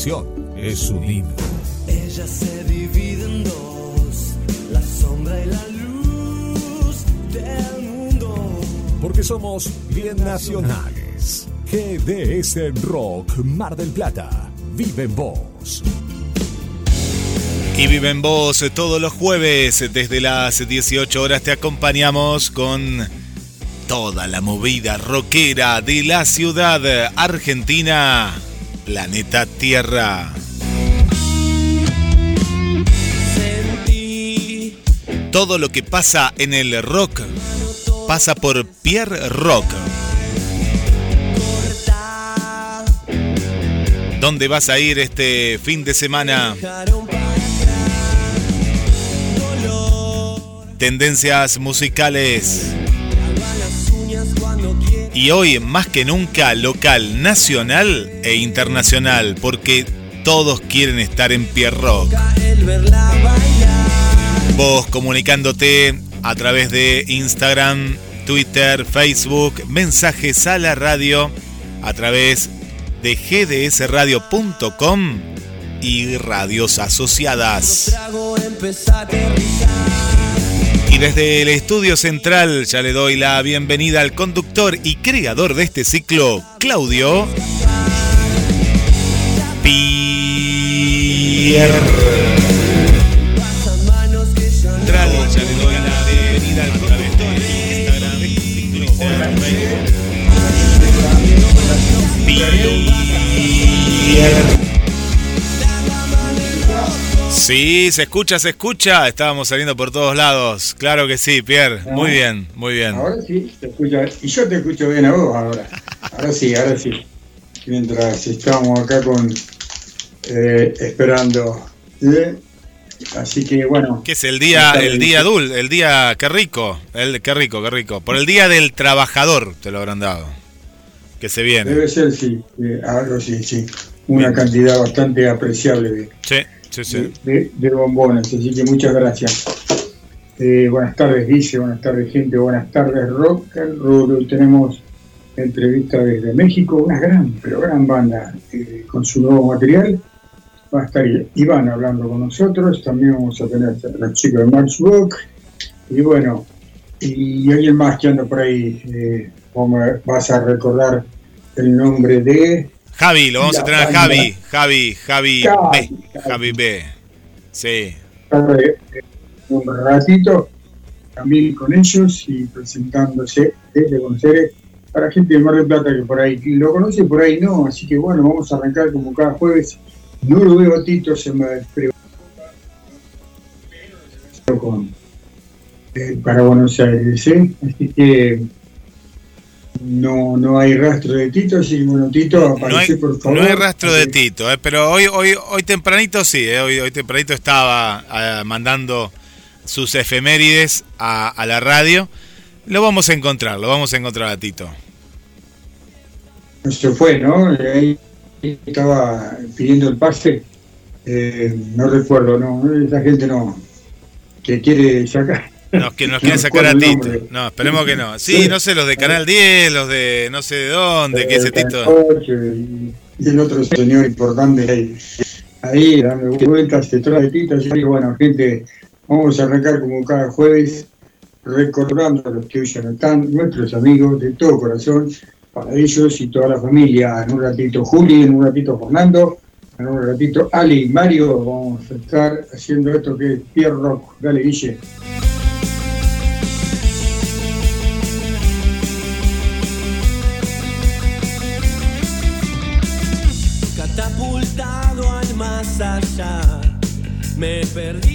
Canción es un himno. Ella se divide en dos, la sombra y la luz del mundo. Porque somos bien nacionales. GDS Rock Mar del Plata. Vive en vos. Y vive en vos todos los jueves desde las 18 horas te acompañamos con toda la movida rockera de la ciudad argentina, Planeta Tierra. Todo lo que pasa en el rock pasa por Pierre Rock. ¿Dónde vas a ir este fin de semana? Tendencias musicales. Y hoy más que nunca local, nacional e internacional, porque todos quieren estar en Pierre Rock. El verla bailar. Vos comunicándote a través de Instagram, Twitter, Facebook, mensajes a la radio a través de gdsradio.com y radios asociadas. Y desde el estudio central ya le doy la bienvenida al conductor y creador de este ciclo, Claudio Pierre. Central, ya le doy la bienvenida al conductor y Instagram de este ciclo. Sí, se escucha, se escucha. Estábamos saliendo por todos lados. Claro que sí, Pierre. Muy bien, muy bien. Ahora sí, te escucho. Y yo te escucho bien a vos ahora. Ahora sí, ahora sí. Mientras estamos acá con eh, esperando. ¿eh? Así que bueno. ¿Qué es el día, el día dul, el día, qué rico, el, qué rico, qué rico. Por el día del trabajador te lo habrán dado. Que se viene. Debe ser, sí. eh, algo sí, sí. Una cantidad bastante apreciable de, Sí, de, bombones. Así que muchas gracias. Eh, buenas tardes, Guille. Buenas tardes, gente. Buenas tardes, Rock. Hoy tenemos entrevista desde México. Una gran, pero gran banda eh, con su nuevo material. Va a estar Iván hablando con nosotros. También vamos a tener a los chicos de Max. Y bueno, y alguien más que anda por ahí. Eh, vas a recordar el nombre de. Javi, lo vamos a tener a. Javi, Javi, Javi B, Javi B. Sí. un ratito también con ellos y presentándose desde Buenos Aires para gente de Mar del Plata que por ahí lo conoce, por ahí no. Así que bueno, vamos a arrancar como cada jueves. No lo veo a Tito, se me. Con, eh, para Buenos Aires, ¿eh? Así que no, no hay rastro de Tito, así que bueno, Tito, No hay, aparece por favor. no hay rastro de Tito, eh, pero hoy, hoy, hoy tempranito sí, eh, hoy, hoy tempranito estaba eh, mandando sus efemérides a, a la radio. Lo vamos a encontrar, lo vamos a encontrar a Tito. se fue, ¿no? Ahí estaba pidiendo el pase. Eh, no recuerdo, no, esa gente no, que quiere sacar. Nos, que nos quieren sacar a Tito. No, esperemos que no. Sí, no sé, los de Canal 10, los de no sé de dónde, que ese Tito. Y, el otro señor importante ahí, ahí dando vueltas, se trae Tito. Que bueno, gente, vamos a arrancar como cada jueves, recordando a los que hoy ya no están, nuestros amigos de todo corazón, para ellos y toda la familia. En un ratito Juli, en un ratito Fernando, en un ratito Ali y Mario. Vamos a estar haciendo esto que es Pierre Rock. Dale, Guille. Perdí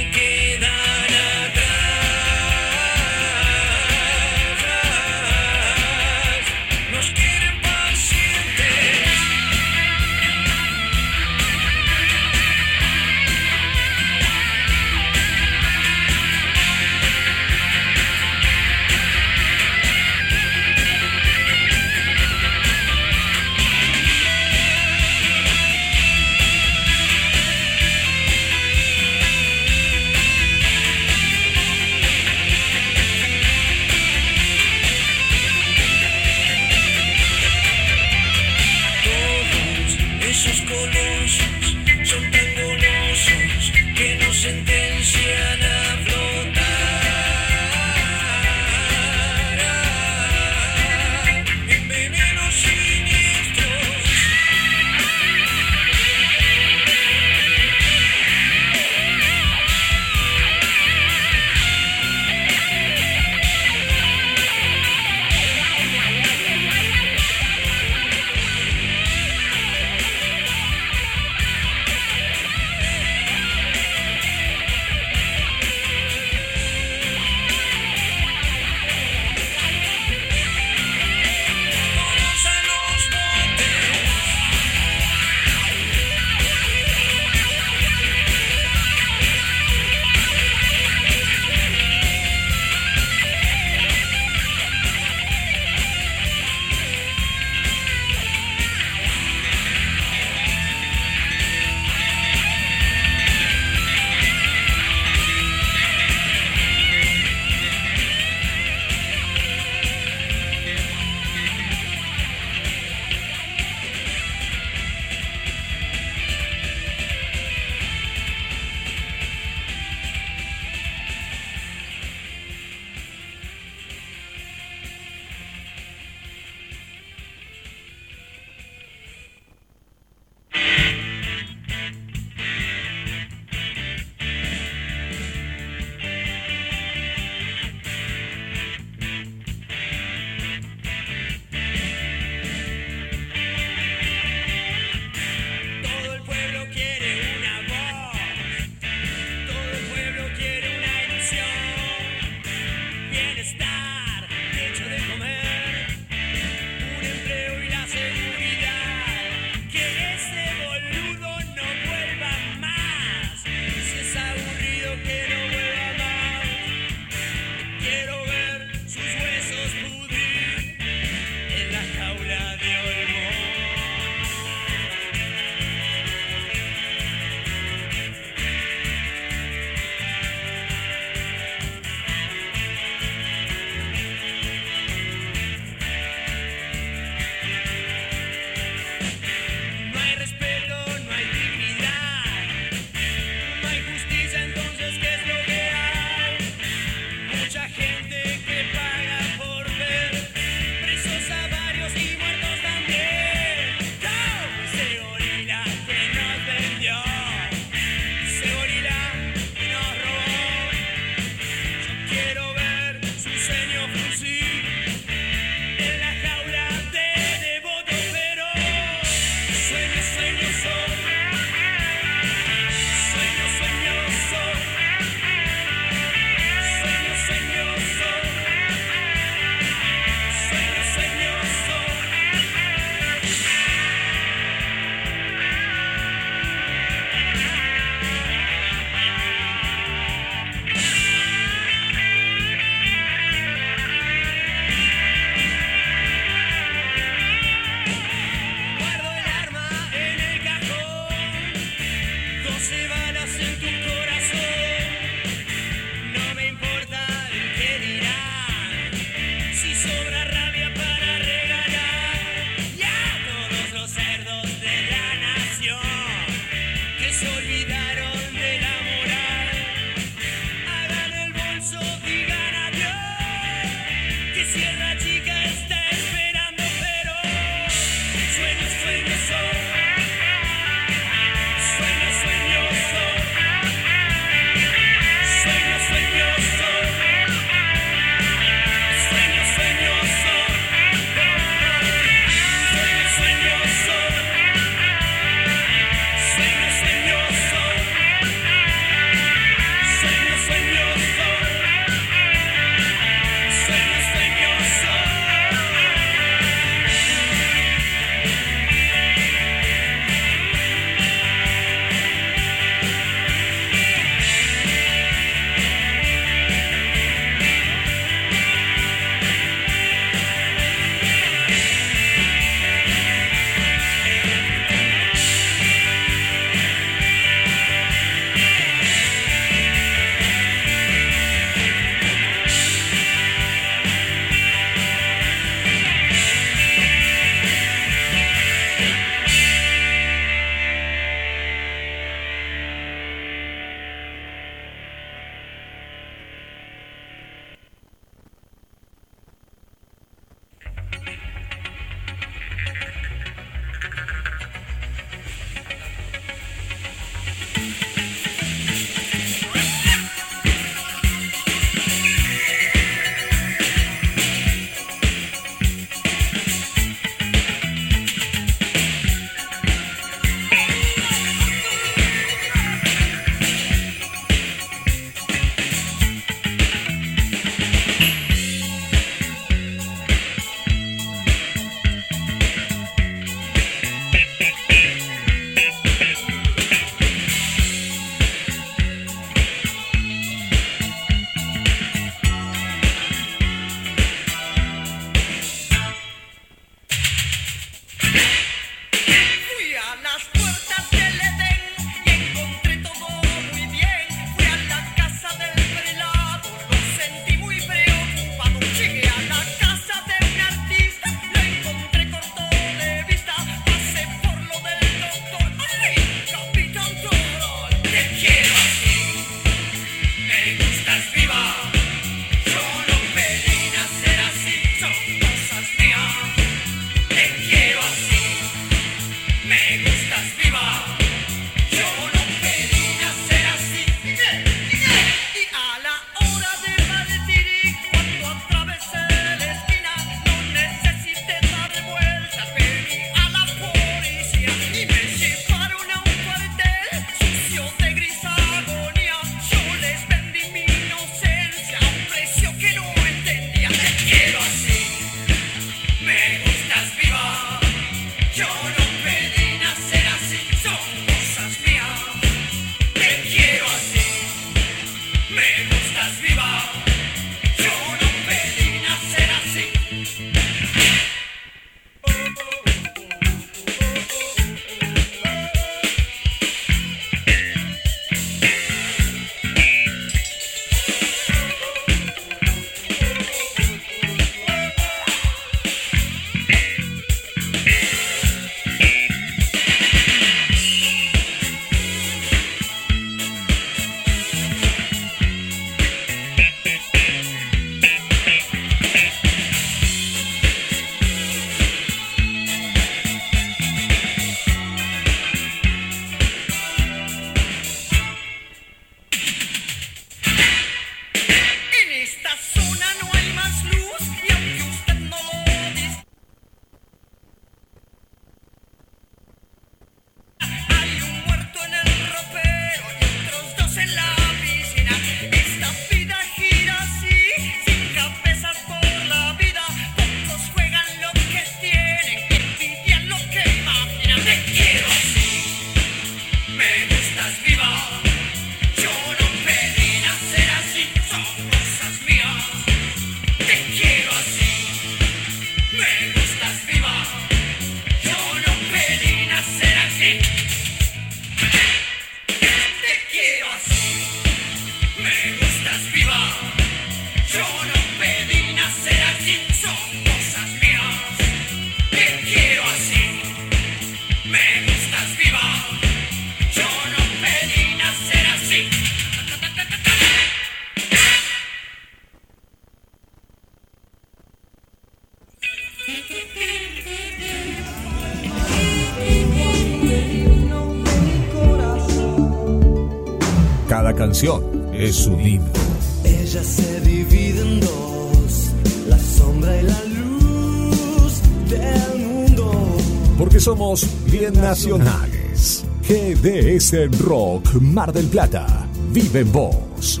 Rock Mar del Plata. Vive vos.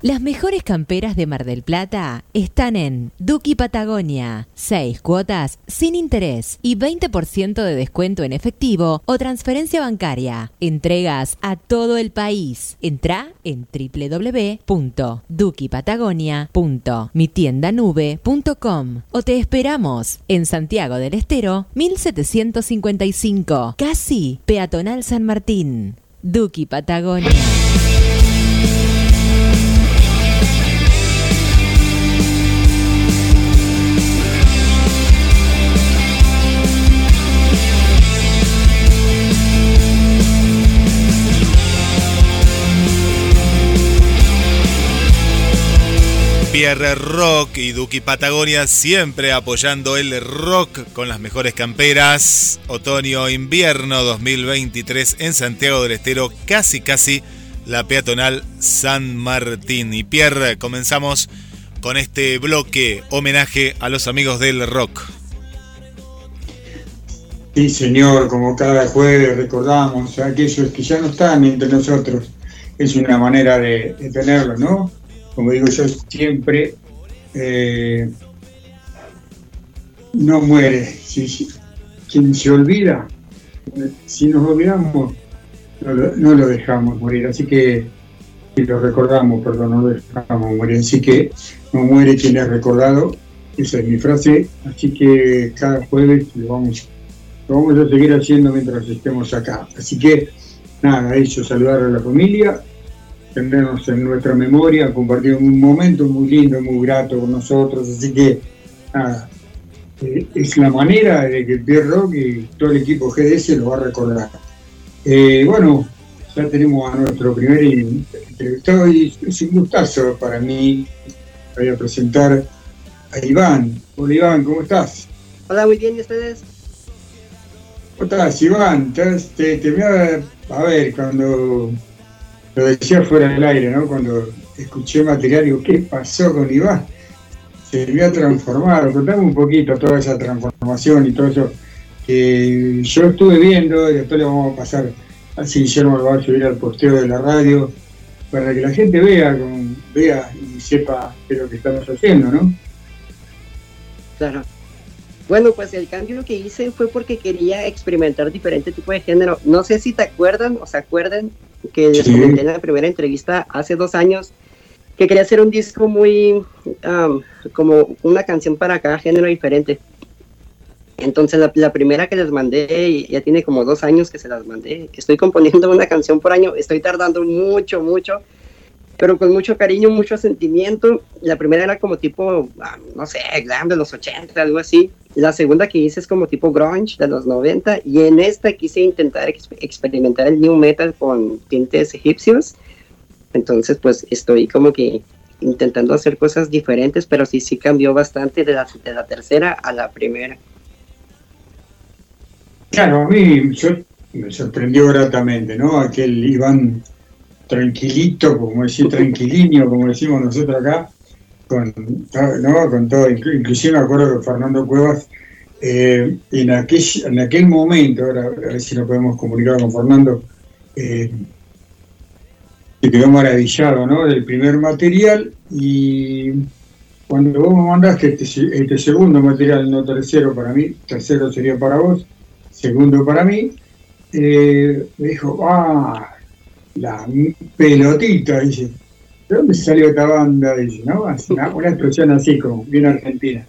Las mejores camperas de Mar del Plata están en Duki Patagonia. 6 cuotas sin interés y 20% de descuento en efectivo o transferencia bancaria. Entregas a todo el país. Entra en www.dukipatagonia.mitiendanube.com o te esperamos en Santiago del Estero 1755, casi peatonal San Martín. Duki Patagonia. Pierre Rock y Duki Patagonia siempre apoyando el rock con las mejores camperas. Otoño-invierno 2023 en Santiago del Estero, casi casi la peatonal San Martín. Y Pierre, comenzamos con este bloque homenaje a los amigos del rock. Sí, señor, como cada jueves recordamos a aquellos que ya no están entre nosotros. Es una manera de, de tenerlo, ¿no? Como digo yo siempre, eh, no muere. Si, quien se olvida, si nos olvidamos, no lo, no lo dejamos morir. Así que, si lo recordamos, perdón, no lo dejamos morir. Así que no muere quien es recordado. Esa es mi frase. Así que cada jueves lo vamos, lo vamos a seguir haciendo mientras estemos acá. Así que, nada, eso, saludar a la familia, tenernos en nuestra memoria, compartir un momento muy lindo, muy grato con nosotros, así que nada, eh, es la manera de que Pierre Rock y todo el equipo GDS lo va a recordar. Eh, bueno, ya tenemos a nuestro primer entrevistado y es un gustazo para mí. Voy a presentar a Iván. Hola Iván, ¿cómo estás? Hola, muy bien, ¿y ustedes? ¿Cómo estás, Iván? Te, te, te voy a, a ver, cuando lo decía fuera del aire, ¿no? Cuando escuché material, digo, ¿qué pasó con Iván? Se me ha transformado. Contame un poquito toda esa transformación y todo eso que yo estuve viendo y después le vamos a pasar, así Guillermo lo va a subir al posteo de la radio, para que la gente vea, vea y sepa qué es lo que estamos haciendo, ¿no? Claro. Bueno, pues el cambio que hice fue porque quería experimentar diferente tipo de género. No sé si te acuerdan o se acuerdan que les Sí. comenté en la primera entrevista hace dos años que quería hacer un disco muy am, como una canción para cada género diferente. Entonces la, la primera que les mandé, ya tiene como dos años que se las mandé, estoy componiendo una canción por año, estoy tardando mucho, mucho, pero con mucho cariño, mucho sentimiento. La primera era como tipo, ah, no sé, glam de los 80, algo así. La segunda que hice es como tipo grunge de los 90. Y en esta quise intentar ex- experimentar el new metal con tintes egipcios. Entonces, pues estoy como que intentando hacer cosas diferentes, pero sí, sí cambió bastante de la, de la tercera a la primera. Claro, a mí me sorprendió gratamente, ¿no? Aquel Iván tranquilito, como decir, tranquiliño, como decimos nosotros acá, con, ¿no? con todo. Inclu- Inclusive me acuerdo que Fernando Cuevas, eh, en, aquel, en aquel momento, ahora a ver si nos podemos comunicar con Fernando, eh, se quedó maravillado, ¿no? Del primer material y cuando vos me mandaste este, este segundo material, no tercero para mí, tercero sería para vos, segundo para mí, eh, me dijo, ah, la pelotita, dice, ¿de dónde salió esta banda? Dice, ¿no? Una, una expresión así, como bien argentina.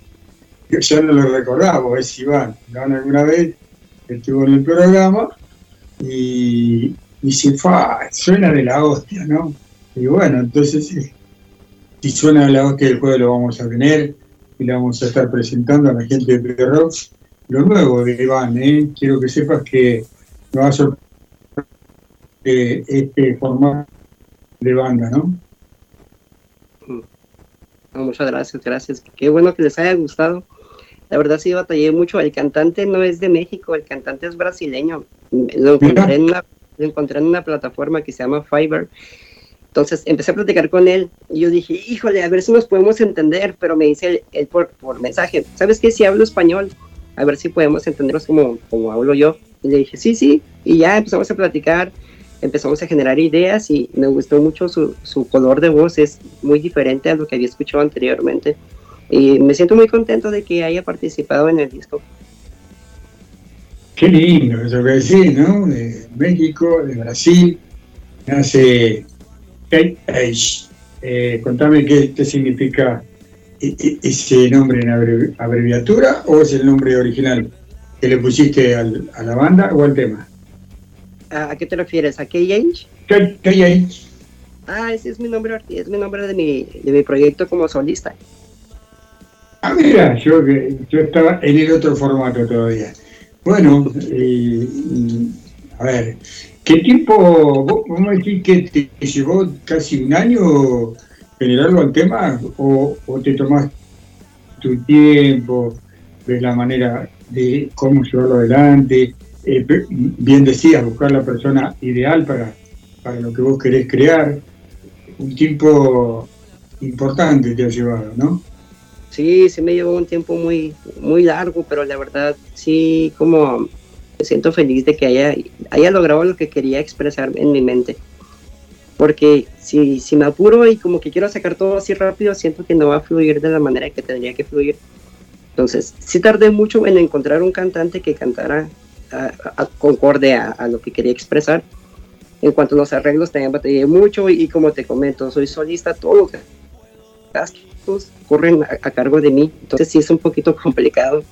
Yo ya no lo recordaba, es Iván, Iván alguna vez estuvo en el programa y dice, fa, suena de la hostia, ¿no? Y bueno, entonces, eh, si suena de la hostia del juego lo vamos a tener y lo vamos a estar presentando a la gente de Pedro lo nuevo de Iván, ¿eh? quiero que sepas que me va a sorprender eh, este formato de banda, ¿no? No, muchas gracias, gracias. Qué bueno que les haya gustado. La verdad sí batallé mucho. El cantante no es de México, el cantante es brasileño. Lo encontré en una, lo encontré en una plataforma que se llama Fiverr. Entonces empecé a platicar con él y yo dije, híjole, a ver si nos podemos entender, pero me dice él, él por, por mensaje, ¿sabes qué? Si hablo español, a ver si podemos entendernos como, como hablo yo. Y le dije, sí, sí, y ya empezamos a platicar, empezamos a generar ideas y me gustó mucho su, su color de voz, es muy diferente a lo que había escuchado anteriormente. Y me siento muy contento de que haya participado en el disco. Qué lindo eso que decís, ¿no? De México, de Brasil, nace Kate. Eh, contame qué, qué significa e- e- ese nombre en abrevi- abreviatura o es el nombre original que le pusiste al- a la banda o al tema. ¿A, a qué te refieres? ¿A K-Age? Kate Kate Age. Ah, ese es mi nombre, es mi nombre de mi, de mi proyecto como solista. Ah, mira, yo, yo estaba en el otro formato todavía. Bueno, eh, mm, a ver, ¿qué tiempo, vos me decís que te llevó casi un año generarlo al tema o, o te tomás tu tiempo, ves la manera de cómo llevarlo adelante? Eh, bien decías, buscar la persona ideal para, para lo que vos querés crear. Un tiempo importante te ha llevado, ¿no? Sí, sí me llevó un tiempo muy, muy largo, pero la verdad sí como me siento feliz de que haya, haya logrado lo que quería expresar en mi mente. Porque si, si me apuro y como que quiero sacar todo así rápido, siento que no va a fluir de la manera que tendría que fluir. Entonces, sí tardé mucho en encontrar un cantante que cantara a, a- concorde a, lo que quería expresar. En cuanto a los arreglos, también batallé mucho y, y como te comento, soy solista, todo lo que gastos corren a, a cargo de mí. Entonces sí es un poquito complicado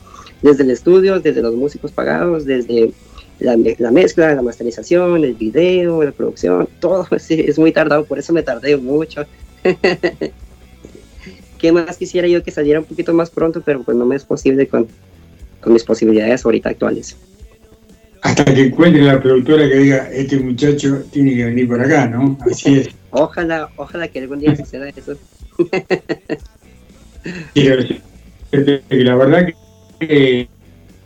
desde el estudio, desde los músicos pagados, desde la, la mezcla, la masterización, el video, la producción, todo sí, es muy tardado, por eso me tardé mucho. ¿Qué más quisiera yo que saliera un poquito más pronto, pero pues no me es posible con, con mis posibilidades ahorita actuales. Hasta que encuentre la productora que diga, este muchacho tiene que venir por acá, ¿no? Así es. Ojalá, ojalá que algún día suceda eso. Que la verdad que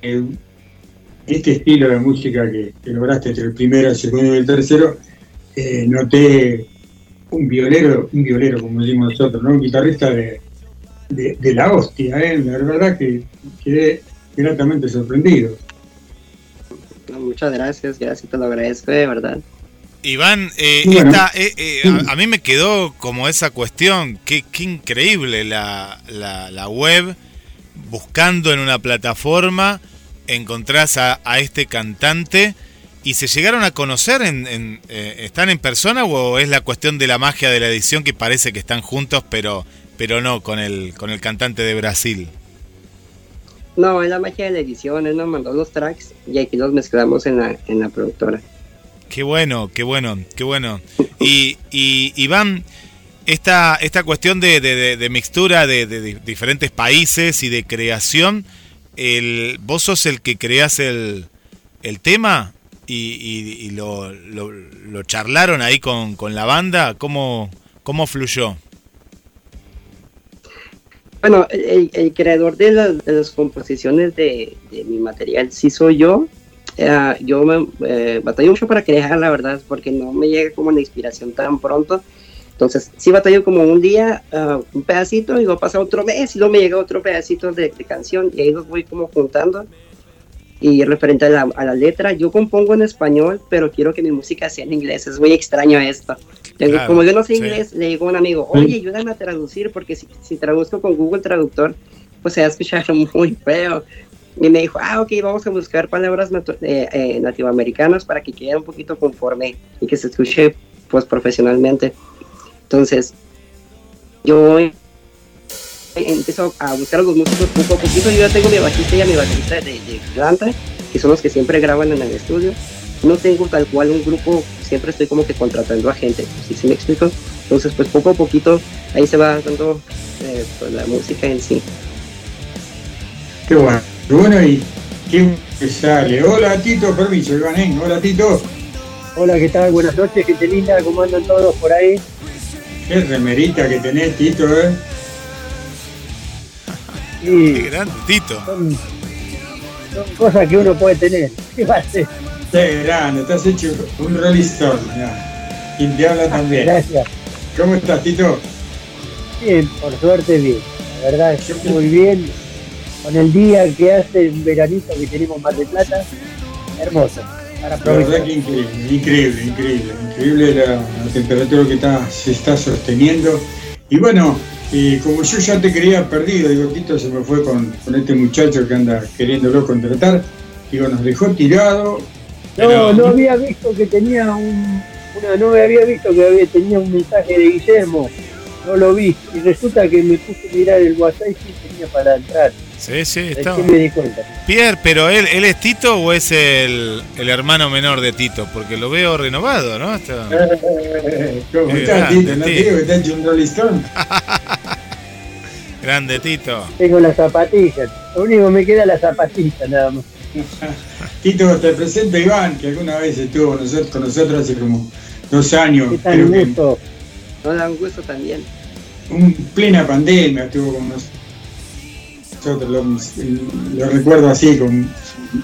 eh, este estilo de música que, que lograste entre el primero, el segundo y el tercero, eh, noté un violero, un violero como decimos nosotros, ¿no? Un guitarrista de, de, de la hostia, ¿eh? La verdad que quedé gratamente sorprendido. Muchas gracias, gracias, te lo agradezco de verdad. Iván, eh, Bueno. esta, eh, eh, a, a mí me quedó como esa cuestión, qué, qué increíble la, la, la web, buscando en una plataforma, encontrás a, a este cantante y se llegaron a conocer, en, en, eh, ¿están en persona o es la cuestión de la magia de la edición que parece que están juntos, pero, pero no con el, con el cantante de Brasil? No, es la magia de la edición, él nos mandó los tracks y aquí los mezclamos en la, en la productora. Qué bueno, qué bueno, qué bueno. Y, y Iván, esta, esta cuestión de, de- de- mixtura de, diferentes países y de creación, el, ¿vos sos el que creas el, el tema y, y- y lo, lo- lo charlaron ahí con, con la banda? ¿Cómo, cómo fluyó? Bueno, el, creador de, las- composiciones de, mi material sí soy yo. Eh, yo me eh, batallo mucho para crear, la verdad, porque no me llega como la inspiración tan pronto. Entonces, sí batallo como un día, ah, un pedacito, y luego pasa otro mes, y luego me llega otro pedacito de, de canción, y ahí los voy como juntando. Y referente a la, a la letra, yo compongo en español, pero quiero que mi música sea en inglés. Es muy extraño esto. Claro, como yo no sé sí. inglés, le digo a un amigo, oye, ayúdame a traducir, porque si, si traduzco con Google Traductor, pues se va a escuchar muy feo. Y me dijo, ah, ok, vamos a buscar palabras eh, eh, nativoamericanas para que quede un poquito conforme y que se escuche pues profesionalmente. Entonces, yo empiezo a buscar a los músicos poco a poquito. Yo ya tengo mi bajista y a mi bajista de, de Atlanta, que son los que siempre graban en el estudio. No tengo tal cual un grupo, siempre estoy como que contratando a gente, ¿sí, sí me explico? Entonces, pues poco a poquito ahí se va dando eh, pues, la música en sí. Qué bueno. Qué bueno y qué que sale. Hola Tito, permiso, Iván, ¿eh? Hola Tito. Hola, ¿qué tal? Buenas noches, gente linda, ¿cómo andan todos por ahí? Qué remerita que tenés, Tito, ¿eh? Qué Sí, grande, Tito. son, son cosas que uno puede tener. ¿Qué va a hacer? Qué grande, estás hecho un mirá. Quien te habla también. Gracias. ¿Cómo estás, Tito? Bien, por suerte bien. La verdad es que muy bien. Con el día que hace un veranito que tenemos Mar de Plata, hermoso. Para La verdad que increíble, increíble, increíble, increíble la, la temperatura que está, se está sosteniendo. Y bueno, eh, como yo ya te quería perdido, digo, Tito se me fue con, con este muchacho que anda queriéndolo contratar, digo, nos dejó tirado. No, Pero- no había visto que tenía un. Una, no había visto que había, tenía un mensaje de Guillermo. No lo vi. Y resulta que me puse a mirar el WhatsApp y sí tenía para entrar. Sí, sí, está. Recién me di cuenta. Pierre, pero él, él es Tito o es el, el hermano menor de Tito, porque lo veo renovado, ¿no? Está- ¿Cómo Qué estás, grande, Tito? ¿No digo que está hecho un Rolling Stone? Grande Tito. Tengo las zapatillas. Lo único que me queda es la zapatilla nada más. Tito, te presento a Iván, que alguna vez estuvo con nosotros, con nosotros hace como dos años. ¿Qué tal creo que gusto? No da un gusto también. en plena pandemia estuvo con nosotros. Lo, lo recuerdo así, como un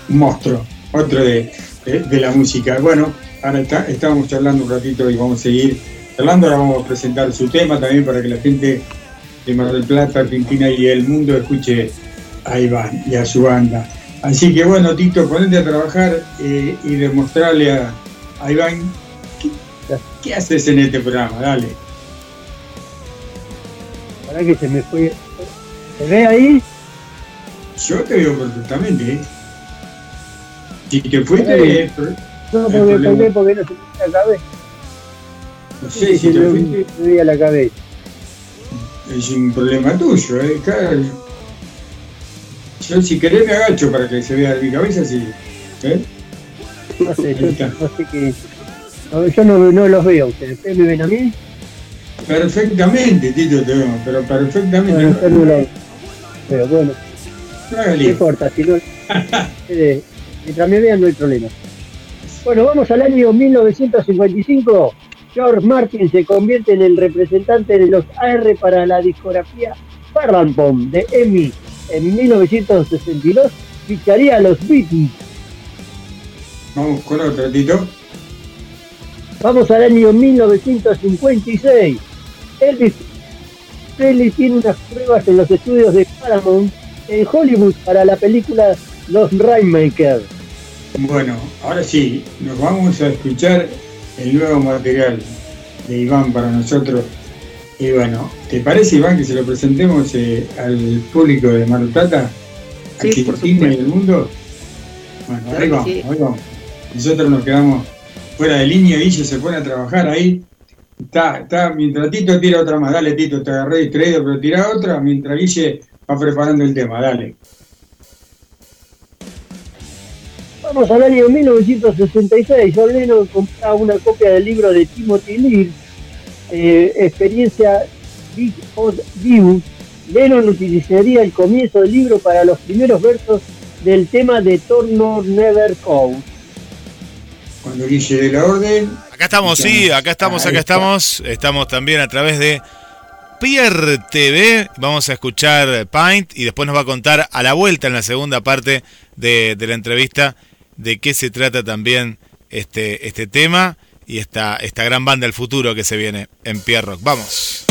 monstruo, otro de, de- de la música. Bueno, ahora está, estábamos charlando un ratito y vamos a seguir charlando. Ahora vamos a presentar su tema también para que la gente de Mar del Plata, Argentina y el mundo escuche a Iván y a su banda. Así que bueno, Tito, ponete a trabajar eh, y demostrarle a, a Iván qué, qué haces en este programa. Dale. Para que se me fue. ¿Se ve ahí? Yo te veo perfectamente. ¿eh? Si te fuiste, eh, No, porque problema. porque no se me la cabeza. no sé si te me, fuiste, me la cabeza. es un problema tuyo. ¿eh? Cada- Yo si querés me agacho para que se vea mi cabeza, sí. ¿eh? No sé, yo no sé no, yo no, no los veo. ¿Ustedes ¿Ustedes me ven a mí? Perfectamente, Tito, te veo, pero perfectamente. Bueno, no veo. Bueno, No importa. Si no, eh, mientras me vean no hay problema. Bueno, vamos al año 1955. George Martin se convierte en el representante de los AR para la discografía Parrampom de EMI. En 1962 ficharía a los Beatles. Vamos con otro, Tito. Vamos al año 1956. Elvis Presley tiene unas pruebas en los estudios de Paramount en Hollywood para la película Los Rainmakers. Bueno, ahora sí, nos vamos a escuchar el nuevo material de Iván para nosotros. Y bueno, ¿te parece, Iván, que se lo presentemos eh, al público de Mar del Plata? Sí, por Argentina y el mundo. Bueno, Claro ahí vamos, sí. ahí vamos. Nosotros nos quedamos fuera de línea, Guille se pone a trabajar ahí. Está, está, mientras Tito tira otra más, dale Tito, te agarré distraído, pero tira otra, mientras Guille va preparando el tema, dale. Vamos al año 1966. John Lennon compraba una copia del libro de Timothy Lear, eh, Experiencia Big Odd View. Lennon utilizaría el comienzo del libro para los primeros versos del tema de Turner Never Code. Cuando dé la orden, Acá estamos, sí, acá estamos, acá estamos. Estamos también a través de Pierre TV. Vamos a escuchar Paint y después nos va a contar a la vuelta en la segunda parte de, de la entrevista de qué se trata también este, este tema y esta, esta gran banda del futuro que se viene en Pierre Rock. Vamos.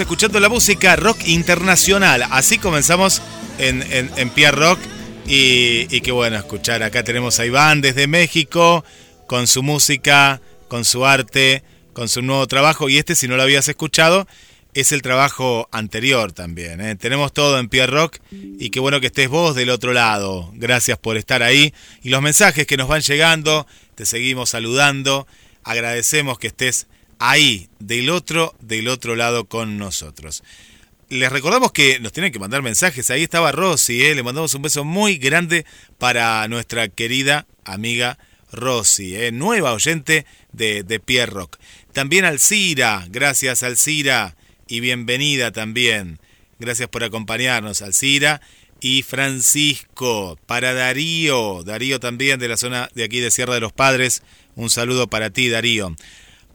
Escuchando la música rock internacional. Así comenzamos en, en, en Pierre Rock. Y, y qué bueno escuchar. Acá tenemos a Iván desde México con su música, con su arte, con su nuevo trabajo. Y este, si no lo habías escuchado, es el trabajo anterior también. ¿eh? Tenemos todo en Pierre Rock y qué bueno que estés vos del otro lado. Gracias por estar ahí. Y los mensajes que nos van llegando, te seguimos saludando. Agradecemos que estés ahí, del otro, del otro lado con nosotros. Les recordamos que nos tienen que mandar mensajes. Ahí estaba Rosy, ¿eh? le mandamos un beso muy grande para nuestra querida amiga Rosy, ¿eh? nueva oyente de, de Pierre Rock. También Alcira, gracias Alcira y bienvenida también. Gracias por acompañarnos, Alcira y Francisco. Para Darío, Darío también de la zona de aquí de Sierra de los Padres, un saludo para ti, Darío.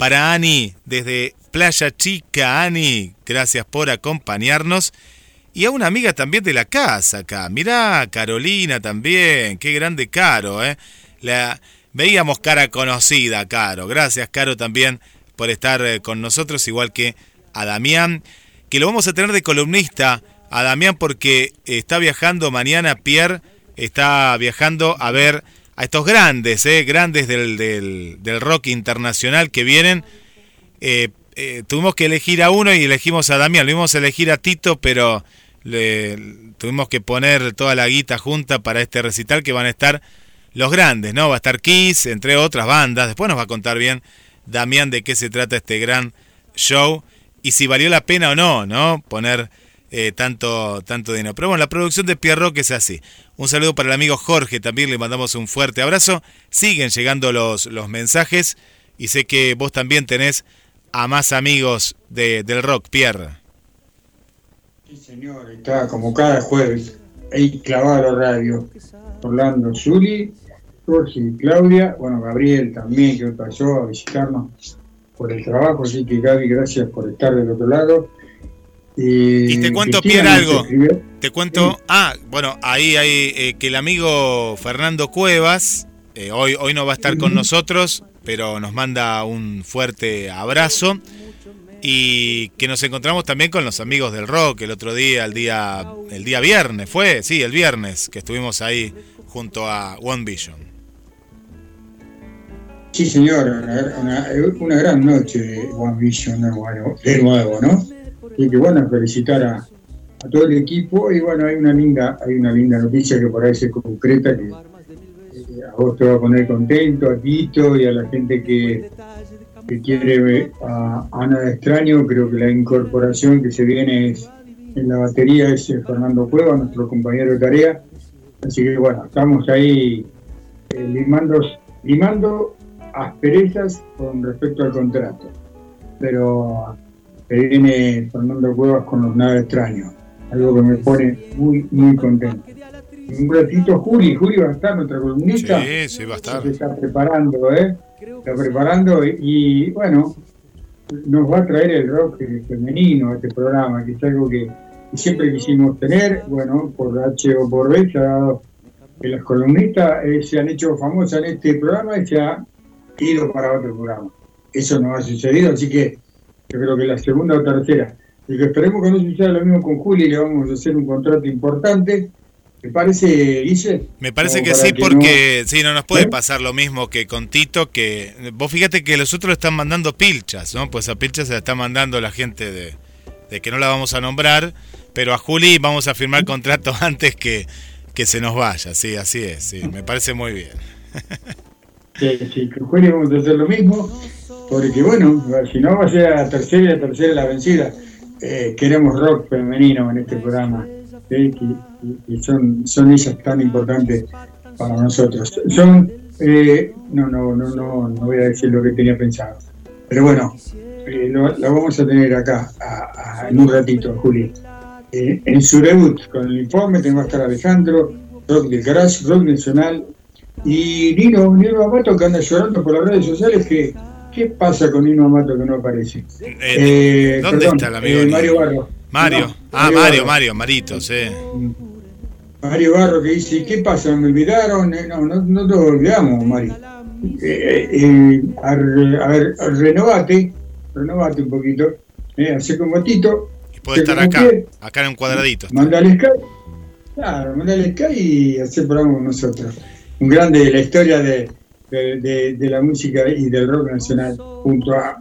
Para Ani, desde Playa Chica, Ani, gracias por acompañarnos. Y a una amiga también de la casa acá. Mirá, Carolina también. Qué grande Caro, ¿eh? La, veíamos cara conocida, Caro. Gracias, Caro, también por estar eh, con nosotros, igual que a Damián, que lo vamos a tener de columnista. A Damián porque está viajando mañana, Pierre está viajando a ver a estos grandes, eh, grandes del, del, del, rock internacional que vienen. Eh, eh, tuvimos que elegir a uno y elegimos a Damián. Lo íbamos a elegir a Tito, pero le, tuvimos que poner toda la guita junta para este recital que van a estar los grandes, ¿no? Va a estar Kiss, entre otras bandas. Después nos va a contar bien Damián de qué se trata este gran show y si valió la pena o no, ¿no? Poner eh, tanto, tanto dinero. Pero bueno, la producción de Pierro que es así. Un saludo para el amigo Jorge, también le mandamos un fuerte abrazo. Siguen llegando los, los mensajes y sé que vos también tenés a más amigos de, del rock, Pierre. Sí, señor, está como cada jueves ahí clavado la radio. Orlando Zuli, Jorge y Claudia, bueno, Gabriel también que pasó a visitarnos por el trabajo, así que Gaby, gracias por estar del otro lado. Y, y te cuento, Pierre, algo. Te cuento, sí. ah, bueno, ahí hay eh, que el amigo Fernando Cuevas, eh, hoy, hoy no va a estar con nosotros, pero nos manda un fuerte abrazo. Y que nos encontramos también con los amigos del rock el otro día, el día, el día viernes, fue, sí, el viernes, que estuvimos ahí junto a One Vision. Sí, señor, una, una gran noche de One Vision de nuevo, de nuevo ¿no? Y que bueno, felicitar a, todo el equipo y bueno, hay una linda, hay una linda noticia que por ahí se concreta que eh, a vos te va a poner contento, a Tito y a la gente que, que quiere a Ana de Extraño, creo que la incorporación que se viene es, en la batería es eh, Fernando Cueva, nuestro compañero de tarea. Así que bueno, estamos ahí eh, limando, limando asperezas con respecto al contrato. Pero que viene Fernando Cuevas con los nada extraños, algo que me pone muy, muy contento. Un ratito Juli, Juli va a estar nuestra columnista. Sí, sí, va a estar. Se está preparando, ¿eh? Está preparando y, y bueno, nos va a traer el rock femenino a este programa, que es algo que, que siempre quisimos tener, bueno, por H o por B se ha dado que las columnistas eh, se han hecho famosas en este programa y se ha ido para otro programa. Eso no ha sucedido, así que yo creo que la segunda o tercera. Y que esperemos que no suceda lo mismo con Juli, le vamos a hacer un contrato importante. ¿Me parece, Guille? Me parece que sí, que porque no... sí, no nos puede ¿Eh? pasar lo mismo que con Tito, que vos fíjate que los otros están mandando pilchas, ¿no? Pues a pilchas se la está mandando la gente de, de que no la vamos a nombrar, pero a Juli vamos a firmar contrato antes que, que se nos vaya, sí, así es, sí, me parece muy bien. Sí, sí, con Juli vamos a hacer lo mismo, porque bueno, si no va a ser la tercera y la tercera la vencida. Eh, queremos rock femenino en este programa, ¿sí? y, son, son ellas tan importantes para nosotros. Son, eh, no, no, no, no, no voy a decir lo que tenía pensado, pero bueno, eh, lo, lo, vamos a tener acá en un ratito, Juli. Eh, en su debut con el informe tengo a estar Alejandro, rock del garage, rock nacional, y Nino, Nino Amato que anda llorando por las redes sociales que ¿qué pasa con Nino Amato que no aparece? Eh, eh, ¿Dónde perdón, está el amigo? Eh, Mario Barro. Mario, no, ah, Mario, Mario, Mario, Marito, sí. Mario Barro que dice, ¿qué pasa? ¿Me olvidaron? No, no, no te olvidamos, Mario. A, ver, renovate, renovate un poquito. eh, hace como Tito, Y puede estar acá, acá en un cuadradito. mandale Sky, claro, mandale Sky y hacer programa con nosotros. Un grande de la historia de, de, de- de la música y del rock nacional, junto a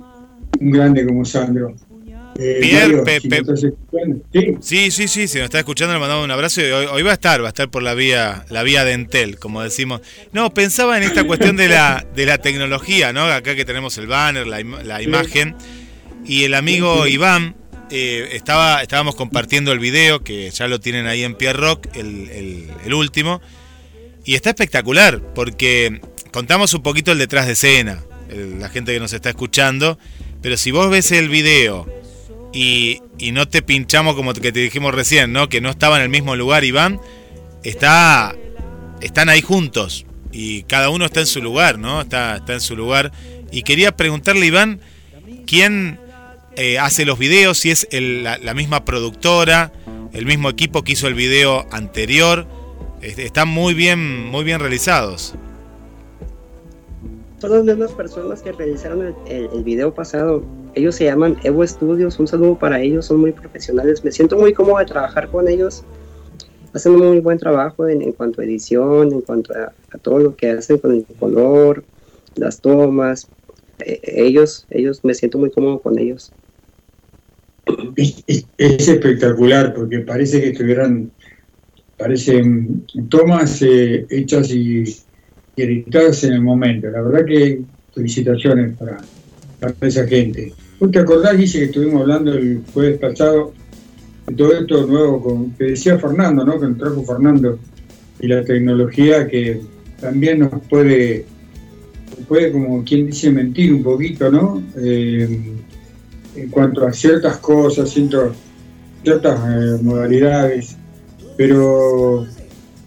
un grande como Sandro. Eh, Pierre, Mario, Pe- si Pe- me estás escuchando, sí, Sí, sí, sí, si nos está escuchando le mandamos un abrazo y hoy, hoy va a estar, va a estar por la vía, la vía de Entel, como decimos. No, pensaba en esta cuestión de la, de la tecnología, ¿no? Acá que tenemos el banner, la, im- la imagen, y el amigo Iván, eh, estaba, estábamos compartiendo el video, que ya lo tienen ahí en Pierre Rock, el, el- el último, y está espectacular, porque contamos un poquito el detrás de escena, la gente que nos está escuchando, pero si vos ves el video y, y no te pinchamos como que te dijimos recién, ¿no? Que no estaba en el mismo lugar, Iván, está, están ahí juntos y cada uno está en su lugar, ¿no? Está, está en su lugar. Y quería preguntarle, Iván, ¿quién eh, hace los videos? Si es la, la misma productora, el mismo equipo que hizo el video anterior. Est- Están muy bien, muy bien realizados. Son las mismas personas que realizaron el, el- video pasado. Ellos se llaman Evo Studios. Un saludo para ellos, son muy profesionales. Me siento muy cómodo de trabajar con ellos. Hacen un muy buen trabajo en, en cuanto a edición, en cuanto a, todo lo que hacen con el color, las tomas. Eh, ellos, ellos, me siento muy cómodo con ellos. es espectacular porque parece que estuvieran, parecen tomas eh, hechas y, y editadas en el momento. La verdad que felicitaciones para, para esa gente. ¿Vos te acordás, Guille, que estuvimos hablando el jueves pasado de todo esto nuevo con, que decía Fernando, ¿no? Que nos trajo Fernando y la tecnología que también nos puede, puede como quien dice, mentir un poquito, ¿no? Eh, en cuanto a ciertas cosas, ciertos- ciertas eh, modalidades, pero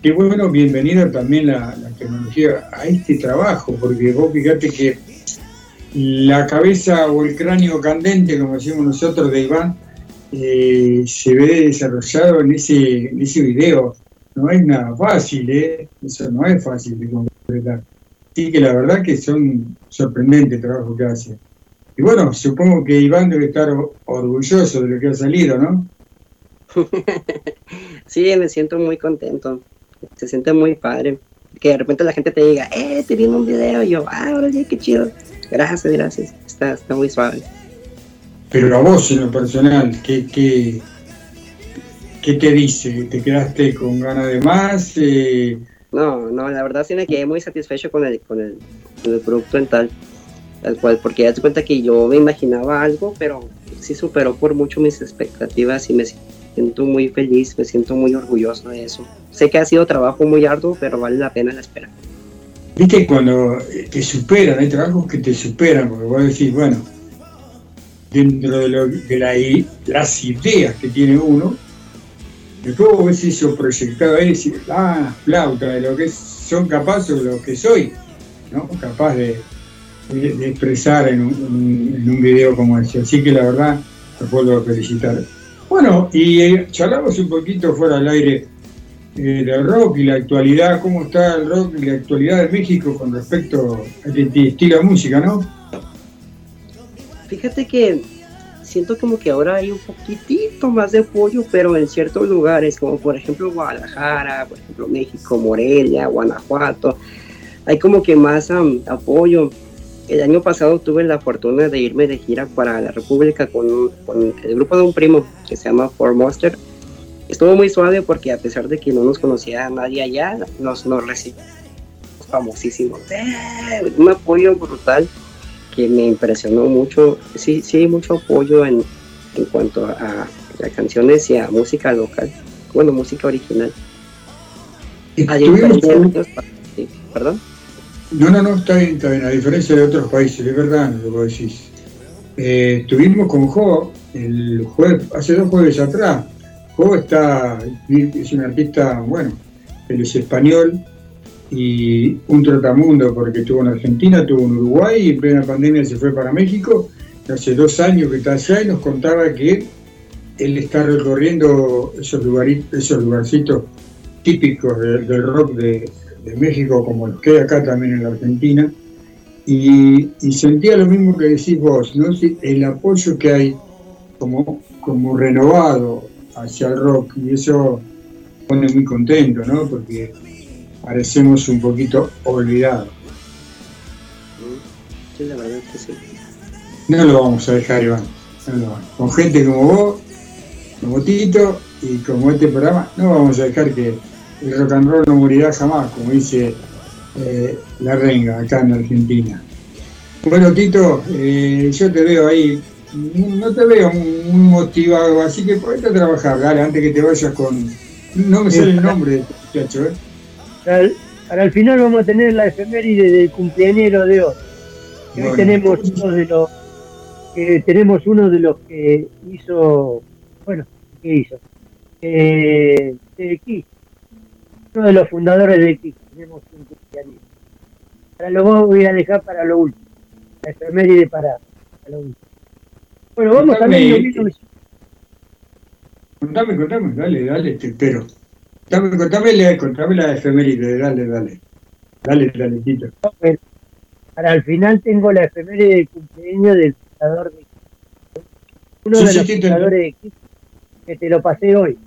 qué bueno, bienvenida también la, tecnología a este trabajo, porque vos fíjate que la cabeza o el cráneo candente, como decimos nosotros, de Iván, eh, se ve desarrollado en ese, en ese video. No es nada fácil, ¿eh? Eso no es fácil de completar. Así que la verdad que son sorprendentes el trabajo que hace. Y bueno, supongo que Iván debe estar orgulloso de lo que ha salido, ¿no? Sí, me siento muy contento. Se siente muy padre. Que de repente la gente te diga, eh, te viene un video. Y yo, ah, órale, qué chido. Gracias, gracias. Está, está muy suave. Pero a vos en lo personal, ¿qué, qué, qué te dice? ¿Te quedaste con ganas de más? Eh, No, no, la verdad sí me quedé muy satisfecho con el, con el, con el producto en tal, tal cual, porque das cuenta que yo me imaginaba algo, pero sí superó por mucho mis expectativas y me siento muy feliz, me siento muy orgulloso de eso. Sé que ha sido trabajo muy arduo, pero vale la pena la espera. Viste cuando eh, te superan, hay trabajos que te superan, porque vos decís, bueno, dentro de, la las ideas que tiene uno, después vos ves eso proyectado ahí decís, ah, flauta, de lo que son capaces lo que soy, ¿no? Capaz de, expresar en un, video como ese. Así que la verdad, vuelvo a felicitar. Bueno, y eh, charlamos un poquito fuera del aire eh, del rock y la actualidad, cómo está el rock y la actualidad de México con respecto a este estilo de música, ¿no? Fíjate que siento como que ahora hay un poquitito más de apoyo, pero en ciertos lugares, como por ejemplo Guadalajara, por ejemplo México, Morelia, Guanajuato, hay como que más am, apoyo. El año pasado tuve la fortuna de irme de gira para la República con, con el grupo de un primo que se llama Four Monster. Estuvo muy suave porque a pesar de que no nos conocía nadie allá, nos, nos recibimos famosísimos. ¡Eh! Un apoyo brutal que me impresionó mucho. Sí, sí, hay mucho apoyo en, en cuanto a, a canciones y a música local. Bueno, música original. A diferencia de otros Perdón. No, no, no, está bien, está bien, a diferencia de otros países, es verdad lo que decís. Eh, estuvimos con Jo el jueves, hace dos jueves atrás. Jo está, es un artista, bueno, él es español y un trotamundo porque estuvo en Argentina, estuvo en Uruguay y en plena pandemia se fue para México. Hace dos años que está allá y nos contaba que él está recorriendo esos, lugari- esos lugarcitos típicos de- del rock de, de México, como los que hay acá también en la Argentina, y, y sentía lo mismo que decís vos, el apoyo que hay como, como renovado hacia el rock y eso pone muy contento, ¿no? Porque parecemos un poquito olvidados. Sí, la verdad es que sí. No lo vamos a dejar, Iván. No lo vamos. Con gente como vos, como Tito y como este programa, no vamos a dejar que el rock and roll no morirá jamás, como dice eh, la renga acá en Argentina. Bueno, Tito, eh, yo te veo ahí, no te veo muy motivado, así que ponete a trabajar, dale, antes que te vayas con... No me sale el nombre muchacho, ¿eh? Para el, para el final vamos a tener la efeméride del cumpleañero de hoy. Tenemos uno de los que tenemos uno de los que hizo, bueno, ¿qué hizo? Eh, Kiss. Uno de los fundadores de Kiss. Tenemos un cumpleañero. Para lo voy a dejar para lo último. La efeméride para, para lo último. Bueno, vamos a Contame, ver eh, Contame, contame, dale, dale, te espero. Contame, contame, contame la efeméride, dale, dale. Dale, dale. Bueno, para el final tengo la efeméride de cumpleaños del fundador de. Uno Sí, de sí, los sí, fundadores de Kiss que te lo pasé hoy.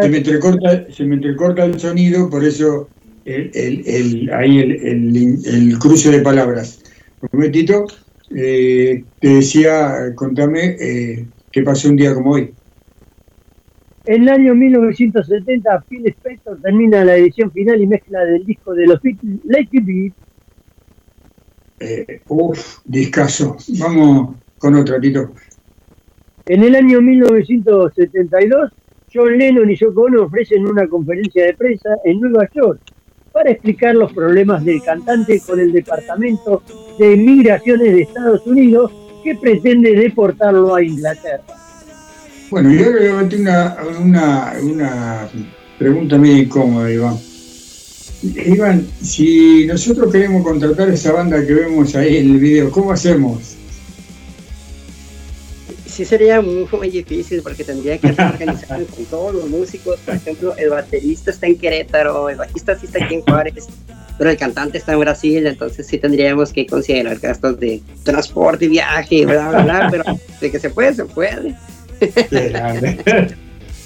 Se me entrecorta, se me entrecorta el sonido, por eso el, el, el- ahí el, el, cruce de palabras. Un momentito, eh, te decía, contame eh, qué pasó un día como hoy. En el año 1970, Phil Spector termina la edición final y mezcla del disco de los Beatles, Let It Be. Eh, uf, discaso. Vamos con otro, Tito. En el año 1972, John Lennon y Yoko Ono ofrecen una conferencia de prensa en Nueva York para explicar los problemas del cantante con el Departamento de Migraciones de Estados Unidos que pretende deportarlo a Inglaterra. Bueno, yo le una, una, una pregunta muy incómoda, Iván. Iván, si nosotros queremos contratar esa banda que vemos ahí en el video, ¿cómo hacemos? Sí sería muy, muy difícil porque tendría que organizar con todos los músicos. Por ejemplo, el baterista está en Querétaro, el bajista sí está aquí en Juárez, pero el cantante está en Brasil, entonces sí tendríamos que considerar gastos de transporte, viaje, bla, bla, bla, pero de que se puede, se puede.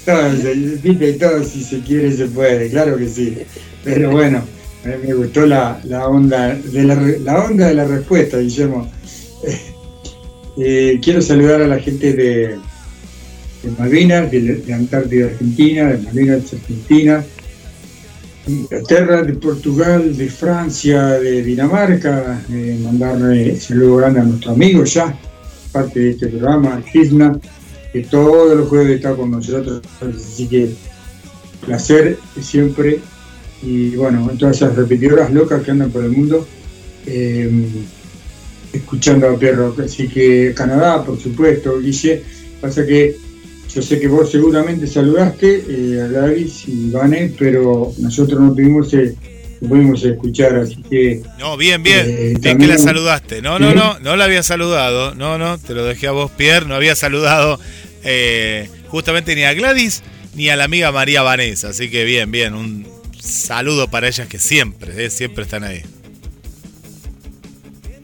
Todo, se- todo si se quiere se puede, claro que sí. Pero bueno, mí me gustó la, la onda de la, la onda de la respuesta, Guillermo. Eh, quiero saludar a la gente de, Malvinas, de, Antártida Argentina, de Malvinas Argentina, de Inglaterra, de Portugal, de Francia, de Dinamarca, eh, mandarle saludo grande a nuestro amigo ya, parte de este programa, Gisna, que todos los jueves está con nosotros, así que placer siempre. Y bueno, en todas esas repetidoras locas que andan por el mundo eh, escuchando a Pierro, así que Canadá, por supuesto, Guille, pasa que yo sé que vos seguramente saludaste eh, a Gladys y Vane, pero nosotros no tuvimos, eh, pudimos escuchar, así que No, bien, bien. Eh, bien que la saludaste. No, no, ¿Sí? no, no la había saludado. No, no, te lo dejé a vos, Pierre. No había saludado eh, justamente ni a Gladys ni a la amiga María Vanessa. Así que bien, bien. Un saludo para ellas que siempre, eh, siempre están ahí.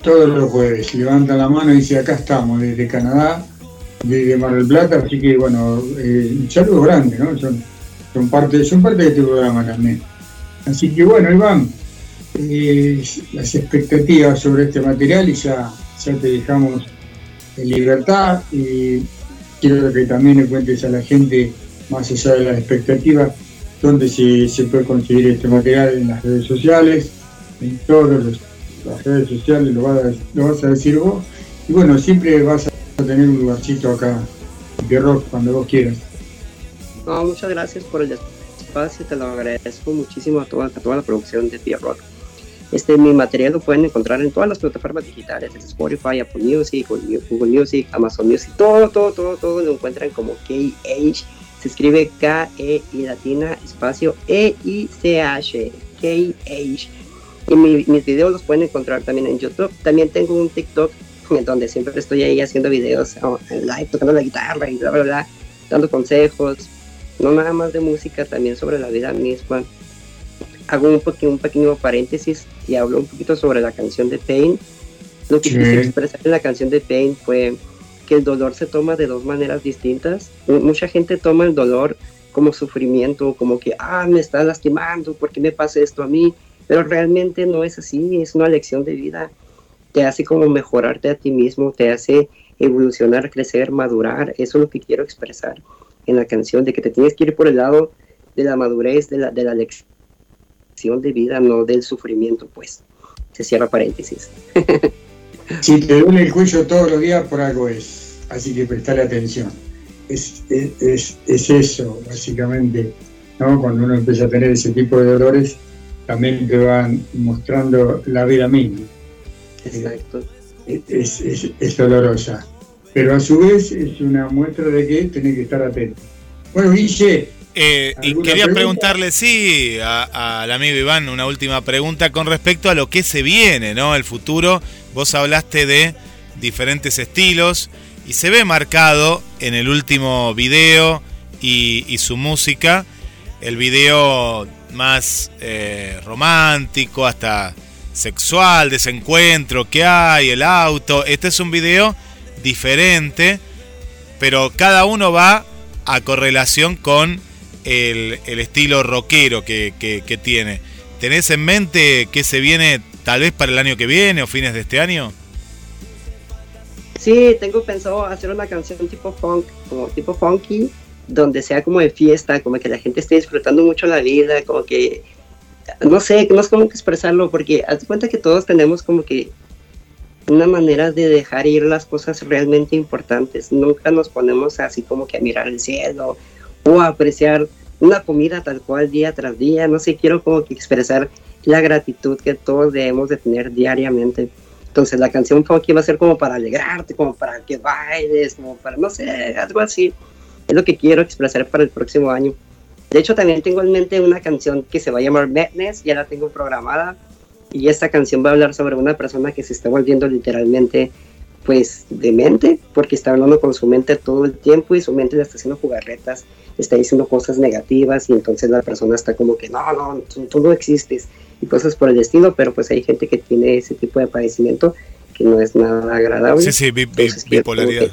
Todos los jueves levanta la mano y dice acá estamos desde Canadá, desde Mar del Plata, así que bueno, eh, un saludo grande, ¿no? Son, son parte, son parte de este programa también. Así que bueno, Iván, eh, las expectativas sobre este material y ya, ya te dejamos en libertad y quiero que también le cuentes a la gente, más allá de las expectativas, dónde se, se puede conseguir este material en las redes sociales, en todas las redes sociales, lo vas, lo vas a decir vos. Y bueno, siempre vas a tener un lugarcito acá Pierrot cuando vos quieras. No, muchas gracias por el espacio, te lo agradezco muchísimo a toda, a toda la producción de Pierrot. Este, mi material lo pueden encontrar en todas las plataformas digitales, Spotify, Apple Music, Google Music, Amazon Music, todo, todo, todo, todo lo encuentran como KH. Se escribe K-E-I latina, espacio E-I-C-H, KH. Y mi- mis videos los pueden encontrar también en YouTube. También tengo un TikTok en donde siempre estoy ahí haciendo videos en live, tocando la guitarra y bla, bla, bla, dando consejos, no nada más de música, también sobre la vida misma. Hago un, pequeño, un pequeño paréntesis y hablo un poquito sobre la canción de Pain. Lo que Sí. quise expresar en la canción de Pain fue que el dolor se toma de dos maneras distintas. Mu- Mucha gente toma el dolor como sufrimiento, como que, ah, me está lastimando, ¿por qué me pasa esto a mí? Pero realmente no es así, es una lección de vida. Te hace como mejorarte a ti mismo, te hace evolucionar, crecer, madurar. Eso es lo que quiero expresar en la canción, de que te tienes que ir por el lado de la madurez, de la, de la lección de vida, no del sufrimiento, pues. Se cierra paréntesis. Si te duele el cuello todos los días, por algo es. Así que prestale atención. Es, es, es, es eso, básicamente. ¿no? Cuando uno empieza a tener ese tipo de dolores, también te van mostrando la vida misma. Exacto. Es, es, es dolorosa. Pero a su vez es una muestra de que tenés que estar atento. Bueno, Guille, Eh, y ¿Alguna quería pregunta? preguntarle, sí, a- al amigo Iván, una última pregunta con respecto a lo que se viene, ¿no? El futuro. Vos hablaste de diferentes estilos y se ve marcado en el último video y, y su música, el video más eh, romántico, hasta sexual, desencuentro que hay, el auto. Este es un video diferente, pero cada uno va a correlación con el, estilo rockero que, que- que tiene. ¿Tenés en mente qué se viene tal vez para el año que viene o fines de este año? Sí, tengo pensado hacer una canción tipo funk, como tipo funky, donde sea como de fiesta, como que la gente esté disfrutando mucho la vida, como que, no sé, no sé cómo que expresarlo, porque haz cuenta que todos tenemos como que una manera de dejar ir las cosas realmente importantes. Nunca nos ponemos así como que a mirar el cielo o a apreciar una comida tal cual día tras día. No sé, quiero como que expresar la gratitud que todos debemos de tener diariamente. Entonces la canción funky va a ser como para alegrarte, como para que bailes, como para, no sé, algo así. Es lo que quiero expresar para el próximo año. De hecho, también tengo en mente una canción que se va a llamar Madness, ya la tengo programada. Y esta canción va a hablar sobre una persona que se está volviendo literalmente, pues, demente, porque está hablando con su mente todo el tiempo y su mente le está haciendo jugarretas, está diciendo cosas negativas y entonces la persona está como que, no, no, tú, tú no existes y cosas por el estilo, pero pues hay gente que tiene ese tipo de padecimiento que no es nada agradable. Sí, sí, bi- bi- Entonces, bipolaridad.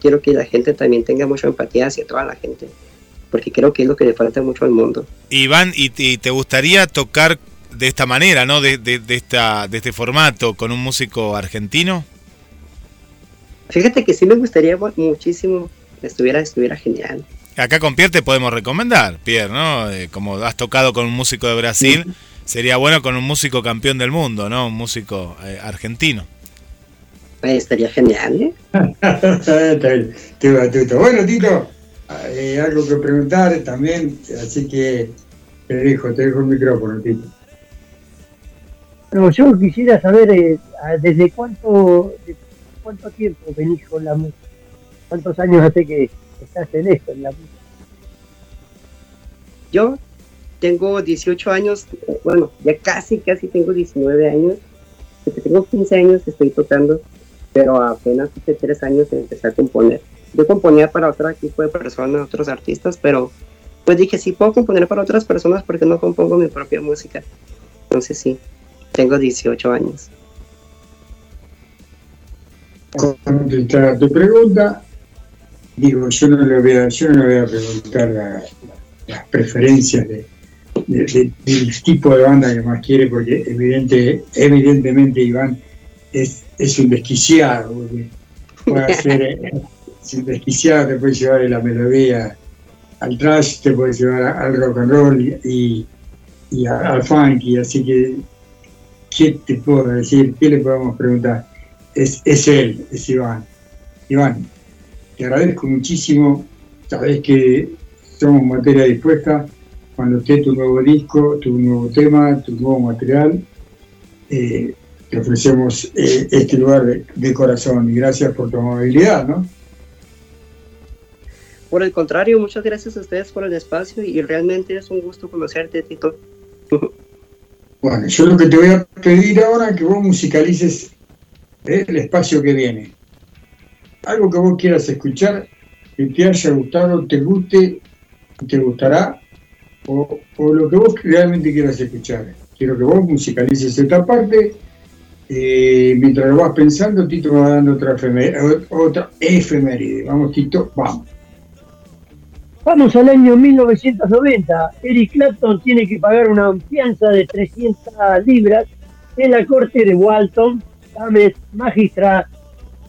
Quiero que la gente también tenga mucha empatía hacia toda la gente, porque creo que es lo que le falta mucho al mundo. Iván, ¿y, y te gustaría tocar de esta manera, ¿no? De, de- de esta, de este formato con un músico argentino? Fíjate que sí me gustaría mu- muchísimo, estuviera, estuviera genial. Acá con Pierre te podemos recomendar, Pierre, ¿no? Eh, como has tocado con un músico de Brasil, sería bueno con un músico campeón del mundo, ¿no? Un músico eh, argentino. Ay, estaría genial, ¿eh? Qué batuto. Bueno, Tito, eh, algo que preguntar también, así que te dejo, te dejo el micrófono, Tito. Pero yo quisiera saber eh, desde cuánto, cuánto tiempo venís con la música. ¿Cuántos años hace que estás en esto, en la música? Yo tengo 18 años, bueno, ya casi, casi tengo 19 años. Desde que tengo 15 años estoy tocando, pero apenas hace 3 años empecé a componer. Yo componía para otro tipo de personas, otros artistas, pero pues dije, si puedo componer para otras personas, porque no compongo mi propia música? Entonces sí, tengo 18 años. contestar tu pregunta. Digo, yo no le voy a, yo no voy a preguntar la- las preferencias de- del tipo de banda que más quiere, porque evidente, evidentemente Iván es, es un desquiciado, porque puede hacer, eh, es un desquiciado, te puede llevar la melodía al trash, te puede llevar al rock and roll y, y- y a- al funky, así que, ¿qué te puedo decir? ¿Qué le podemos preguntar? es, es él, es Iván. Iván, te agradezco muchísimo. Sabes que somos materia dispuesta. Cuando esté tu nuevo disco, tu nuevo tema, tu nuevo material, eh, te ofrecemos eh, este lugar de, de corazón y gracias por tu amabilidad, ¿no? Por el contrario, muchas gracias a ustedes por el espacio y realmente es un gusto conocerte, Tito. Bueno, yo lo que te voy a pedir ahora es que vos musicalices eh, el espacio que viene. Algo que vos quieras escuchar, que te haya gustado, te guste, te gustará, o, o lo que vos realmente quieras escuchar. Quiero que vos musicalices esta parte eh, mientras lo vas pensando, Tito va dando otra efeméride. Otra efeméride. Vamos, Tito, vamos. Vamos al año 1990. Eric Clapton tiene que pagar una fianza de 300 libras en la corte de Walton, Thames Magistrate,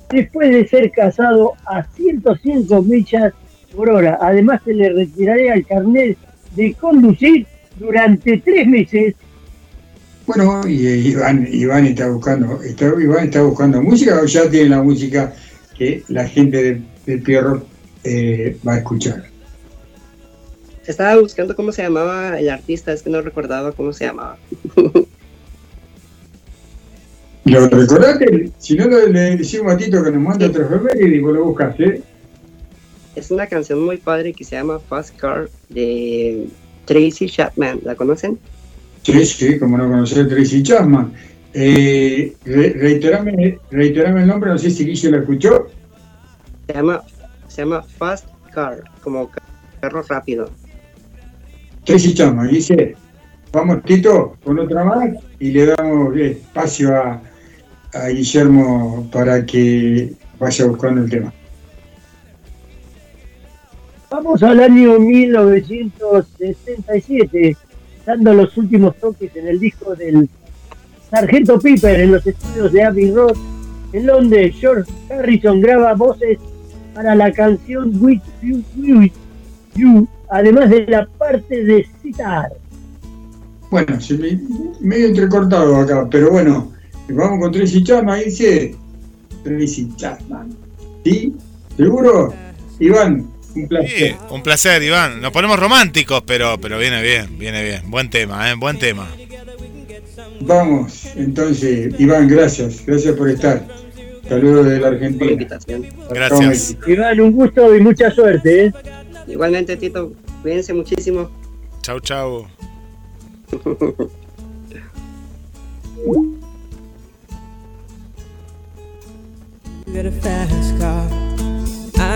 después de ser casado a 105 millas por hora. Además, se le retiraría el carnet de conducir durante tres meses. Bueno, y eh, Iván, Iván está buscando, está, Iván está buscando música o ya tiene la música que la gente del, del Pierro eh, va a escuchar. Estaba buscando cómo se llamaba el artista, es que no recordaba cómo se llamaba. ¿Lo recordaste? Si no, le le decimos a Tito que nos manda otra efeméride y vos lo buscas, ¿eh? Es una canción muy padre que se llama Fast Car de Tracy Chapman. ¿La conocen? Sí, sí, como no conocer Tracy Chapman. Eh, re- reiterame, reiterame el nombre, no sé si Guille lo escuchó. Se llama, se llama Fast Car, como ca- carro rápido. Tracy Chapman dice, vamos Tito, con otra más y le damos espacio a, a Guillermo para que vaya buscando el tema. Vamos al año 1967, dando los últimos toques en el disco del Sargento Piper en los estudios de Abbey Road, en donde George Harrison graba voces para la canción With You, You, además de la parte de citar. Bueno, se me, medio entrecortado acá, pero bueno, vamos con Tracy Chapman, dice Tracy Chapman. ¿Sí? ¿Seguro? Iván, un Sí, placer. un placer, Iván. Nos ponemos románticos, pero, pero viene bien, viene bien. Buen tema, ¿eh? Buen tema. Vamos, entonces, Iván, gracias, gracias por estar. Saludos de la Argentina. Gracias. Iván, un gusto y mucha suerte. ¿eh? Igualmente, Tito, cuídense muchísimo. Chau, chau.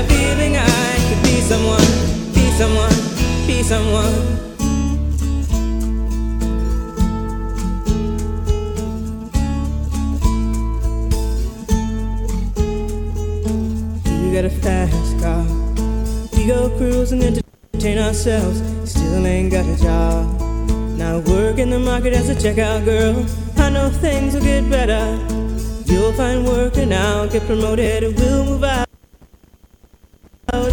A feeling I could be someone, be someone, be someone. You got a fast car. We go cruising, and entertain ourselves. Still ain't got a job. Now work in the market as a checkout girl. I know things will get better. You'll find work and I'll get promoted. We'll move out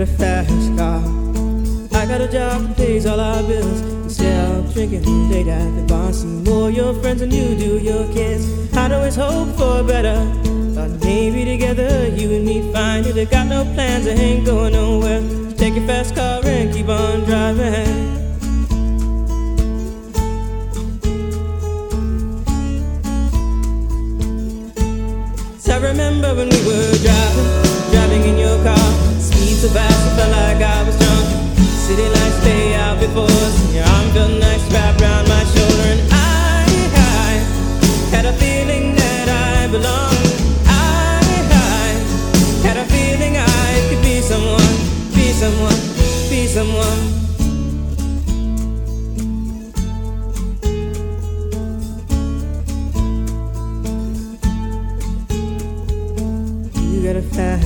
a fast car. I got a job that pays all our bills. Instead of drinking late at the bar, see more your friends than you do your kids. I'd always hope for better. Thought maybe together you and me find it. I got no plans, I ain't going nowhere. Just take your fast car and keep on driving. I remember when we were driving. Speed so felt like I was drunk. City lights lay out before us, and your arm felt nice wrapped around my shoulder. And I, I had a feeling that I belonged. I, I had a feeling I could be someone, be someone, be someone. You got a fast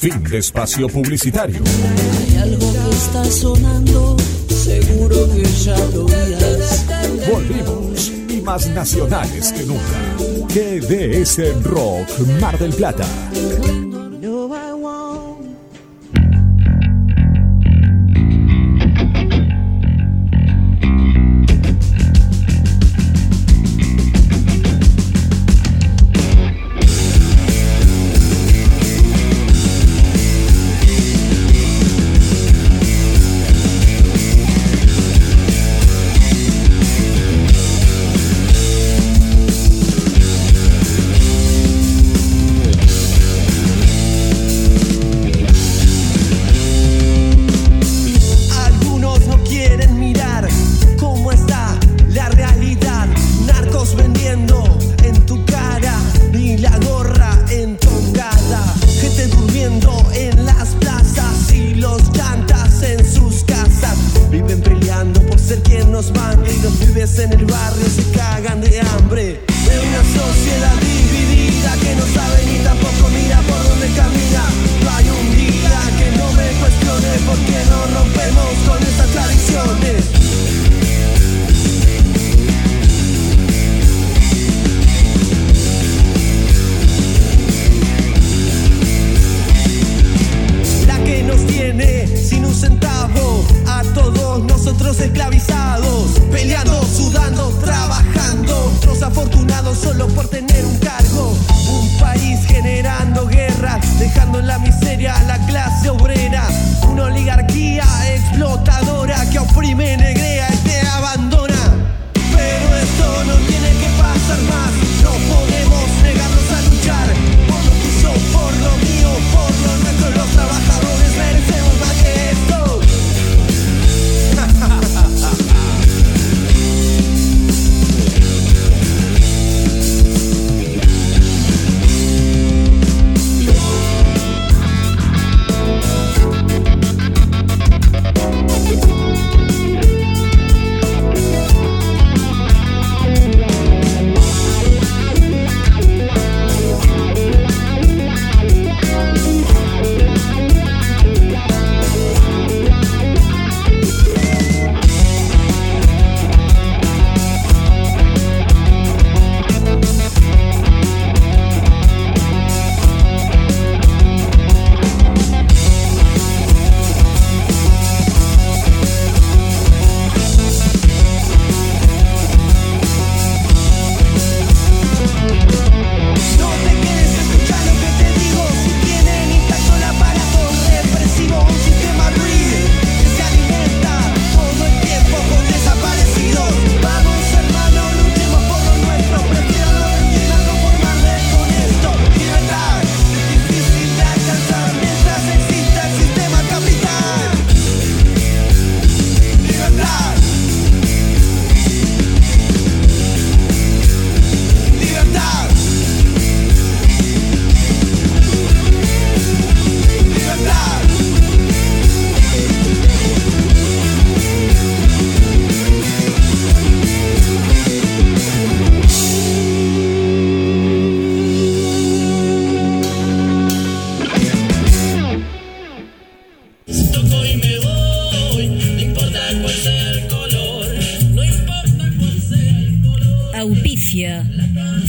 Fin de espacio publicitario. Hay algo que está sonando, seguro que ya lo oías. Volvimos y más nacionales que nunca. GDS Rock Mar del Plata.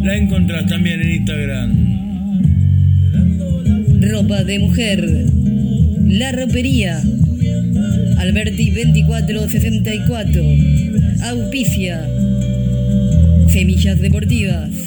La encontrás también en Instagram. Ropa de mujer. La ropería. Alberti 2464. Auspicia. Semillas deportivas.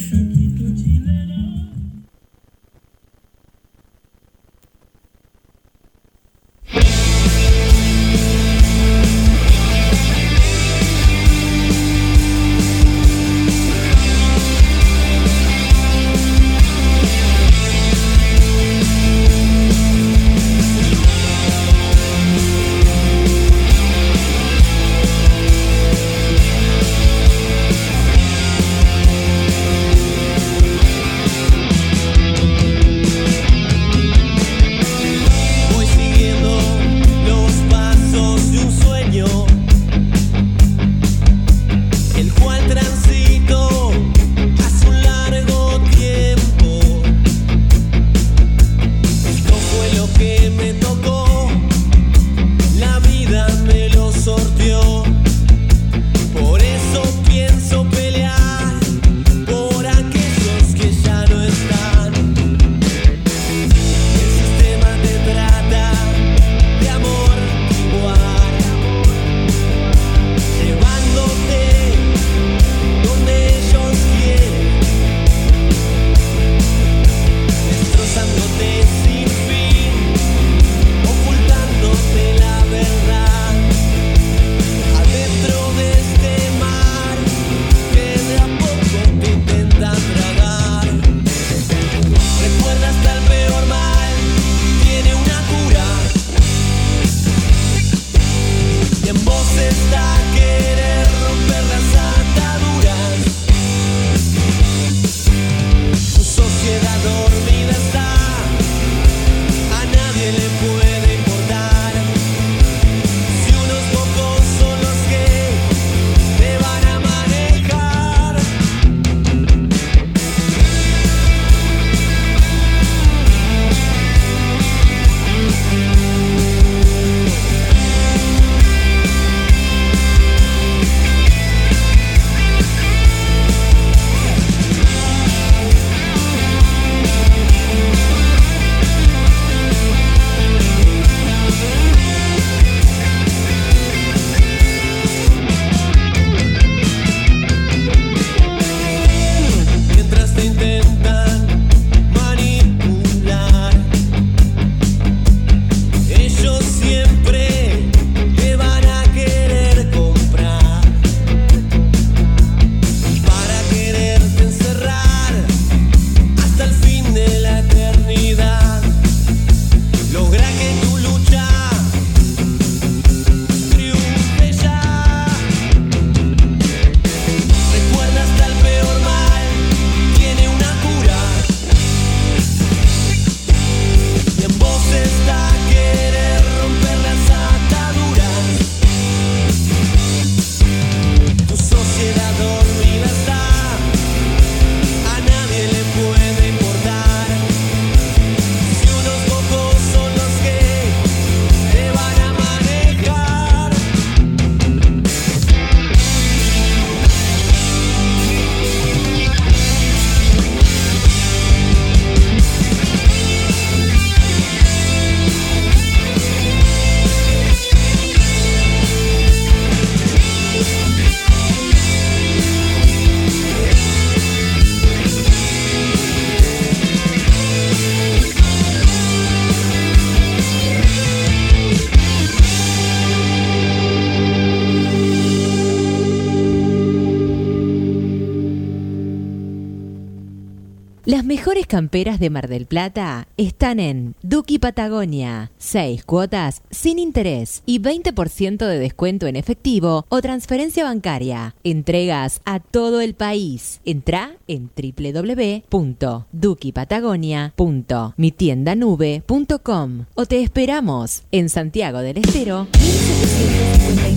Camperas de Mar del Plata están en Duki Patagonia. 6 cuotas sin interés y 20% de descuento en efectivo o transferencia bancaria. Entregas a todo el país. Entra en www.dukipatagonia.mitiendanube.com o te esperamos en Santiago del Estero 1755.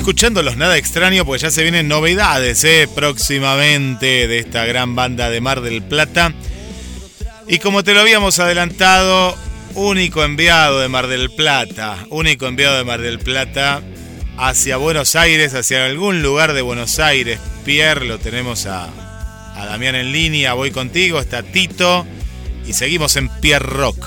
Bueno, escuchando los nada extraño, pues ya se vienen novedades eh, próximamente de esta gran banda de Mar del Plata. Y como te lo habíamos adelantado, único enviado de Mar del Plata, único enviado de Mar del Plata hacia Buenos Aires, hacia algún lugar de Buenos Aires. Pierre, lo tenemos a, a Damián en línea, voy contigo, está Tito y seguimos en Pierre Rock.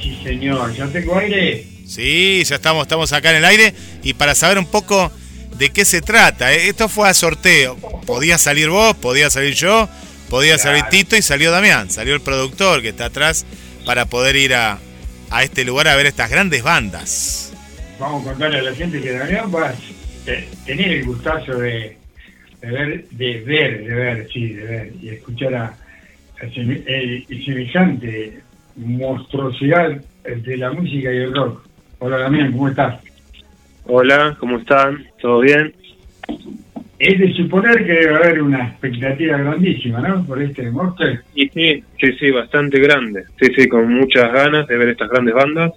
Sí, señor. ¿Ya tengo aire? Sí, ya estamos, estamos acá en el aire y para saber un poco de qué se trata. eh, Esto fue a sorteo. Podía salir vos, podía salir yo, podía salir Tito y salió Damián, salió el productor que está atrás para poder ir a, a este lugar a ver estas grandes bandas. Vamos a contarle a la gente que Damián va a te- tener el gustazo de, de ver, de ver, de ver, sí, de ver y escuchar a, el, el semejante monstruosidad de la música y el rock. Hola Damián, ¿cómo estás? Hola, ¿cómo están? ¿Todo bien? Es de suponer que debe haber una expectativa grandísima, ¿no? Por este Monster. Y sí, sí, sí, bastante grande. Sí, sí, con muchas ganas de ver estas grandes bandas.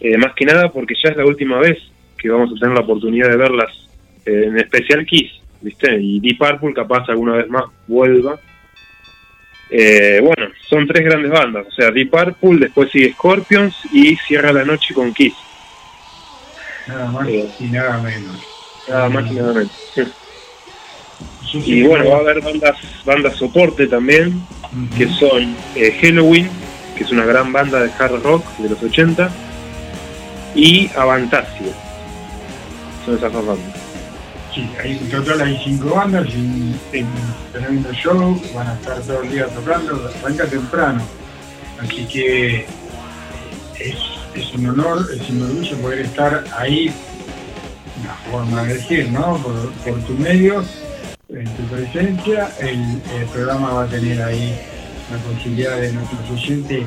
Eh, más que nada porque ya es la última vez que vamos a tener la oportunidad de verlas, eh, en especial Kiss, ¿viste? Y Deep Purple capaz alguna vez más vuelva. Eh, bueno, son tres grandes bandas, o sea, Deep Purple, después sigue Scorpions y cierra la noche con Kiss. Nada más Eh. y nada menos. Nada más y nada menos. Sí. Y bueno, va a haber bandas, bandas soporte también, Ujú. que son eh, Halloween, que es una gran banda de hard rock de los 80, y Avantasia. Son esas dos bandas. Sí, total hay cinco bandas y un tremendo show, van a estar todo el día tocando, arranca temprano. Así que es, es un honor, es un orgullo poder estar ahí, una forma de decir, ¿no? Por, por tu medio, en tu presencia, el, el programa va a tener ahí la posibilidad de nuestros oyentes,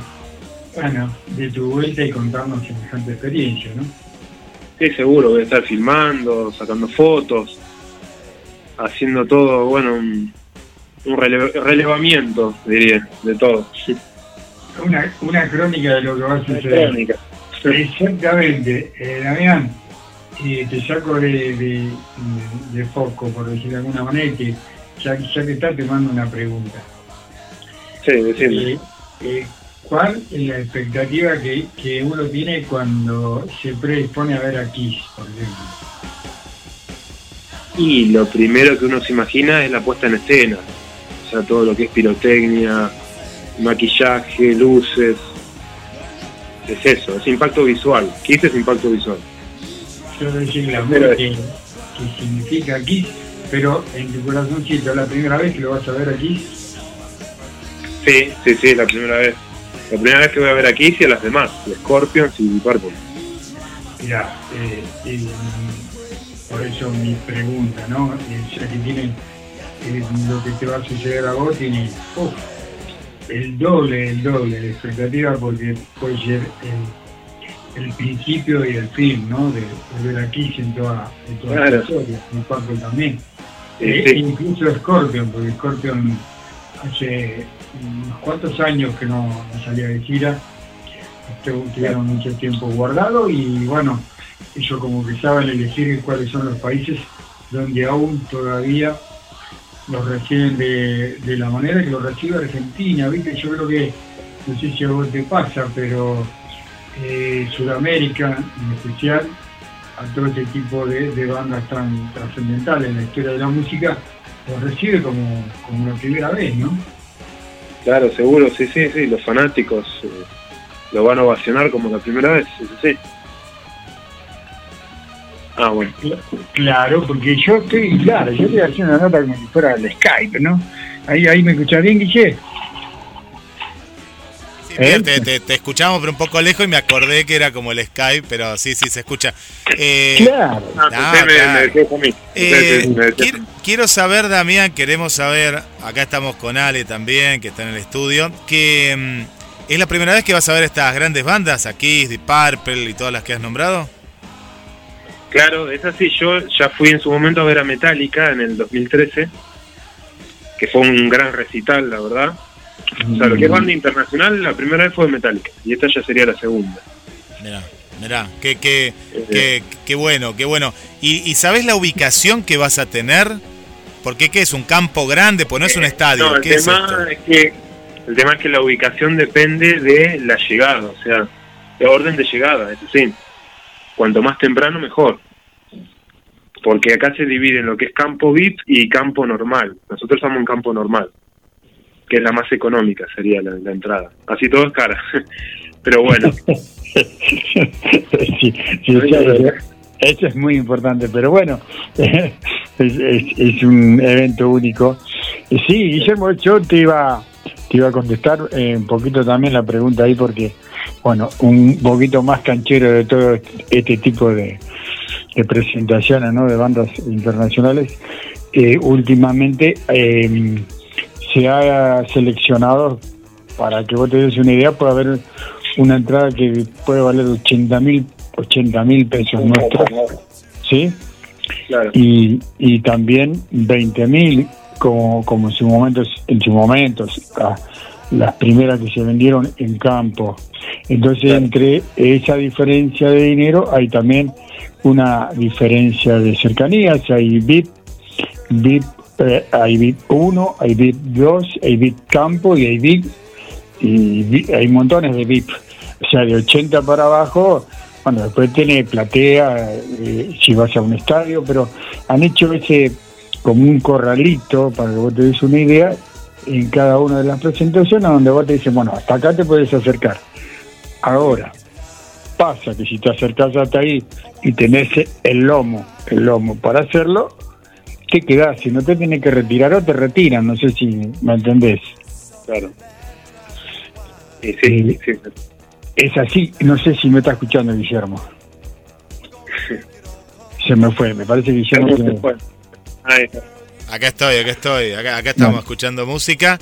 bueno, de tu vuelta y contarnos semejante experiencia, ¿no? Sí, seguro, voy a estar filmando, sacando fotos, haciendo todo, bueno, un, un rele- relevamiento, diría, de todo. Una, una crónica de lo que va a Una suceder. crónica. Exactamente, eh, Damián, te saco de, de- de foco, por decir de alguna manera, que ya, ya que está te mando una pregunta. Sí, decirme. Eh, eh, ¿Cuál es la expectativa que, que uno tiene cuando se predispone a ver a Kiss, por ejemplo? Y lo primero que uno se imagina es la puesta en escena. O sea, todo lo que es pirotecnia, maquillaje, luces. Es eso, es impacto visual. Kiss es impacto visual. Yo decir la Pero- que, que significa Kiss, pero en tu corazoncito, ¿la primera vez que lo vas a ver a Kiss? Sí, sí, sí, es la primera vez. La primera vez que voy a ver a Kiss y a las demás, de Scorpions y Purple. Mira, eh, eh, por eso mi pregunta, ¿no? Eh, ya que tiene eh, lo que te va a suceder a vos, tiene uf, el doble, el doble de expectativa porque puede ser el, el principio y el fin, ¿no? De, de ver aquí en toda, en toda Claro. la historia, mi Paco también. Sí. Incluso Scorpion, porque Scorpion hace unos cuantos años que no, no salía de gira, tuvieron mucho tiempo guardado y bueno, ellos como que saben elegir cuáles son los países donde aún todavía los reciben de, de la manera que los recibe Argentina, ¿viste? Yo creo que, no sé si a vos te pasa, pero eh, Sudamérica en especial, a todo este tipo de, de bandas tan trascendentales en la historia de la música, los recibe como, como la primera vez, ¿no? Claro, seguro, sí, sí, sí. Los fanáticos eh, lo van a ovacionar como la primera vez, sí, sí. Ah, bueno. Claro, porque yo estoy, claro, yo estoy haciendo una nota como si fuera el Skype, ¿no? Ahí, ahí me escuchás bien, Guille. Pierre, te, te- te escuchamos pero un poco lejos y me acordé que era como el Skype, pero sí, sí, se escucha. Eh, Claro. Ah, No, usted me, claro. me decía eso a mí. Eh, me quiero, quiero saber, Damián, queremos saber, acá estamos con Ale también, que está en el estudio, que mm, es la primera vez que vas a ver estas grandes bandas, aquí, Deep Purple y todas las que has nombrado. Claro, es así. Yo ya fui en su momento a ver a Metallica en el 2013, que fue un gran recital, la verdad. O sea, lo que es banda internacional, la primera vez fue Metallica, y esta ya sería la segunda. Mirá, mirá, qué, qué, qué, qué bueno, qué bueno. ¿Y, y sabes la ubicación que vas a tener? Porque qué es un campo grande, pues no es un estadio. No, el ¿Qué es tema es, que el tema es que la ubicación depende de la llegada, o sea, de orden de llegada, es decir, cuanto más temprano mejor. Porque acá se divide en lo que es campo VIP y campo normal. Nosotros estamos en campo normal, que es la más económica, sería la, entrada. Así todo es cara. Pero bueno, sí, eso, es muy importante, pero bueno, es, un evento único. Sí, Guillermo, yo te iba, te iba a contestar eh, un poquito también la pregunta ahí, porque, bueno, un poquito más canchero de todo este, este tipo de, de presentaciones ¿no? de bandas internacionales. eh, últimamente eh, se ha seleccionado, para que vos te des una idea, puede haber una entrada que puede valer 80 mil 80 mil pesos nuestros, ¿sí? claro. Y, y también 20 mil, como, como en su momento, en su momento, las primeras que se vendieron en campo. Entonces, entre esa diferencia de dinero hay también una diferencia de cercanías, hay VIP, VIP, eh, VIP 1, hay VIP 2, hay VIP campo y VIP, y hay montones de VIP. O sea, de 80 para abajo, bueno, después tiene platea, eh, si vas a un estadio, pero han hecho ese como un corralito, para que vos te des una idea, en cada una de las presentaciones, donde vos te dicen, bueno, hasta acá te puedes acercar. Ahora, pasa que si te acercás hasta ahí y tenés el lomo, el lomo para hacerlo, te quedás. Si no te tienen que retirar o te retiran, no sé si me entendés. Claro. Sí, sí, Es así, no sé si me está escuchando Guillermo. Se me fue, me parece que Guillermo se me- Ahí está. Acá estoy, acá estoy, acá, acá estamos escuchando música.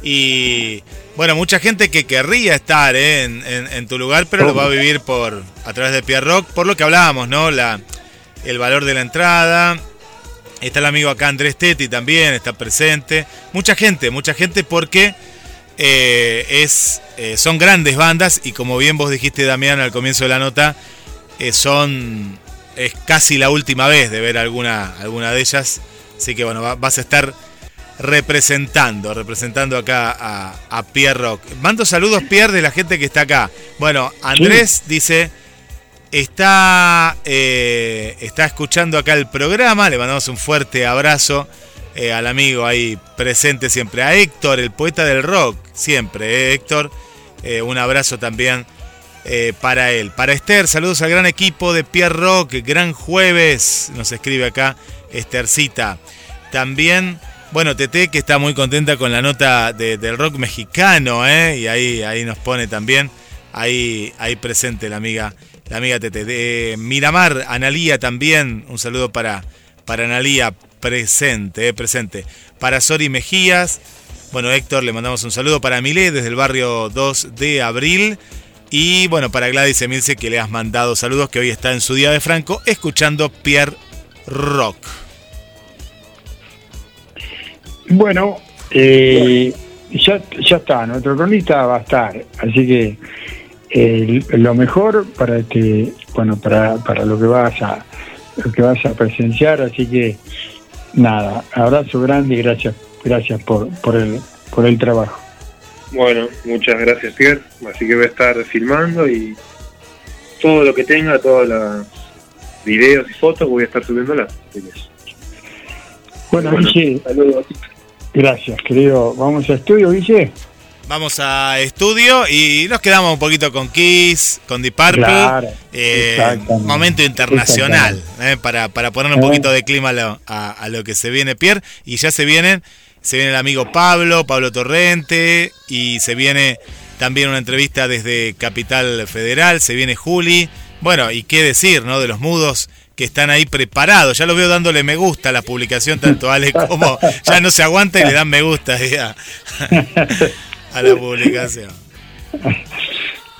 Y bueno, mucha gente que querría estar eh, en, en- en tu lugar, pero lo va a vivir por a través de Pierre Rock, por lo que hablábamos, ¿no? La, el valor de la entrada. Está el amigo acá Andrés Tetti también, está presente. Mucha gente, mucha gente porque eh, es, eh, son grandes bandas y como bien vos dijiste, Damián, al comienzo de la nota, eh, son es casi la última vez de ver alguna, alguna de ellas. Así que bueno, va- vas a estar representando, representando acá a, a Pierre Rock. Mando saludos, Pierre, de la gente que está acá. Bueno, Andrés dice, está, eh, está escuchando acá el programa, le mandamos un fuerte abrazo eh, al amigo ahí presente siempre, a Héctor, el poeta del rock, siempre, eh, Héctor, un abrazo también para él. Para Esther, saludos al gran equipo de Pierre Rock, gran jueves, nos escribe acá Esthercita. También, bueno, Tete, que está muy contenta con la nota de- del rock mexicano, y ahí, ahí nos pone también, ahí, ahí presente la amiga, la amiga Tete. De Miramar, Analía también, un saludo para, para Analía, presente, eh, presente. Para Sori Mejías, bueno, Héctor, le mandamos un saludo para Milé desde el barrio 2 de abril. Y bueno, para Gladys Emilce, que le has mandado saludos, que hoy está en su día de Franco, escuchando Pierre Rock. Bueno, eh, ya, ya está, nuestro cronista va a estar, así que eh, lo mejor para este bueno, para, para lo que vas a lo que vas a presenciar, así que nada, abrazo grande y gracias, gracias por, por el por el trabajo. Bueno, muchas gracias, Pierre. Así que voy a estar filmando y todo lo que tenga, todos los videos y fotos, voy a estar subiéndolas. Que- Bueno, Bueno, Guille, saludos. gracias, querido. Vamos a estudio, Guille. Vamos a estudio y nos quedamos un poquito con Kiss, con Deep Purple. Claro, Eh, momento internacional, eh, para, para poner un Eh. poquito de clima a lo, a- a lo que se viene, Pierre. Y ya se vienen, se viene el amigo Pablo, Pablo Torrente, y se viene también una entrevista desde Capital Federal, se viene Juli. Bueno, y qué decir, ¿no? De los mudos que están ahí preparados. Ya lo veo dándole me gusta a la publicación, tanto Ale como ya no se aguanta y le dan me gusta ahí a, la publicación.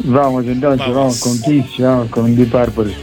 Vamos entonces, Vamos. vamos, con Kiss, vamos con Deep Purple.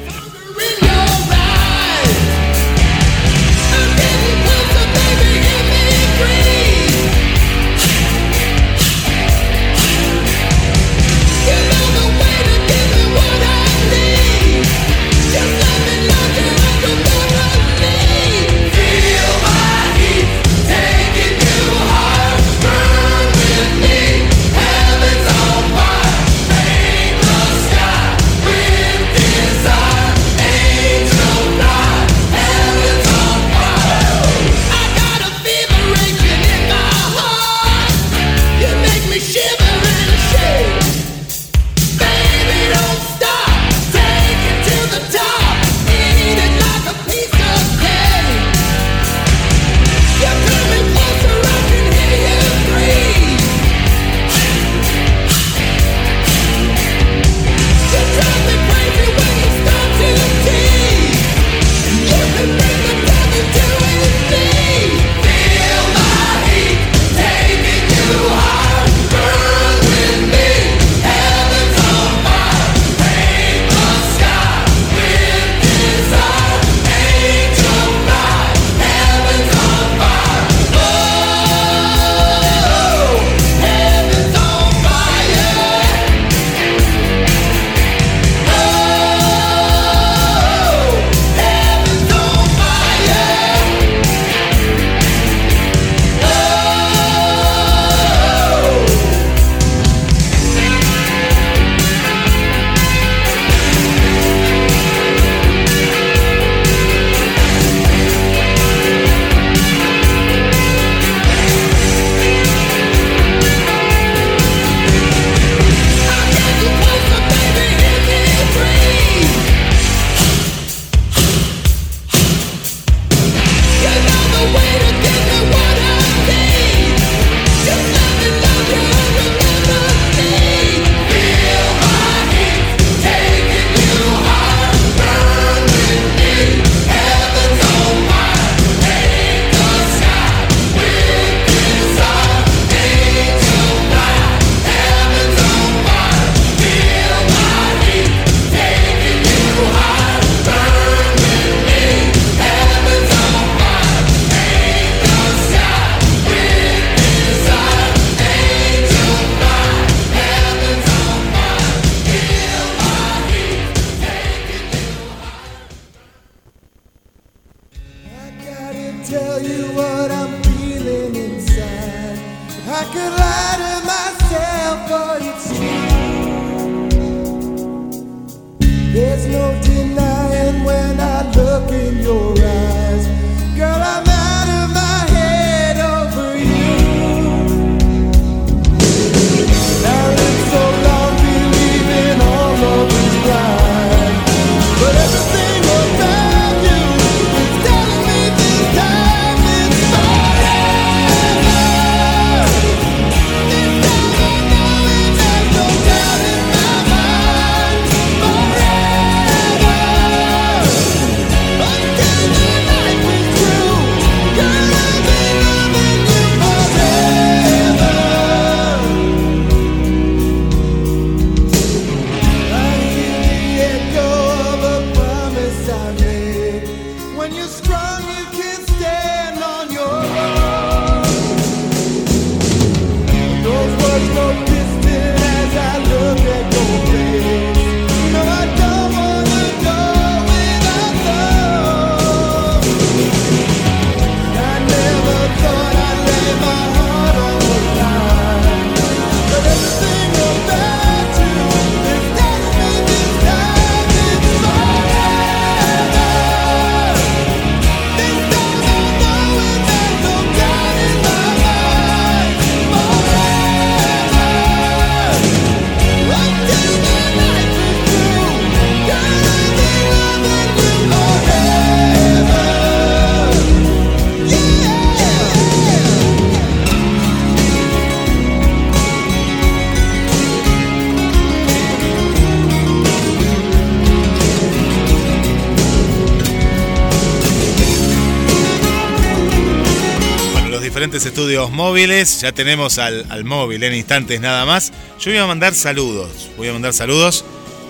Estudios móviles. Ya tenemos al, al móvil en instantes nada más. Yo voy a mandar saludos. Voy a mandar saludos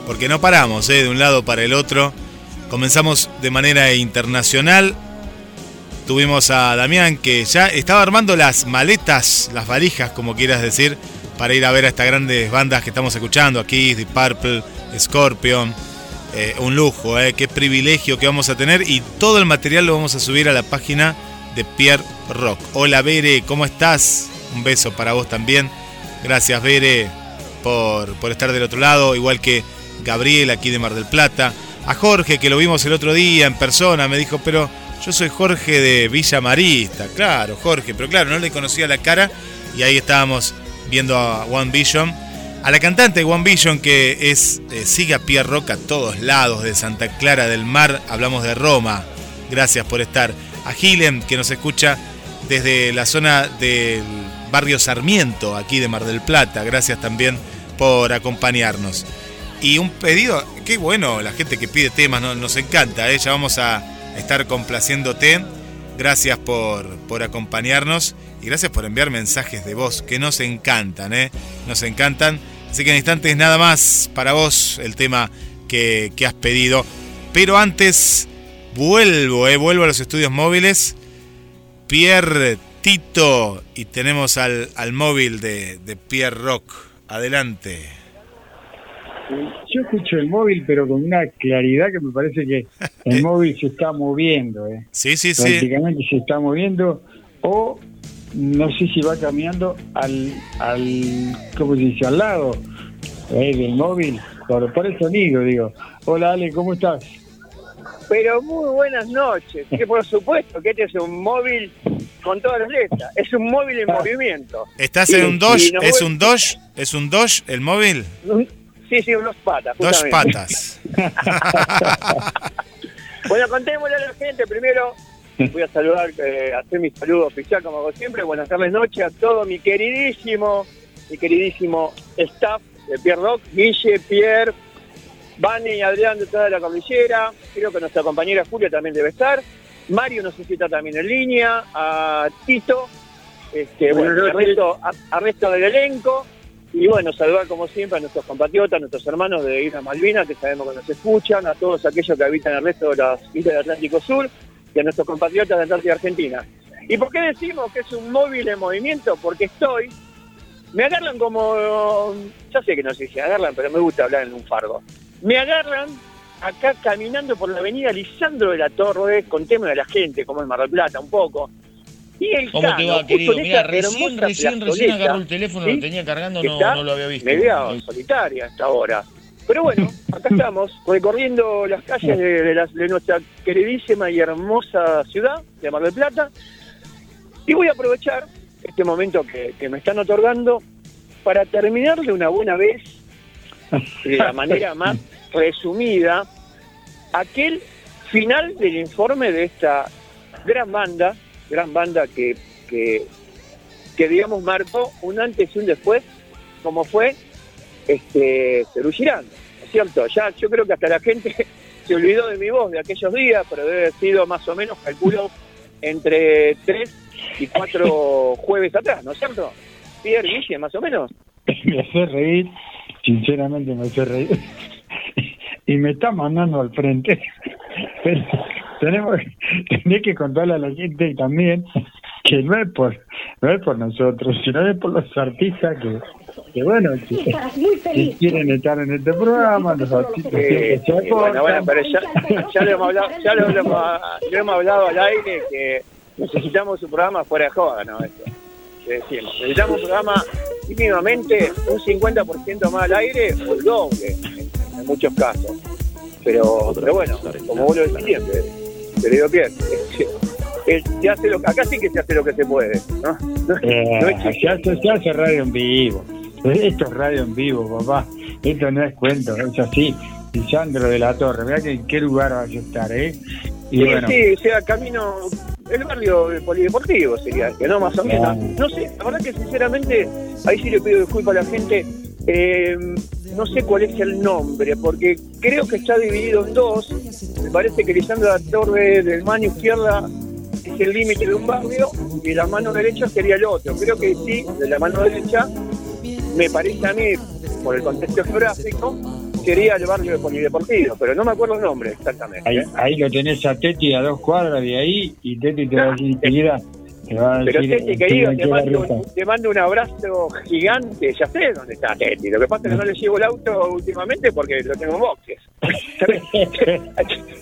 porque no paramos ¿eh? de un lado para el otro. Comenzamos de manera internacional. Tuvimos a Damián que ya estaba armando las maletas, las valijas, como quieras decir, para ir a ver a estas grandes bandas que estamos escuchando aquí, The Purple, Scorpion. Eh, un lujo, eh, qué privilegio que vamos a tener y todo el material lo vamos a subir a la página de Pierre Rock. Hola Bere, ¿cómo estás? Un beso para vos también. Gracias Bere por, por estar del otro lado, igual que Gabriel aquí de Mar del Plata. A Jorge, que lo vimos el otro día en persona, me dijo, pero yo soy Jorge de Villa Marista. Claro, Jorge, pero claro, no le conocía la cara y ahí estábamos viendo a One Vision. A la cantante One Vision que es eh, sigue a Pierre Rock a todos lados de Santa Clara del Mar, hablamos de Roma. Gracias por estar. A Gilem que nos escucha desde la zona del barrio Sarmiento, aquí de Mar del Plata. Gracias también por acompañarnos. Y un pedido, qué bueno, la gente que pide temas, no- nos encanta, ¿eh? ya vamos a estar complaciéndote. Gracias por, por acompañarnos y gracias por enviar mensajes de voz que nos encantan, ¿eh? nos encantan. Así que en instantes nada más para vos el tema que, que has pedido. Pero antes vuelvo, ¿eh? vuelvo a los estudios móviles. Pierre Tito y tenemos al, al móvil de, de Pierre Rock. Adelante. Yo escucho el móvil, pero con una claridad que me parece que el móvil se está moviendo. ¿eh? Sí, sí, sí. Prácticamente se está moviendo. O no sé si va caminando al, al ¿cómo se dice? Al lado eh, del móvil. Por, por el sonido, digo. Hola, Ale, ¿cómo estás? Pero muy buenas noches. Que por supuesto que este es un móvil con todas las letras. Es un móvil en movimiento. ¿Estás Y- en un Dodge? ¿Es un Dodge? ¿Es un Dodge el móvil? Sí, sí, dos patas. Dos patas. Bueno, contémosle a la gente. Primero voy a saludar, eh, hacer mi saludo oficial como hago siempre. Buenas tardes, noches a todo mi queridísimo, mi queridísimo staff de Pierre Rock, Guille, Pierre, Vani y Adrián de toda la cordillera. Creo que nuestra compañera Julia también debe estar. Mario no sé si está también en línea. A Tito, este, bueno, Buenas al noches. resto, a- al resto del elenco. Y bueno, saludar como siempre a nuestros compatriotas, a nuestros hermanos de Islas Malvinas, que sabemos que nos escuchan, a todos aquellos que habitan el resto de las islas del Atlántico Sur y a nuestros compatriotas de Antártida Argentina. ¿Y por qué decimos que es un móvil en movimiento? Porque estoy, me agarran como, ya sé que no sé si agarran, pero me gusta hablar en un fardo. Me agarran acá caminando por la avenida Lisandro de la Torre, con tema de la gente, como en Mar del Plata un poco. Y el ¿Cómo te va, querido? Mira, recién, recién, recién agarró el teléfono, ¿sí? lo tenía cargando, no, lo había visto. media solitaria hasta ahora. Pero bueno, acá estamos, recorriendo las calles de, de las- de nuestra queridísima y hermosa ciudad de Mar del Plata. Y voy a aprovechar este momento que, que me están otorgando para terminar de una buena vez, de la manera más resumida, aquel final del informe de esta gran banda, gran banda que, que, que digamos marcó un antes y un después, como fue este Perú Girán, ¿no es cierto? Ya yo creo que hasta la gente se olvidó de mi voz de aquellos días, pero debe haber sido más o menos, calculo, entre tres y cuatro jueves atrás, ¿no es cierto? Pierre Guille, más o menos. me hace reír, sinceramente me hace reír. y me está mandando al frente. Pero tenemos tenés que contarle a la gente también que no es por no es por nosotros, sino es por los artistas que, que bueno, que, que quieren estar en este programa, los artistas Eh, se eh, bueno, bueno, pero ya, ya lo hemos hablado, ya lo, hemos, lo hemos hablado al aire que necesitamos un programa fuera de joda, ¿no? Esto, que decimos. Necesitamos un programa mínimamente un 50% más al aire o el doble en, en muchos casos. Pero, pero bueno, como vos lo decís siempre, te digo que se hace lo, acá sí que se hace lo que se puede, ¿no? No, Eh, no es chiste. se, hace, se hace radio en vivo. Esto es radio en vivo, papá. Esto no es cuento, es así. Lisandro de la Torre, mira que en qué lugar vas a estar, ¿eh? Y Sí, bueno, sí, o sea, camino, el barrio polideportivo sería, que no más o menos. No sé, la verdad que sinceramente, ahí sí le pido disculpas a la gente, eh, no sé cuál es el nombre, porque creo que está dividido en dos. Me parece que Lisandro la Torre del mano izquierda es el límite de un barrio y la mano derecha sería el otro. Creo que sí, de la mano derecha, me parece a mí, por el contexto geográfico, sería el barrio de polideportivo, pero no me acuerdo el nombre exactamente. Ahí, ¿eh? ahí lo tenés a Teti a dos cuadras de ahí y Teti te va a decir enseguida. Pero Teti, querido, te mando, un, te mando un abrazo gigante. Ya sé dónde está Teti. Lo que pasa es que no le llevo el auto últimamente porque lo tengo en boxes. hay, que-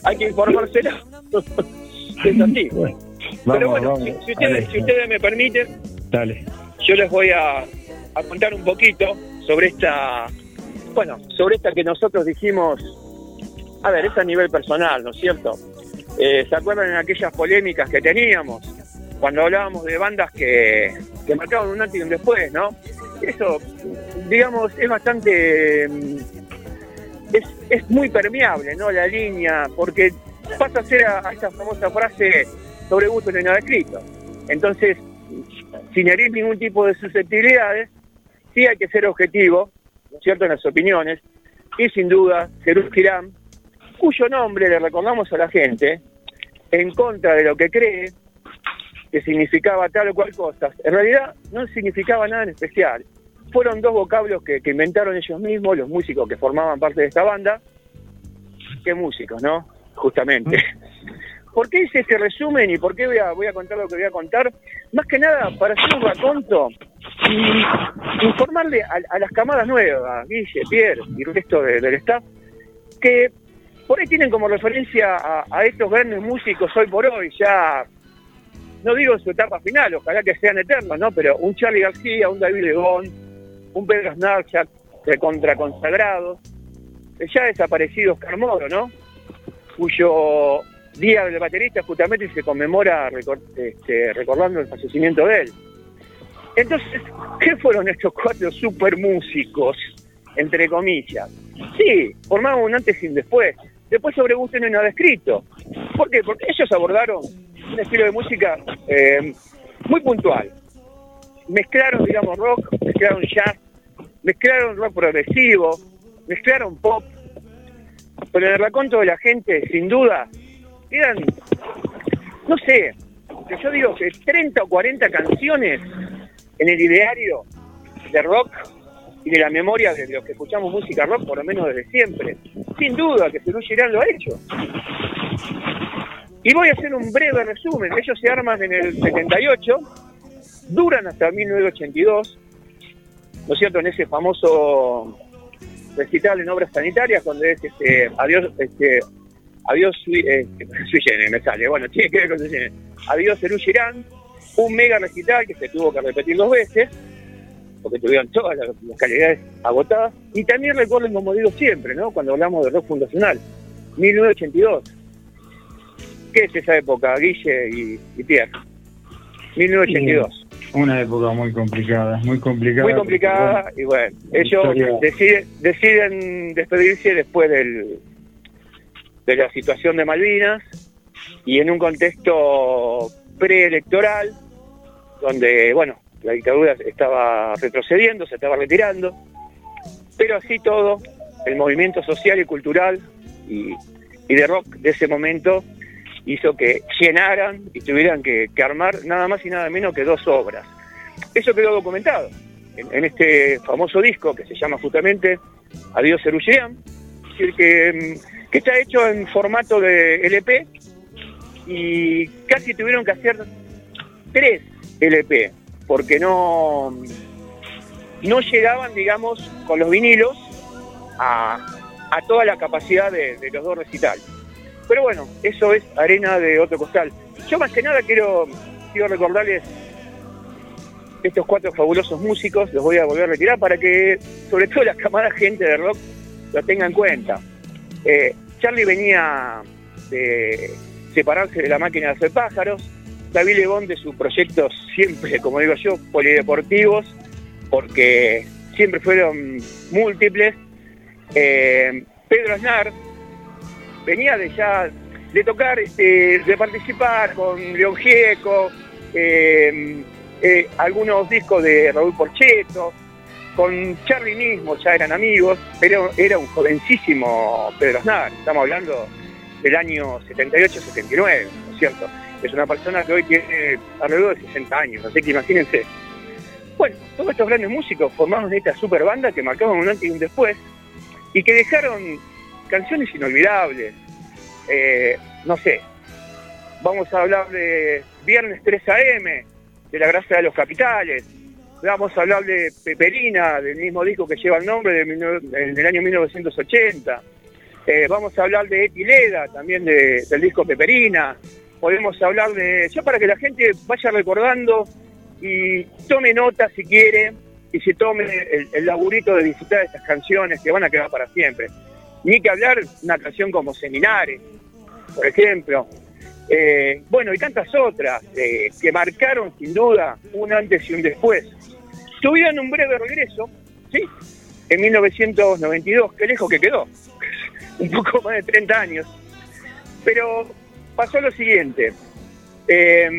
hay que informárselo. es así. Pero Vamos, bueno, vamos. si, si ustedes, si ustedes me permiten, Dale. yo les voy a, a contar un poquito sobre esta, bueno, sobre esta que nosotros dijimos, a ver, es a nivel personal, ¿no es cierto? Eh, ¿Se acuerdan en aquellas polémicas que teníamos? Cuando hablábamos de bandas que, que marcaban un antes y un después, ¿no? Eso, digamos, es bastante... mm, Es, es muy permeable, ¿no? La línea, porque pasa a ser a, a esa famosa frase sobre gusto no hay nada escrito. Entonces, sin herir ningún tipo de susceptibilidades, sí hay que ser objetivo, ¿no es cierto?, en las opiniones, y sin duda, Girán, cuyo nombre le recordamos a la gente, en contra de lo que cree, que significaba tal o cual cosa, en realidad no significaba nada en especial. Fueron dos vocablos que, que inventaron ellos mismos, los músicos que formaban parte de esta banda. ¿Qué músicos, no? Justamente. ¿Por qué hice este resumen y por qué voy a, contar lo que voy a contar? Más que nada para hacer un raconto y informarle a, las camadas nuevas, Guille, Pierre y el resto de- del staff, que por ahí tienen como referencia a, estos grandes músicos hoy por hoy, ya no digo su etapa final, ojalá que sean eternos, ¿no? Pero un Charlie García, un David Legón, un Pedro Aznar ya recontra consagrados, ya desaparecido Oscar Moro, ¿no? Cuyo día del baterista justamente se conmemora recor- este, recordando el fallecimiento de él. Entonces, ¿qué fueron estos cuatro super músicos, entre comillas? Sí, formaban un antes y un después. Después sobre gusto no hay nada escrito. ¿Por qué? Porque ellos abordaron un estilo de música eh, muy puntual. Mezclaron, digamos, rock, mezclaron jazz, mezclaron rock progresivo, mezclaron pop. Pero en el raconto de la gente, sin duda, eran, no sé, yo digo que 30 o 40 canciones en el ideario de rock y de la memoria de los que escuchamos música rock, por lo menos desde siempre. Sin duda que Cerú Girán lo ha hecho. Y voy a hacer un breve resumen. Ellos se arman en el 78, duran hasta 1982, ¿no es cierto? En ese famoso recital en obras sanitarias, donde es este, adiós, este, adiós, eh, me sale, bueno, tiene que ver con adiós Cerú Girán, un mega recital que se tuvo que repetir dos veces, porque tuvieron todas las, las calidades agotadas, y también recuerden, como digo siempre, ¿no? Cuando hablamos de rock fundacional, 1982. ¿Qué es esa época, Guille y, y Pierre? 1982. Una época muy complicada, muy complicada. Muy complicada y bueno, ellos deciden, deciden despedirse después del, de la situación de Malvinas y en un contexto preelectoral donde, bueno, la dictadura estaba retrocediendo, se estaba retirando, pero así todo, el movimiento social y cultural y, de rock de ese momento hizo que llenaran y tuvieran que, que armar nada más y nada menos que dos obras. Eso quedó documentado en, este famoso disco que se llama justamente Adiós Cerullean, es que, mm, que está hecho en formato de LP y casi tuvieron que hacer tres LP porque no, no llegaban, digamos, con los vinilos a, a toda la capacidad de, los dos recitales. Pero bueno, eso es arena de otro costal. Yo más que nada quiero, quiero recordarles estos cuatro fabulosos músicos, los voy a volver a retirar para que, sobre todo las cámaras gente de rock, lo tengan en cuenta. Eh, Charlie venía de separarse de la máquina de hacer pájaros, David Lebón de sus proyectos siempre, como digo yo, polideportivos, porque siempre fueron múltiples. Eh, Pedro Aznar venía de ya de tocar, este, de participar con León Gieco, eh, eh, algunos discos de Raúl Porcheto, con Charlie mismo ya eran amigos, pero era un jovencísimo Pedro Aznar, estamos hablando del año 78-79, ¿no es cierto? Es una persona que hoy tiene alrededor de 60 años, así que imagínense. Bueno, todos estos grandes músicos formaron esta super banda que marcaron un antes y un después y que dejaron canciones inolvidables. Eh, no sé, vamos a hablar de Viernes 3 AM, de La Gracia de los Capitales, vamos a hablar de Peperina, del mismo disco que lleva el nombre de, mil nove- del año 1980. Eh, vamos a hablar de Etileda, también de- del disco Peperina. Podemos hablar de. Ya para que la gente vaya recordando y tome nota si quiere y se tome el, el laburito de disfrutar de estas canciones que van a quedar para siempre. Ni que hablar una canción como Seminares, por ejemplo. Eh, bueno, y tantas otras eh, que marcaron sin duda un antes y un después. Tuvieron un breve regreso, ¿sí? En 1992, qué lejos que quedó, un poco más de 30 años. Pero pasó lo siguiente, eh,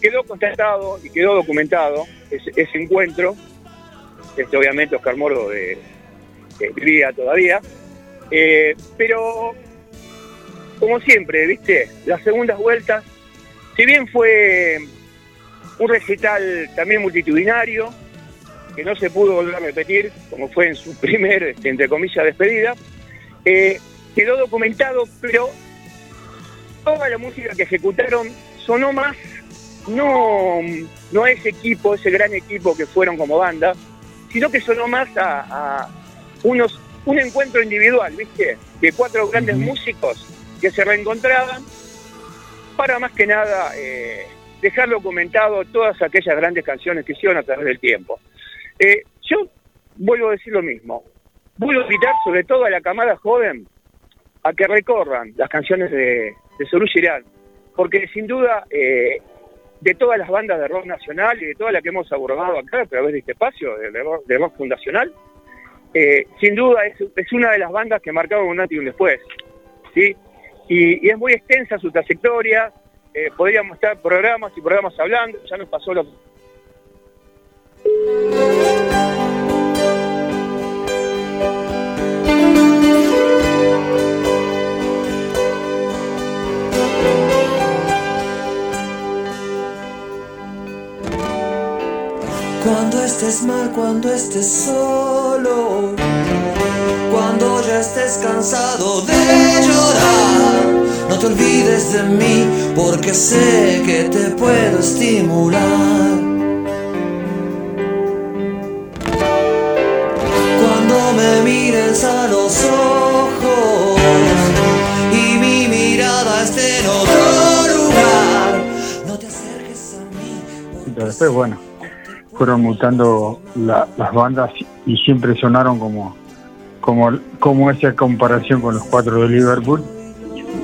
quedó constatado y quedó documentado ese, encuentro, este, obviamente Oscar Moro de, todavía, eh, pero como siempre, viste, las segundas vueltas, si bien fue un recital también multitudinario, que no se pudo volver a repetir, como fue en su primer, entre comillas, despedida, eh, quedó documentado, pero toda la música que ejecutaron sonó más, no, no a ese equipo, ese gran equipo que fueron como banda, sino que sonó más a, a unos, un encuentro individual, ¿viste? De cuatro grandes músicos que se reencontraban para más que nada eh, dejar documentado todas aquellas grandes canciones que hicieron a través del tiempo. Eh, yo vuelvo a decir lo mismo. Vuelvo a invitar sobre todo a la camada joven a que recorran las canciones de, de Girán, porque sin duda eh, de todas las bandas de rock nacional y de todas las que hemos abordado acá a través de este espacio de, rock, de rock fundacional, eh, sin duda es, es una de las bandas que marcaron un antes después. ¿sí? Y, y es muy extensa su trayectoria, eh, podríamos estar programas y programas hablando, ya nos pasó lo Cuando estés mal, cuando estés solo, cuando ya estés cansado de llorar, no te olvides de mí porque sé que te puedo estimular. Me mires a los ojos y mi mirada esté en otro lugar, no te acerques a mí. Después, bueno, fueron mutando la- las bandas y siempre sonaron como, como, como esa comparación con los cuatro de Liverpool.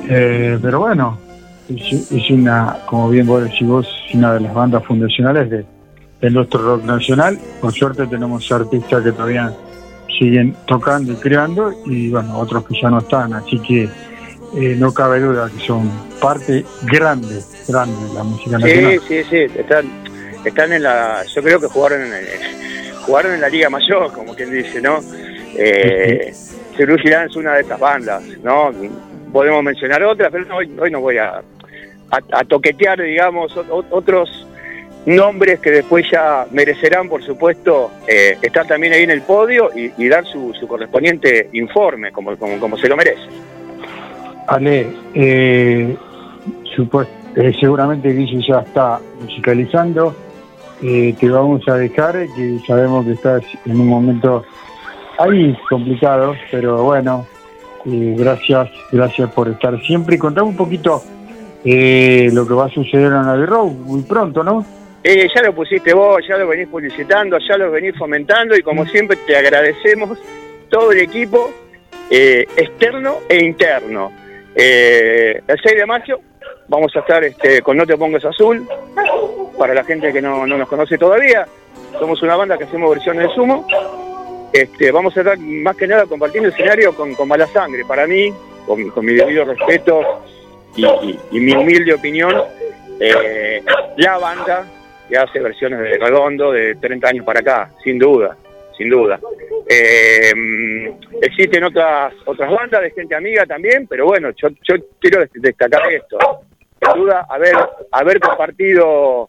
Eh, pero bueno, es, es una, como bien vos decís vos, una de las bandas fundacionales de, de nuestro rock nacional. Por suerte tenemos artistas que todavía siguen tocando y creando y bueno, otros que ya no están, así que eh, no cabe duda que son parte grande, grande de la música nacional. Sí, sí, sí, están, están en la, yo creo que jugaron en, el- jugaron en la Liga Mayor, como quien dice, ¿no? Eh, Cerú Girán es una de estas bandas, ¿no? Podemos mencionar otras, pero hoy, hoy no voy a, a, a toquetear, digamos, otros nombres que después ya merecerán, por supuesto, eh, estar también ahí en el podio y, dar su, correspondiente informe, como, como, como se lo merece. Ale, eh, supues- eh, seguramente Guille ya está musicalizando. Eh, te vamos a dejar, que sabemos que estás en un momento ahí complicado, pero bueno, eh, gracias, gracias por estar siempre. Y contame un poquito lo que va a suceder en Abbey Road muy pronto, ¿no? Eh, ya lo pusiste vos, ya lo venís publicitando, ya lo venís fomentando y como siempre te agradecemos todo el equipo eh, externo e interno. Eh, el 6 de mayo vamos a estar este, con No Te Pongas Azul, para la gente que no, no nos conoce todavía. Somos una banda que hacemos versiones de sumo. Este, vamos a estar más que nada compartiendo escenario con, con Mala Sangre. Para mí, con, con mi debido respeto y mi humilde opinión, eh, la banda que hace versiones de Redondo de 30 años para acá, sin duda, sin duda. Eh, existen otras otras bandas de gente amiga también, pero bueno, yo, yo quiero dest- destacar esto. sin duda haber, haber compartido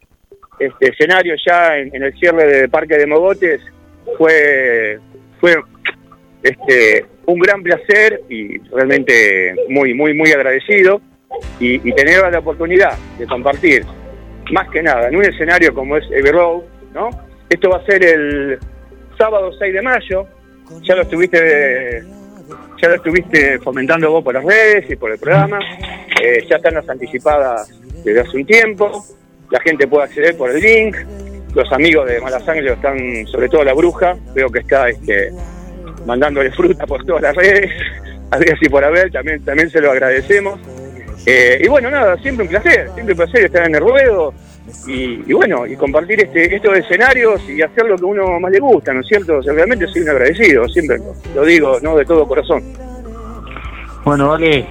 este escenario ya en, en el cierre de Parque de Mogotes fue, fue este, un gran placer y realmente muy, muy, muy agradecido y, y tener la oportunidad de compartir, más que nada, en un escenario como es Abbey Road, ¿no? Esto va a ser el sábado 6 de mayo, ya lo estuviste ya lo estuviste fomentando vos por las redes y por el programa, eh, ya están las anticipadas desde hace un tiempo, la gente puede acceder por el link, los amigos de Mala Sangre están, sobre todo la bruja, veo que está este, mandándole fruta por todas las redes, así por haber, también, también se lo agradecemos. Eh, y bueno, nada, siempre un placer, siempre un placer estar en el ruedo y, y bueno, y compartir este, estos escenarios y hacer lo que uno más le gusta, ¿no es cierto? O sea, soy un agradecido, siempre lo, digo, ¿no? De todo corazón. Bueno, vale,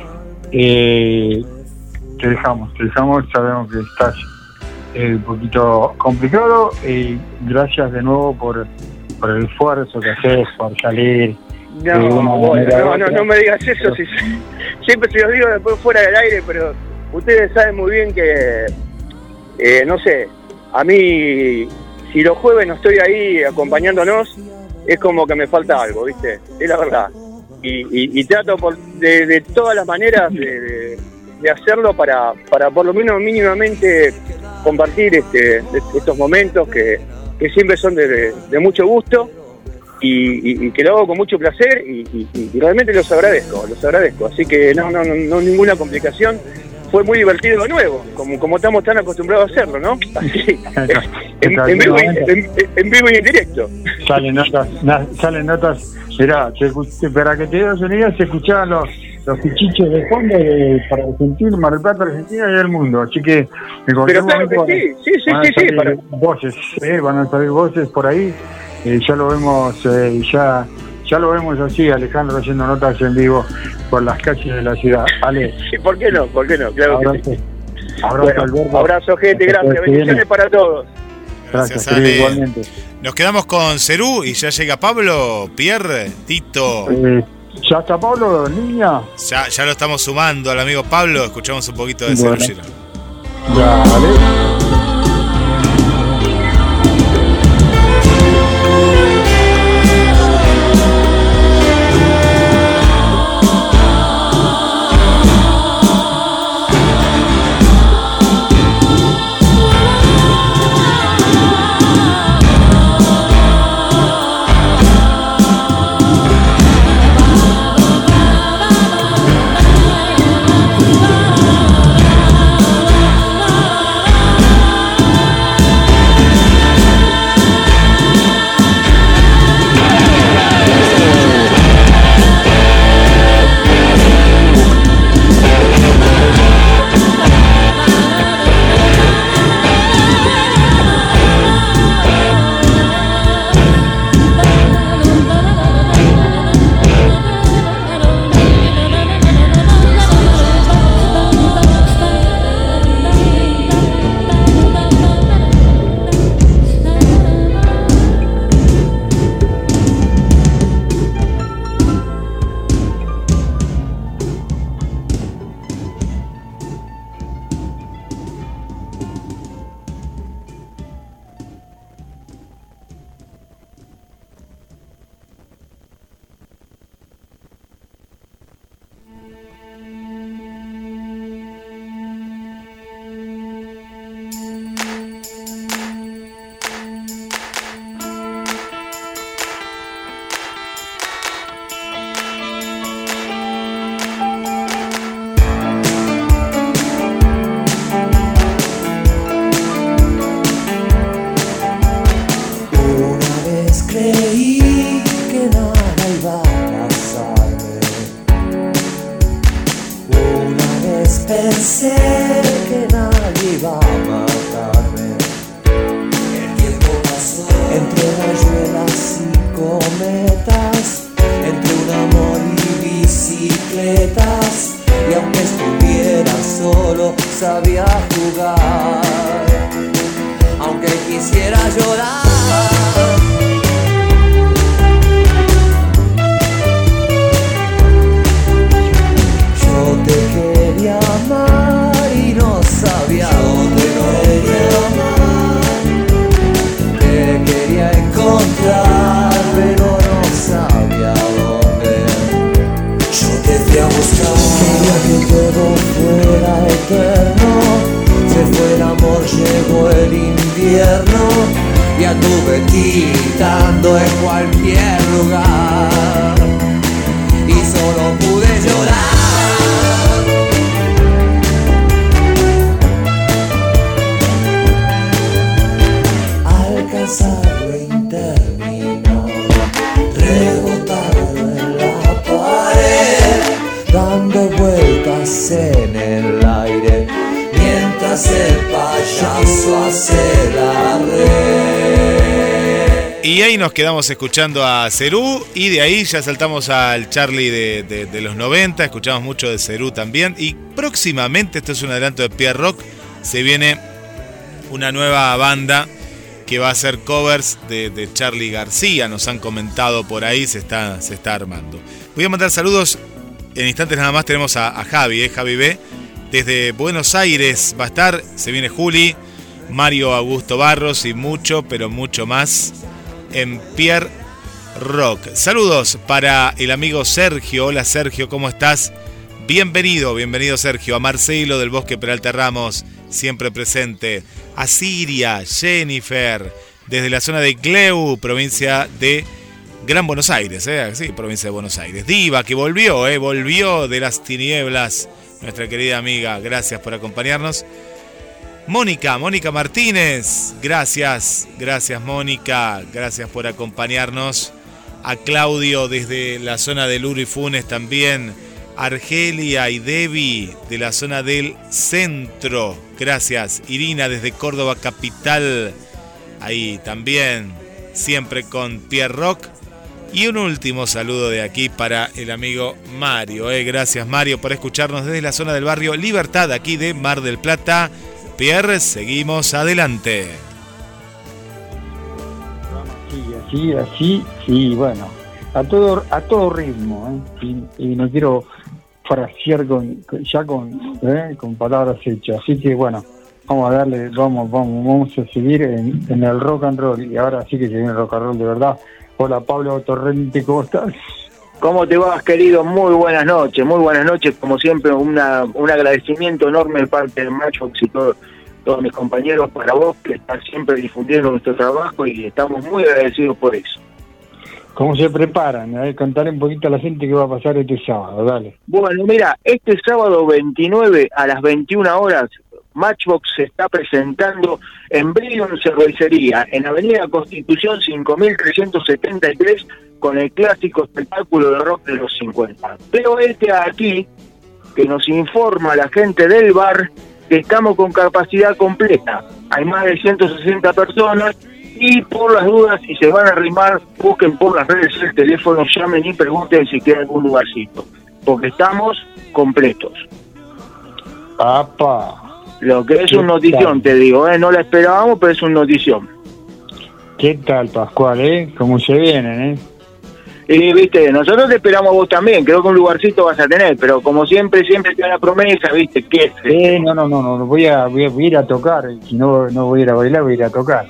eh, te dejamos, te dejamos, sabemos que estás eh, un poquito complicado y gracias de nuevo por, por el esfuerzo que haces, por salir. No, no, no, me digas eso, si, siempre se los digo después fuera del aire, pero ustedes saben muy bien que, eh, no sé, a mí, si los jueves no estoy ahí acompañándonos, es como que me falta algo, ¿viste? Es la verdad. Y, y- y trato por, de, de todas las maneras de, de- de hacerlo para, para por lo menos mínimamente compartir este, estos momentos que, que siempre son de mucho gusto y, y- y que lo hago con mucho placer y, y- realmente los agradezco, los agradezco. Así que no, no, no, no ninguna complicación. Fue muy divertido de nuevo, como, como estamos tan acostumbrados a hacerlo, ¿no? Así, en, en vivo, y- en- en vivo y en directo. Salen notas, na- salen notas. Mirá, para que te des una idea, se escuchaban los, los pichiches de fondo de, para Argentina, Mar del Plata, Argentina y el mundo. Así que en cualquier Pero claro momento que sí, sí, sí, van sí, salir para- voces, eh, van a salir voces por ahí. Eh, ya lo vemos, eh, ya ya lo vemos así, Alejandro haciendo notas en vivo por las calles de la ciudad. Ale, Sí, ¿Por qué no? ¿Por qué no? Claro que sí. abrazo, Bueno, Alberto. abrazo, gente, gracias. Bendiciones viene. para todos. Gracias, Ale. querido, igualmente. Nos quedamos con Cerú y ya llega Pablo, Pierre, Tito. Eh, ¿Ya está Pablo, niña? Ya, ya lo estamos sumando al amigo Pablo. Escuchamos un poquito de Cerú Bueno. Girán. Dale. Quedamos escuchando a Cerú y de ahí ya saltamos al Charlie de, los 90, escuchamos mucho de Cerú también y próximamente, esto es un adelanto de Pierre Rock, se viene una nueva banda que va a hacer covers de, de Charlie García, nos han comentado por ahí, se está, se está armando. Voy a mandar saludos, en instantes nada más tenemos a, a Javi, eh, Javi B, desde Buenos Aires va a estar, se viene Juli, Mario Augusto Barros y mucho, pero mucho más en Pierre Rock. Saludos para el amigo Sergio. Hola Sergio, ¿cómo estás? Bienvenido, bienvenido Sergio. A Marcelo del Bosque Peralta Ramos, siempre presente. A Siria, Jennifer, desde la zona de Gleu, provincia de Gran Buenos Aires, ¿eh? Sí, provincia de Buenos Aires. Diva, que volvió, ¿eh? Volvió de las tinieblas. Nuestra querida amiga, gracias por acompañarnos. Mónica, Mónica Martínez, gracias, gracias Mónica, gracias por acompañarnos. A Claudio desde la zona del Uri Funes también. Argelia y Debbie de la zona del centro, gracias. Irina desde Córdoba Capital, ahí también, siempre con Pierre Rock. Y un último saludo de aquí para el amigo Mario. eh. Gracias Mario por escucharnos desde la zona del barrio Libertad, aquí de Mar del Plata. Pierre, seguimos adelante. Sí, así, así, y bueno, a todo, a todo ritmo, ¿eh? y, no quiero frasear con- ya con, ¿eh? con palabras hechas, así que bueno, vamos a darle, vamos, vamos, vamos a seguir en, en el rock and roll, y ahora sí que se viene el rock and roll de verdad. Hola Pablo Torrente, ¿cómo estás? ¿Cómo te vas, querido? Muy buenas noches, muy buenas noches. Como siempre, una, un agradecimiento enorme de parte de Machox y todo- todos mis compañeros para vos, que están siempre difundiendo nuestro trabajo y estamos muy agradecidos por eso. ¿Cómo se preparan? A ver, contarle un poquito a la gente qué va a pasar este sábado, dale. Bueno, mira, este sábado 29 a las 21 horas, Matchbox se está presentando en Brilliant Cervecería, en Avenida Constitución 5373, con el clásico espectáculo de rock de los 50. Pero este aquí, que nos informa la gente del bar, que estamos con capacidad completa. Hay más de 160 personas y por las dudas, si se van a arrimar, busquen por las redes el teléfono, llamen y pregunten si queda algún lugarcito. Porque estamos completos. Papá. Lo que es ¿Qué un notición, tal? te digo, ¿eh? no la esperábamos, pero es un notición. ¿Qué tal, Pascual, eh? ¿Cómo se vienen, eh? Y viste, nosotros te esperamos a vos también, creo que un lugarcito vas a tener, pero como siempre, siempre te da la promesa, viste, que Eh, no, no, no, no, voy a, voy a, voy a ir a tocar, si no, no voy a ir a bailar, voy a ir a tocar.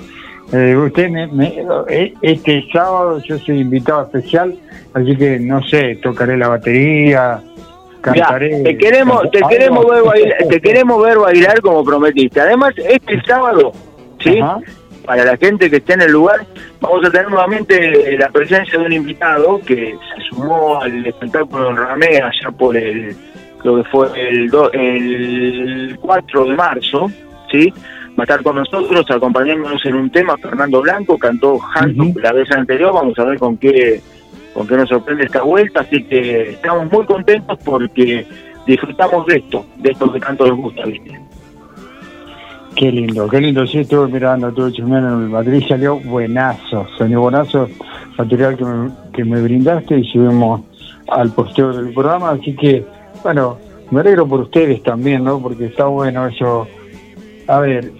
Eh, usted, me, me- eh, este sábado yo soy invitado especial, así que no sé, tocaré la batería, Mirá, cantaré. te queremos, te queremos ver bailar, te queremos ver bailar como prometiste. Además, este sábado, ¿sí? Para la gente que esté en el lugar, vamos a tener nuevamente la presencia de un invitado que se sumó al espectáculo en Ramea allá por el, creo que fue el, do- el 4 de marzo, ¿sí? Va a estar con nosotros acompañándonos en un tema. Fernando Blanco cantó Hanson la vez anterior. Vamos a ver con qué con nos sorprende esta vuelta. Así que estamos muy contentos porque disfrutamos de esto, de esto que tanto nos gusta, ¿viste? Qué lindo, qué lindo. Sí, estuve mirando, estuve chusmeando en batería y salió buenazo, salió buenazo material que me, que me brindaste y subimos al posteo del programa. Así que, bueno, me alegro por ustedes también, ¿no? Porque está bueno eso. A ver,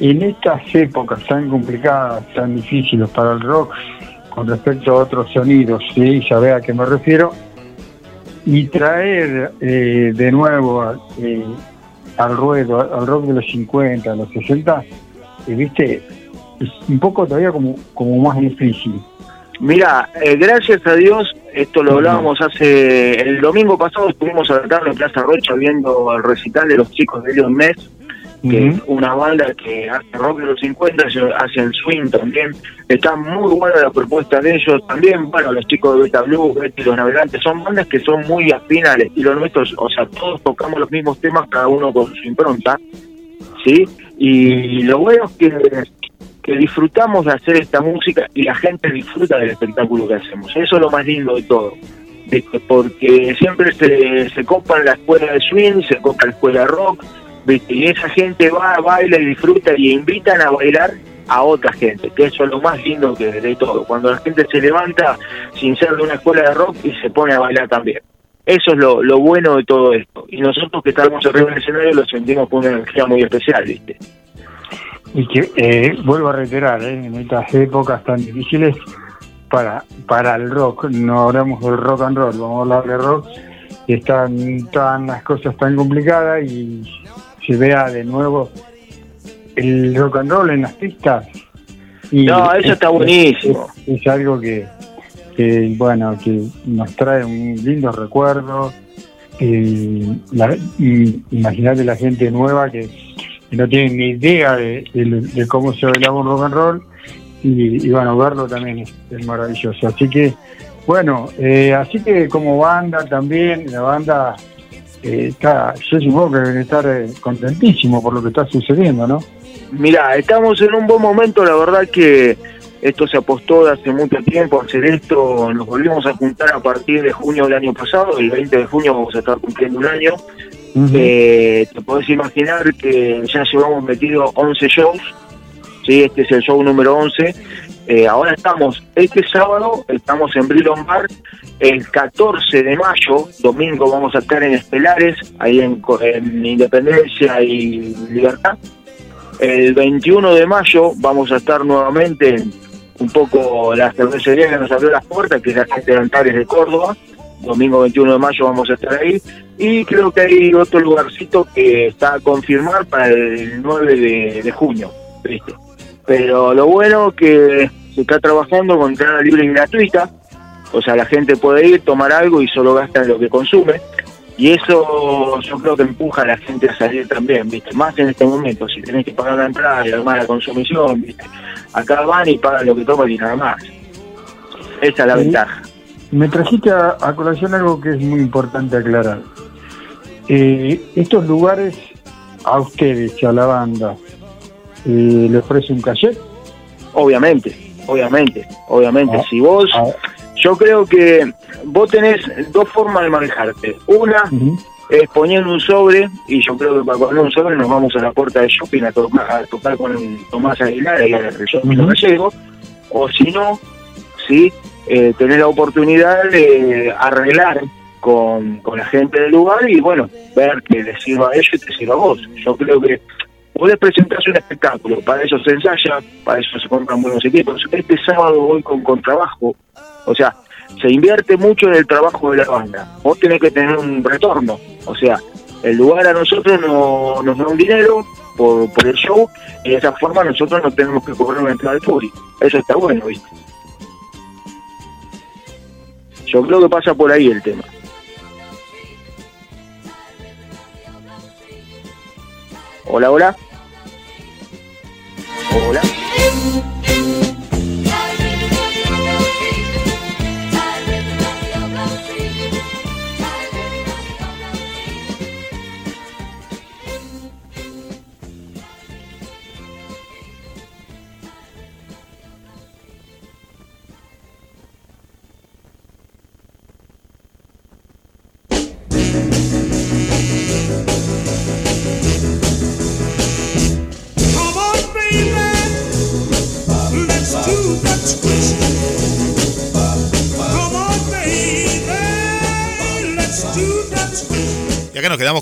en estas épocas tan complicadas, tan difíciles para el rock, con respecto a otros sonidos, ¿sí? Ya ve a qué me refiero, y traer eh, de nuevo eh, al ruedo, al rock de los 50, de los 60, y viste, es un poco todavía como, como más difícil. Mira, eh, gracias a Dios, esto lo hablábamos hace el domingo pasado, estuvimos a la tarde en Plaza Rocha viendo el recital de los chicos de Leon Ness que es una banda que hace rock de los 50, se- hace el swing también. Está muy buena la propuesta de ellos también. Bueno, los chicos de Beta Blue, Betty los Navegantes, son bandas que son muy afines al estilo nuestro. O sea, todos tocamos los mismos temas, cada uno con su impronta. ¿Sí? Y lo bueno es que, que disfrutamos de hacer esta música y la gente disfruta del espectáculo que hacemos. Eso es lo más lindo de todo. Porque siempre se, se copa la escuela de swing, se copa la escuela de rock, ¿viste? y esa gente va, baila y disfruta y invitan a bailar a otra gente, que eso es lo más lindo que de todo, cuando la gente se levanta sin ser de una escuela de rock y se pone a bailar también. Eso es lo, lo bueno de todo esto. Y nosotros que estamos arriba del escenario lo sentimos con una energía muy especial, ¿viste? Y que, eh, vuelvo a reiterar, eh, en estas épocas tan difíciles para, para el rock, no hablamos del rock and roll, vamos a hablar de rock, están tan las cosas tan complicadas y se vea de nuevo el rock and roll en las pistas. Y No, eso es- está buenísimo. Es, es algo que, que, bueno, que nos trae un lindo recuerdo. Y la- y Imagínate la gente nueva que, que no tiene ni idea de, de- de cómo se bailaba un rock and roll. Y, y bueno, verlo también es, es maravilloso. Así que, bueno, eh, así que como banda también, la banda eh, está, yo supongo que deben estar eh, contentísimos por lo que está sucediendo, ¿no? Mira, estamos en un buen momento, la verdad que esto se apostó de hace mucho tiempo hacer esto, nos volvimos a juntar a partir de junio del año pasado, el 20 de junio vamos a estar cumpliendo un año. Eh, te podés imaginar que ya llevamos metido 11 shows, ¿sí? este es el show número 11. Eh, ahora estamos, este sábado estamos en Brilon Bar, el 14 de mayo, domingo vamos a estar en Estelares, ahí en, Independencia y Libertad. El 21 de mayo vamos a estar nuevamente en un poco la cervecería que nos abrió las puertas, que es la gente de Antares de Córdoba. Domingo 21 de mayo vamos a estar ahí. Y creo que hay otro lugarcito que está a confirmar para el 9 de, de junio. ¿viste? Pero lo bueno que se está trabajando con entrada libre y gratuita. O sea, la gente puede ir, tomar algo y solo gasta lo que consume. Y eso yo creo que empuja a la gente a salir también, ¿viste? Más en este momento, si tenés que pagar la entrada y además la consumición, ¿viste? Acá van y pagan lo que toman y nada más. Esa es la Sí. ventaja. Me trajiste a, a colación algo que es muy importante aclarar. Eh, estos lugares a ustedes, a la banda, eh, ¿le ofrece un cachet? Obviamente, obviamente, obviamente. Ah, si vos, yo creo que vos tenés dos formas de manejarte. Una es poniendo un sobre, y yo creo que para poner un sobre nos vamos a la puerta de shopping a tocar, a tocar con Tomás Aguilar y shopping Ujú. gallego, o si no, sí, eh, tener la oportunidad de arreglar con, con la gente del lugar y bueno, ver que les sirva a ellos y te sirva a vos. Yo creo que podés presentarse un espectáculo, para eso se ensaya, para eso se compran buenos equipos. Este sábado voy con contrabajo, o sea, se invierte mucho en el trabajo de la banda. Vos tenés que tener un retorno, o sea, el lugar a nosotros no, nos da un dinero por, el show y de esa forma nosotros no tenemos que cobrar una entrada al público. Eso está bueno, ¿viste? Yo creo que pasa por ahí el tema. Hola, hola. Hola.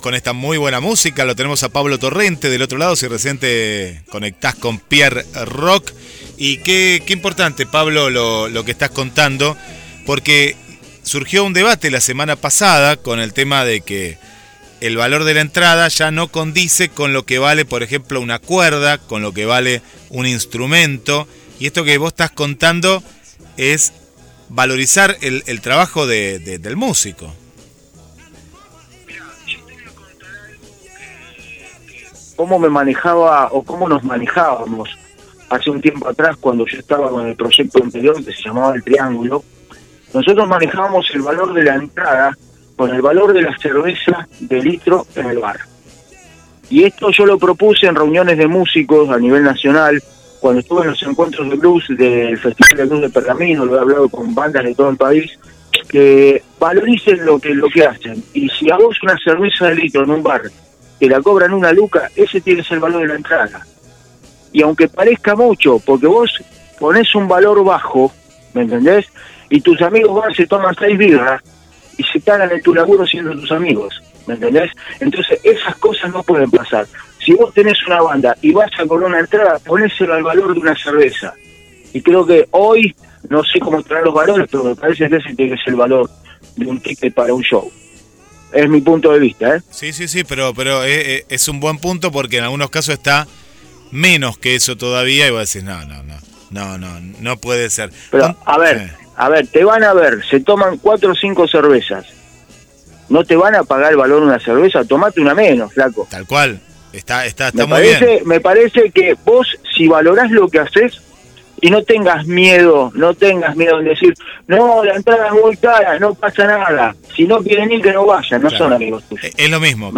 Con esta muy buena música. Lo tenemos a Pablo Torrente del otro lado. Si recién te conectás con Pierre Rock. Y qué, qué importante, Pablo, lo, lo que estás contando. Porque surgió un debate la semana pasada con el tema de que el valor de la entrada ya no condice con lo que vale, por ejemplo, una cuerda, con lo que vale un instrumento. Y esto que vos estás contando es valorizar el, el trabajo de- del músico. Cómo me manejaba o cómo nos manejábamos hace un tiempo atrás cuando yo estaba con el proyecto anterior que se llamaba El Triángulo. Nosotros manejábamos el valor de la entrada con el valor de la cerveza de litro en el bar. Y esto yo lo propuse en reuniones de músicos a nivel nacional, cuando estuve en los encuentros de blues del Festival de Blues de Pergamino, lo he hablado con bandas de todo el país, que valoricen lo que, lo que hacen. Y si vos una cerveza de litro en un bar te la cobran una luca, ese tiene que ser el valor de la entrada. Y aunque parezca mucho, porque vos pones un valor bajo, ¿me entendés? Y tus amigos van, se toman seis birras y se cagan en tu laburo siendo tus amigos, ¿me entendés? Entonces esas cosas no pueden pasar. Si vos tenés una banda y vas a cobrar una entrada, ponéselo al valor de una cerveza. Y creo que hoy, no sé cómo estarán los valores, pero me parece que ese tiene que ser el valor de un ticket para un show. Es mi punto de vista, ¿eh? Sí, sí, sí, pero, pero es, es- es un buen punto porque en algunos casos está menos que eso todavía y vos decís, no, no, no, no, no, no puede ser. Pero, a ver, a ver, te van a ver, se toman cuatro o cinco cervezas. ¿No te van a pagar el valor de una cerveza? Tomate una menos, flaco. Tal cual. Está, está, está Me muy parece, bien. me parece que vos, si valorás lo que haces y no tengas miedo, no tengas miedo en decir, no, la entrada es muy cara, no pasa nada. Si no quieren ir, que no vayan, no Claro. son amigos tuyos. Es lo mismo.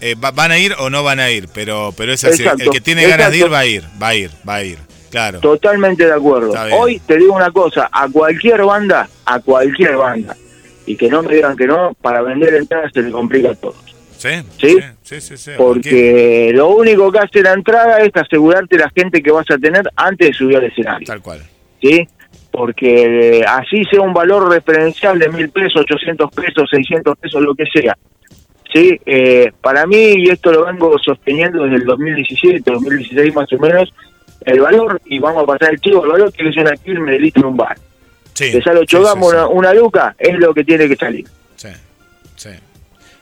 Eh, va- van a ir o no van a ir, pero, pero es así. Exacto, El que tiene ganas de ir va a ir, va a ir, va a ir. Claro. Totalmente de acuerdo. Hoy te digo una cosa, a cualquier banda, a cualquier banda, y que no me digan que no, para vender entradas se le complica a todos. ¿Sí? ¿Sí? Sí, sí, sí. Porque lo único que hace la entrada es asegurarte la gente que vas a tener antes de subir al escenario. Tal cual. ¿Sí? Porque eh, así sea un valor referencial de mil pesos, 800 pesos, 600 pesos, lo que sea. ¿Sí? Eh, para mí, y esto lo vengo sosteniendo desde el 2017, 2016 más o menos, el valor, y vamos a pasar el chivo, el valor tiene que ser una firme de litro en un bar. Sí. Que sale 8 sí, gamos sí, una, una luca, es lo que tiene que salir. Sí, sí.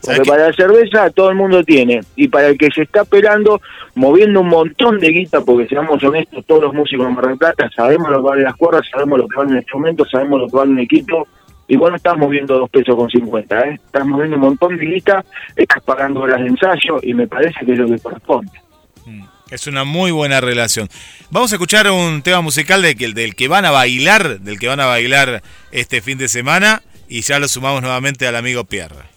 Porque para la cerveza todo el mundo tiene. Y para el que se está pelando, moviendo un montón de guita, porque seamos honestos, todos los músicos de Mar del Plata sabemos lo que vale las cuerdas, sabemos lo que vale un instrumento, sabemos lo que vale un equipo. Igual no estás moviendo dos pesos con 50, ¿eh? Estás moviendo un montón de guita, estás pagando horas de ensayo y me parece que es lo que corresponde. Es una muy buena relación. Vamos a escuchar un tema musical de que- del que van a bailar, del que van a bailar este fin de semana y ya lo sumamos nuevamente al amigo Pierre.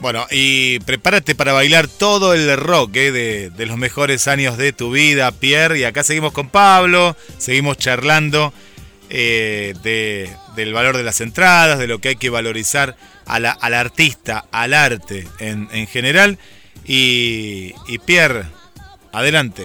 Bueno, y prepárate para bailar todo el rock eh, de, de los mejores años de tu vida, Pierre. Y acá seguimos con Pablo, seguimos charlando eh, de- del valor de las entradas, de lo que hay que valorizar a la- al artista, al arte en, en general. Y, y Pierre, adelante.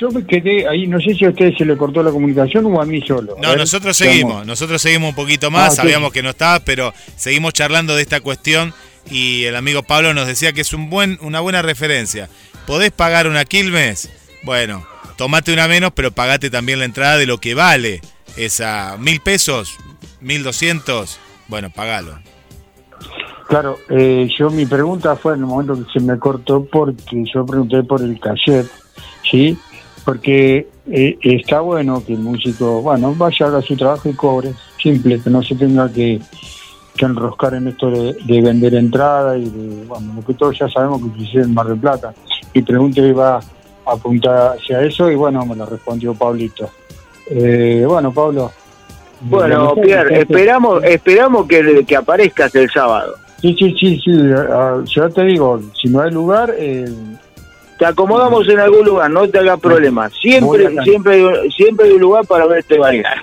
Yo me quedé ahí, no sé si a ustedes se le cortó la comunicación o a mí solo. A No, ver, nosotros vamos. seguimos, nosotros seguimos un poquito más, Ah, sí. sabíamos que no estabas, pero seguimos charlando de esta cuestión y el amigo Pablo nos decía que es un buen, una buena referencia. ¿Podés pagar una Quilmes? Bueno, tomate una menos, pero pagate también la entrada de lo que vale esa mil pesos, mil doscientos, bueno, pagalo. Claro, eh, yo mi pregunta fue en el momento que se me cortó porque yo pregunté por el cassette, ¿sí? Porque eh, está bueno que el músico, bueno, vaya, haga su trabajo y cobre, simple, que no se tenga que, que enroscar en esto de, de vender entrada y de, bueno, lo que todos ya sabemos que sucede en Mar del Plata. Mi pregunta iba a apuntar hacia eso y bueno, me lo respondió Pablito. Eh, bueno, Pablo. Bueno, Pierre, esperamos, esperamos que, que aparezcas el sábado. Sí, sí, sí, sí. ah, ya te digo, si no hay lugar, eh, Te acomodamos en algún lugar, no te hagas problema. Siempre, siempre, hay- siempre hay un lugar para verte bailar.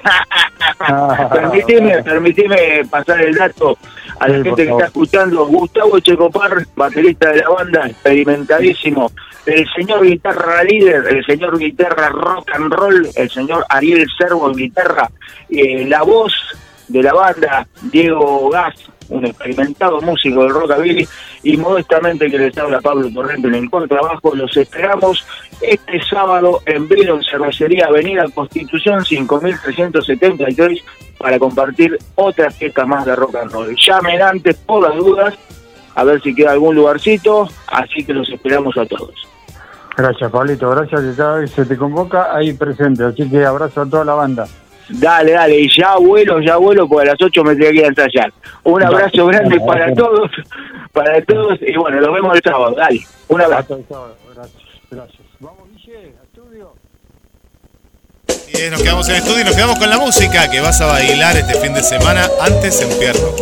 permitime, permitime pasar el dato a la Sí, gente que está escuchando. Gustavo Checopar, baterista de la banda, experimentadísimo. El señor guitarra líder, el señor guitarra rock and roll, el señor Ariel Servo en guitarra, eh, la voz de la banda, Diego Gas, un experimentado músico del rockabilly, y modestamente que les habla Pablo Torrente en el contrabajo. Los esperamos este sábado en Vino Cervecería Avenida Constitución 5373 para compartir otra fiesta más de rock and roll. Llamen antes por las dudas a ver si queda algún lugarcito, así que los esperamos a todos. Gracias, Pablito. Gracias que cada vez se te convoca ahí presente. Así que abrazo a toda la banda. Dale, dale, y ya vuelo, ya vuelo, porque a las 8 me tengo que ir a ensayar. Un abrazo Dale. grande para todos, para todos, y bueno, nos vemos el sábado. Dale, un abrazo. Gracias, gracias. Vamos, Guille, a estudio. Y nos quedamos en el estudio y nos quedamos con la música que vas a bailar este fin de semana antes en Pierro.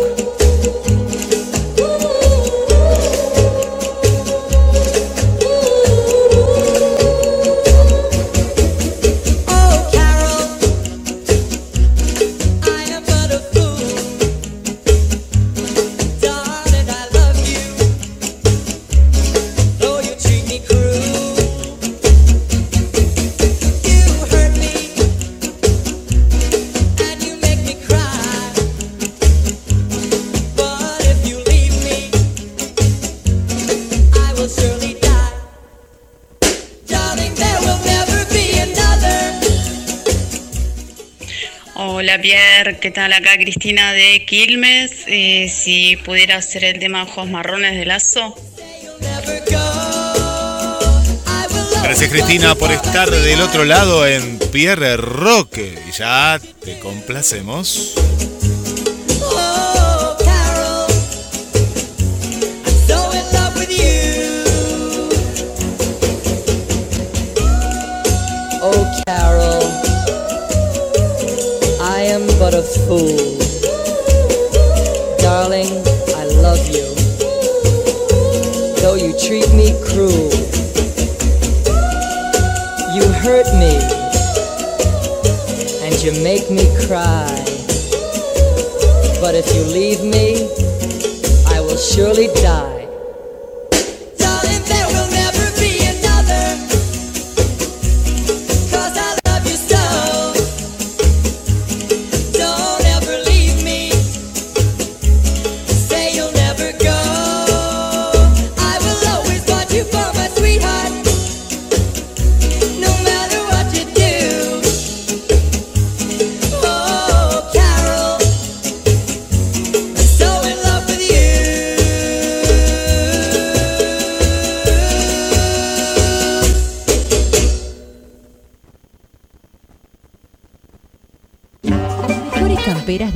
Hola Pierre, ¿qué tal? Acá Cristina de Quilmes. Eh, si pudiera hacer el tema Ojos Marrones de Lazo. Gracias Cristina por estar del otro lado en Pierre Rock. Y ya te complacemos. Oh, Carol, but a fool. Darling, I love you, though you treat me cruel. You hurt me, and you make me cry. But if you leave me, I will surely die.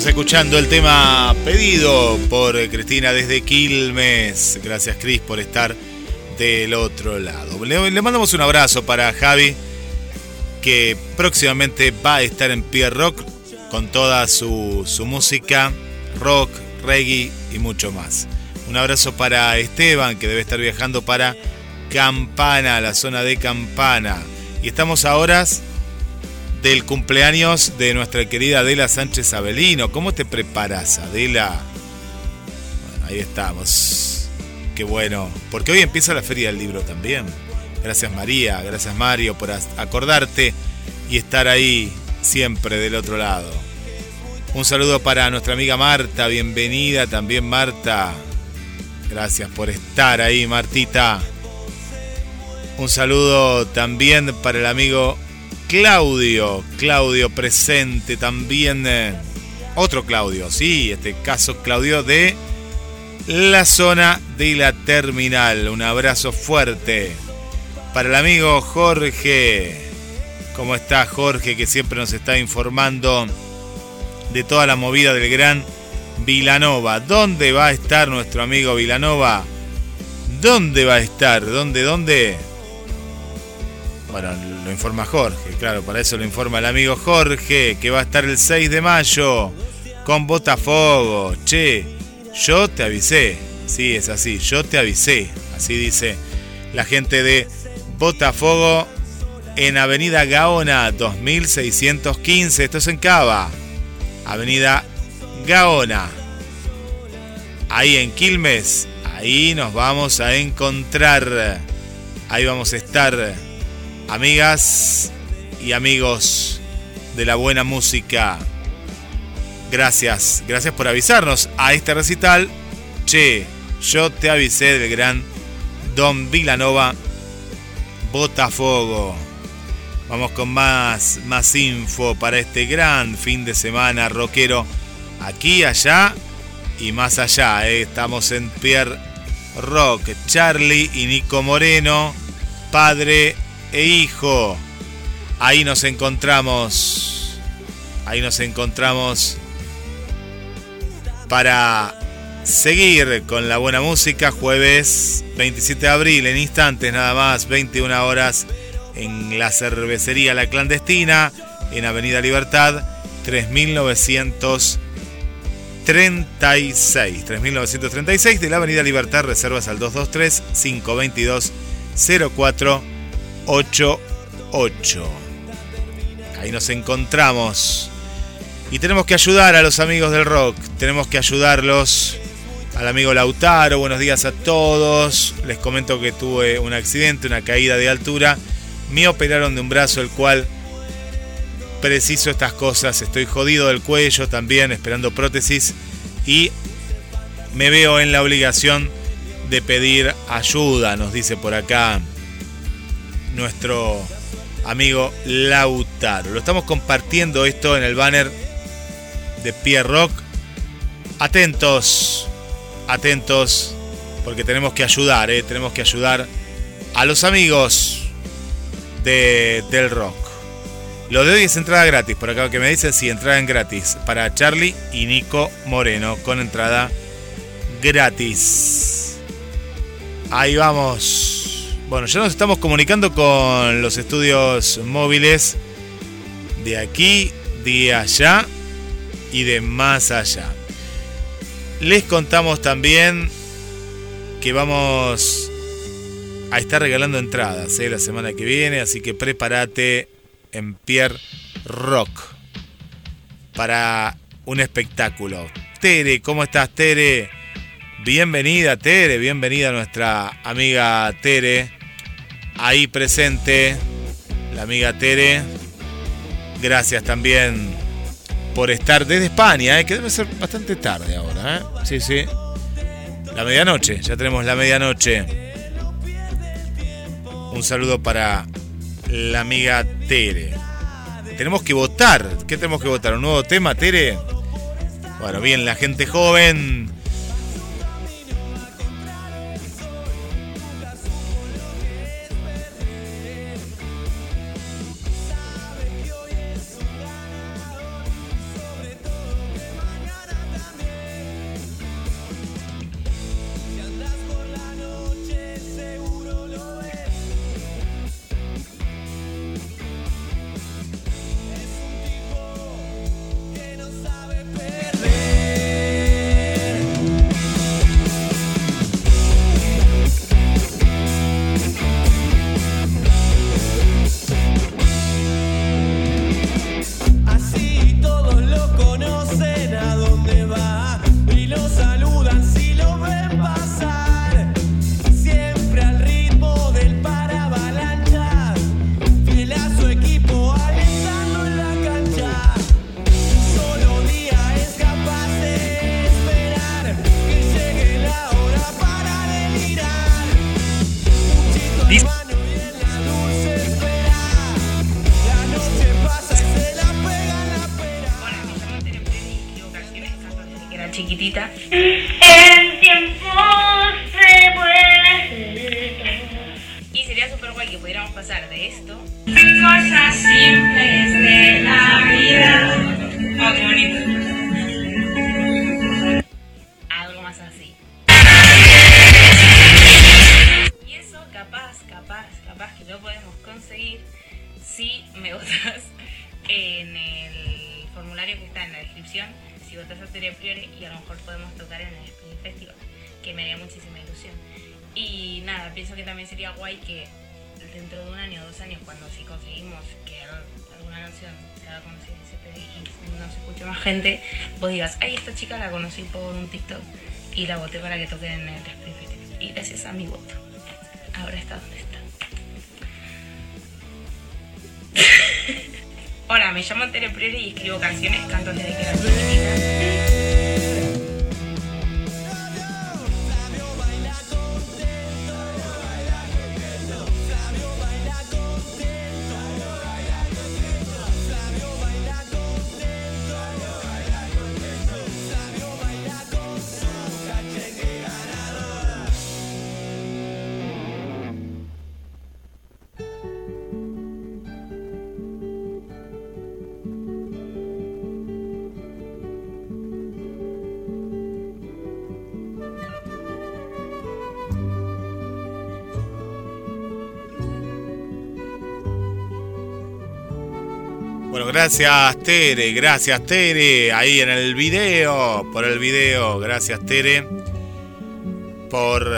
Estamos escuchando el tema pedido por Cristina desde Quilmes. Gracias, Cris, por estar del otro lado. Le, mandamos un abrazo para Javi, que próximamente va a estar en Pierre Rock con toda su, su música, rock, reggae y mucho más. Un abrazo para Esteban, que debe estar viajando para Campana, la zona de Campana. Y estamos a horas del cumpleaños de nuestra querida Adela Sánchez Avelino. ¿Cómo te preparas, Adela? Ahí estamos. Qué bueno. Porque hoy empieza la Feria del Libro también. Gracias María, gracias Mario por acordarte y estar ahí siempre del otro lado. Un saludo para nuestra amiga Marta, bienvenida también Marta. Gracias por estar ahí, Martita. Un saludo también para el amigo Claudio. Claudio presente también. eh, Otro Claudio, sí, este caso Claudio de la zona de la terminal. Un abrazo fuerte para el amigo Jorge. ¿Cómo está Jorge que siempre nos está informando de toda la movida del gran Vilanova? ¿Dónde va a estar nuestro amigo Vilanova? ¿Dónde va a estar? ¿Dónde? ¿Dónde? Bueno, lo informa Jorge, claro, para eso lo informa el amigo Jorge, que va a estar el 6 de mayo con Botafogo. Che, yo te avisé. Sí, es así, yo te avisé. Así dice la gente de Botafogo en Avenida Gaona 2615. Esto es en Cava. Avenida Gaona. Ahí en Quilmes. Ahí nos vamos a encontrar. Ahí vamos a estar, amigas y amigos de la buena música. Gracias, gracias por avisarnos a este recital. Che, yo te avisé del gran Don Vilanova Botafogo. Vamos con más, más info para este gran fin de semana rockero. Aquí, allá y más allá. ¿eh? Estamos en Pierre Rock. Charlie y Nico Moreno, padre e hijo. Ahí nos encontramos. Ahí nos encontramos para seguir con la buena música. Jueves 27 de abril, en instantes nada más, 21 horas en la cervecería La Clandestina, en Avenida Libertad, 3936. 3936 de la Avenida Libertad, reservas al 223 522 0488. Ahí nos encontramos. Y tenemos que ayudar a los amigos del rock. Tenemos que ayudarlos. Al amigo Lautaro, buenos días a todos. Les comento que tuve un accidente, una caída de altura. Me operaron de un brazo, el cual preciso estas cosas. Estoy jodido del cuello también, esperando prótesis. Y me veo en la obligación de pedir ayuda, nos dice por acá nuestro amigo Lautaro. Lo estamos compartiendo esto en el banner de Pierre Rock. Atentos, atentos, porque tenemos que ayudar, ¿eh? tenemos que ayudar a los amigos de, del rock. Lo de hoy es entrada gratis, por acá que me dicen, sí, entrada en gratis para Charlie y Nico Moreno, con entrada gratis. Ahí vamos. Bueno, ya nos estamos comunicando con los estudios móviles de aquí, de allá y de más allá. Les contamos también que vamos a estar regalando entradas ¿eh? la semana que viene, así que prepárate en Pierre Rock para un espectáculo. Tere, ¿cómo estás Tere? Bienvenida Tere, bienvenida nuestra amiga Tere, ahí presente, la amiga Tere. Gracias también por estar desde España, ¿eh? que debe ser bastante tarde ahora. ¿eh? Sí, sí. La medianoche, ya tenemos la medianoche. Un saludo para la amiga Tere. Tenemos que votar. ¿Qué tenemos que votar? ¿Un nuevo tema, Tere? Bueno, bien, la gente joven. Por un TikTok y la voté para que toque en el Festival. Y gracias a mi voto, ahora está donde está. Hola, me llamo Tere Priori y escribo canciones, canto desde que gracias Tere, gracias Tere, ahí en el video, por el video, gracias Tere por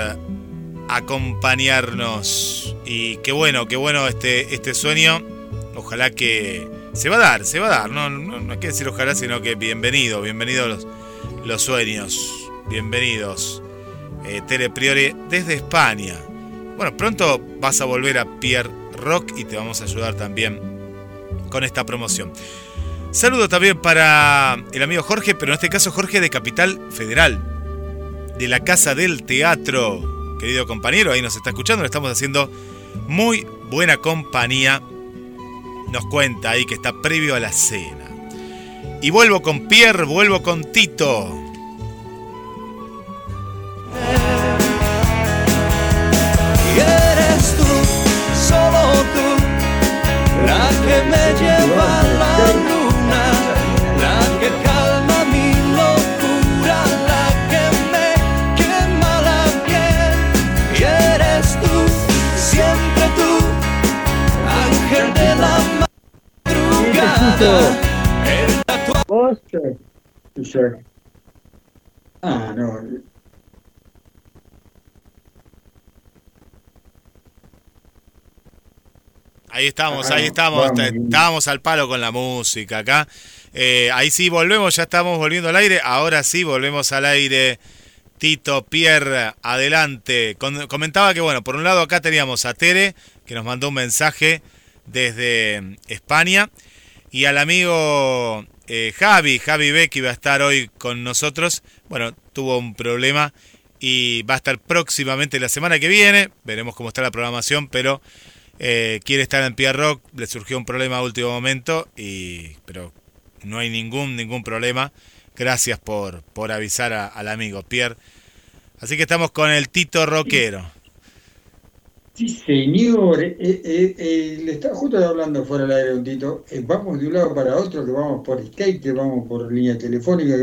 acompañarnos. Y qué bueno, qué bueno este, este sueño, ojalá que se va a dar, se va a dar, no, no, hay que decir ojalá, sino que bienvenido, bienvenidos los, los sueños, bienvenidos. Eh, Tere Priore desde España. Bueno, pronto vas a volver a Pierre Rock y te vamos a ayudar también con esta promoción. Saludo también para el amigo Jorge, pero en este caso Jorge de Capital Federal, de la Casa del Teatro. Querido compañero, ahí nos está escuchando, le estamos haciendo muy buena compañía. Nos cuenta ahí que está previo a la cena. Y vuelvo con Pierre, vuelvo con Tito. La que me lleva a la luna, la que calma mi locura, la que me quema la piel. Y eres tú, siempre tú, ángel de la madrugada. El tatuaje. Ah, no. Ahí estamos, Ah, ahí estamos. Estábamos al palo con la música acá. Eh, ahí sí volvemos, ya estamos volviendo al aire. Ahora sí volvemos al aire. Tito, Pierre, adelante. Con- comentaba que, bueno, por un lado acá teníamos a Tere, que nos mandó un mensaje desde España. Y al amigo eh, Javi, Javi B, que iba a estar hoy con nosotros. Bueno, tuvo un problema y va a estar próximamente la semana que viene. Veremos cómo está la programación, pero eh, quiere estar en Pierre Rock. Le surgió un problema a último momento, y, pero no hay ningún, ningún problema. Gracias por, por avisar al amigo Pierre. Así que estamos con el Tito Rockero. Sí, señor. Eh, eh, eh, le estaba justo hablando fuera del aire un tito. Vamos de un lado para otro, que vamos por Skype, que vamos por línea telefónica.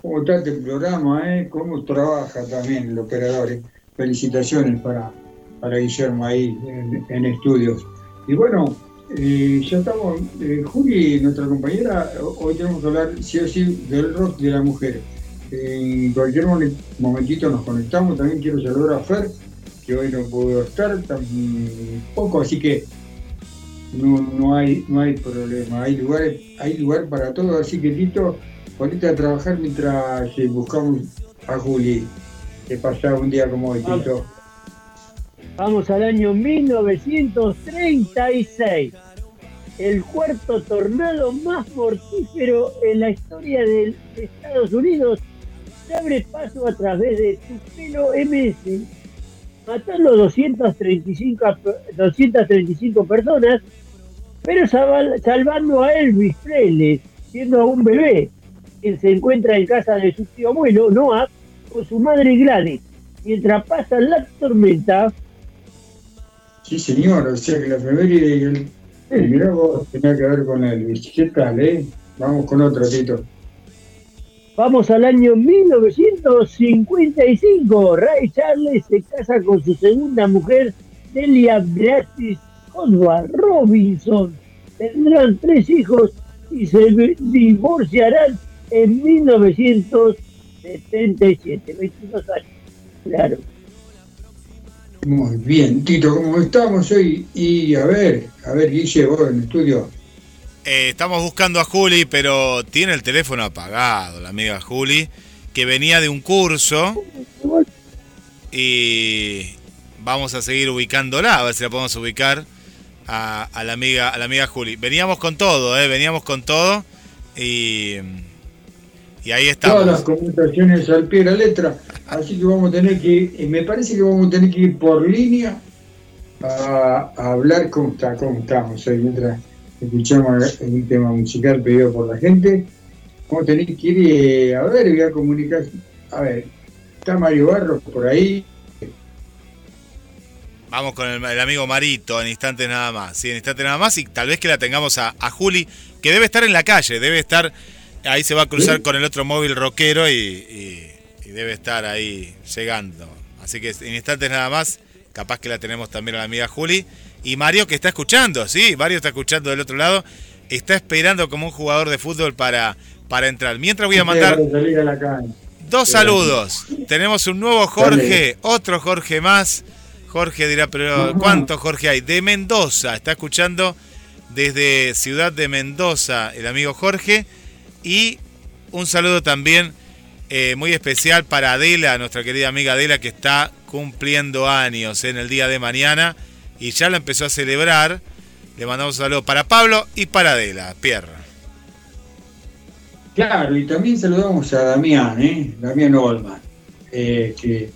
¿Cómo está este programa? ¿Cómo trabaja también el operador? Felicitaciones para, para Guillermo ahí en, en estudios. Y bueno, eh, ya estamos. eh, Juli, nuestra compañera, hoy tenemos que hablar sí o sí del rock de la mujer. En cualquier momen- momentito nos conectamos. También quiero saludar a Fer, que hoy no pudo estar tampoco, así que no, no hay no hay problema. Hay lugar, hay lugar para todo, así que Tito, ponete a trabajar mientras eh, buscamos a Juli, que pasaba un día como hoy, Tito. Vamos al año 1936. El cuarto tornado más mortífero en la historia de Estados Unidos se abre paso a través de Tupelo MS, matando 235, a- 235 personas, pero salva- salvando a Elvis Presley, siendo aún bebé, quien se encuentra en casa de su tío abuelo, Noah, con su madre Gladys. Mientras pasa la tormenta, Sí, señor, o sea que la efeméride y el. eh, mirá vos, tenía que ver con Elvis. ¿Qué tal, eh? Vamos con otro, Tito. Vamos al año 1955. Ray Charles se casa con su segunda mujer, Delia Beatrice Oswald Robinson. Tendrán tres hijos y se divorciarán en 1977. 22 años. Claro. Muy bien, Tito, ¿cómo estamos hoy? Y a ver, a ver, Guille, vos en el estudio. Eh, estamos buscando a Juli, pero tiene el teléfono apagado, la amiga Juli, que venía de un curso y vamos a seguir ubicándola, a ver si la podemos ubicar a, la amiga a la amiga Juli. Veníamos con todo, eh, veníamos con todo y, y ahí Todas las comunicaciones al pie de la letra, así que vamos a tener que, eh, me parece que vamos a tener que ir por línea a, a hablar cómo, está, cómo estamos hoy, mientras escuchamos un tema musical pedido por la gente. Vamos a tener que ir, eh, a ver, voy a comunicar, a ver, está Mario Barros por ahí, Vamos con el, el amigo Marito en instantes nada más. Sí, en instantes nada más y tal vez que la tengamos a, a Juli, que debe estar en la calle, debe estar, ahí se va a cruzar con el otro móvil rockero y, y- y debe estar ahí llegando. Así que en instantes nada más, capaz que la tenemos también a la amiga Juli. Y Mario que está escuchando, sí, Mario está escuchando del otro lado, está esperando como un jugador de fútbol para, para entrar. Mientras voy a mandar. Dos saludos. Tenemos un nuevo Jorge, otro Jorge más. Jorge dirá, pero ¿cuántos Jorge hay? De Mendoza, está escuchando desde Ciudad de Mendoza el amigo Jorge. Y un saludo también eh, muy especial para Adela, nuestra querida amiga Adela, que está cumpliendo años en el día de mañana y ya la empezó a celebrar. Le mandamos un saludo para Pablo y para Adela, Pierre. Claro, y también saludamos a Damián, ¿eh? Damián Olman, eh, que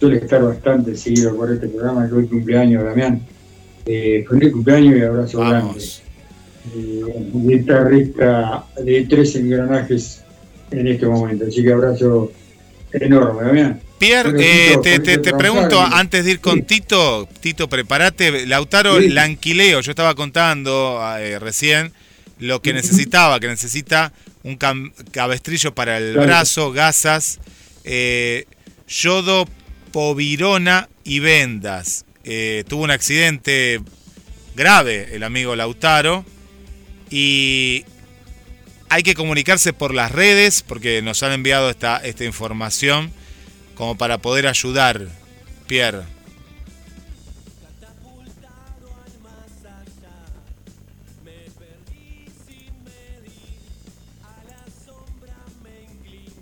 suele estar bastante seguido por este programa, que hoy cumpleaños, Damián. Eh, feliz cumpleaños y abrazo Vamos. grande. Eh, un guitarrista de tres engranajes en este momento, así que abrazo enorme, Damián. Pierre, eh, te, te- pregunto, antes de ir con Tito, Tito, prepárate. Lautaro, Sí. la alquileo. Yo estaba contando eh, recién lo que necesitaba, que necesita un cabestrillo para el Claro. brazo, gasas, eh, yodo, povirona y vendas. Eh, tuvo un accidente grave el amigo Lautaro y hay que comunicarse por las redes porque nos han enviado esta, esta información como para poder ayudar, Pierre.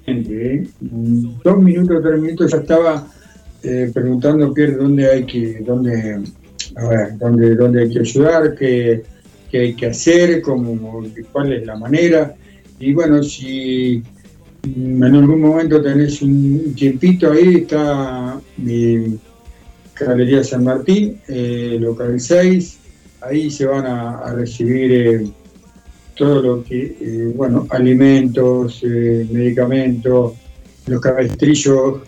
¿eh? Dos minutos, tres minutos ya estaba eh, preguntando Pierre dónde hay que, dónde, dónde, dónde hay que ayudar, qué, qué hay que hacer, cómo, cuál es la manera. Y bueno, si en algún momento tenés un tiempito ahí, está mi Galería San Martín, eh, local 6, ahí se van a, recibir eh, todo lo que, eh, bueno, alimentos, eh, medicamentos, los cabestrillos,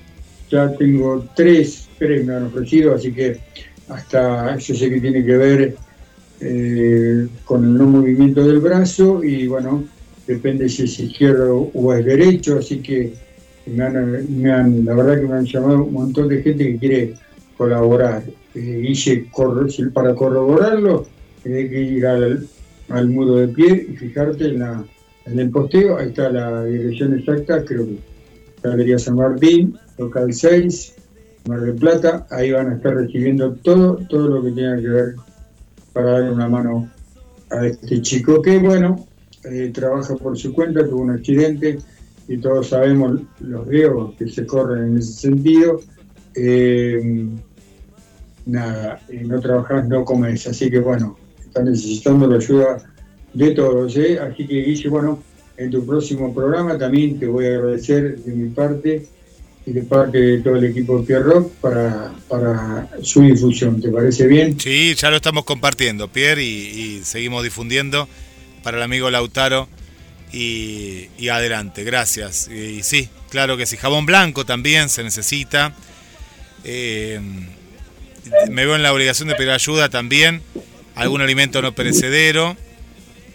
ya tengo tres, tres me han ofrecido, así que hasta eso sé que tiene que ver eh, con el no movimiento del brazo y bueno, depende si es izquierdo o es derecho, así que me han, me han- la verdad que me han llamado un montón de gente que quiere colaborar. Eh, si- para corroborarlo, tenés que ir al, al muro de pie y fijarte en, la, en el posteo, ahí está la dirección exacta, creo que Galería San Martín, local 6, Mar del Plata, ahí van a estar recibiendo todo, todo lo que tenga que ver para dar una mano a este chico que bueno, eh, trabaja por su cuenta, tuvo un accidente y todos sabemos los riesgos que se corren en ese sentido. Eh, nada, no trabajas, no comes, así que bueno, está necesitando la ayuda de todos, ¿eh? así que Guille, bueno, en tu próximo programa también te voy a agradecer de mi parte y de parte de todo el equipo de Pierrock para, para su difusión, ¿te parece bien? Sí, ya lo estamos compartiendo, Pierre, y, seguimos difundiendo para el amigo Lautaro. Y, adelante, gracias. Y, sí, claro que sí. Jabón blanco también se necesita. Eh, me veo en la obligación de pedir ayuda también. Algún alimento no perecedero.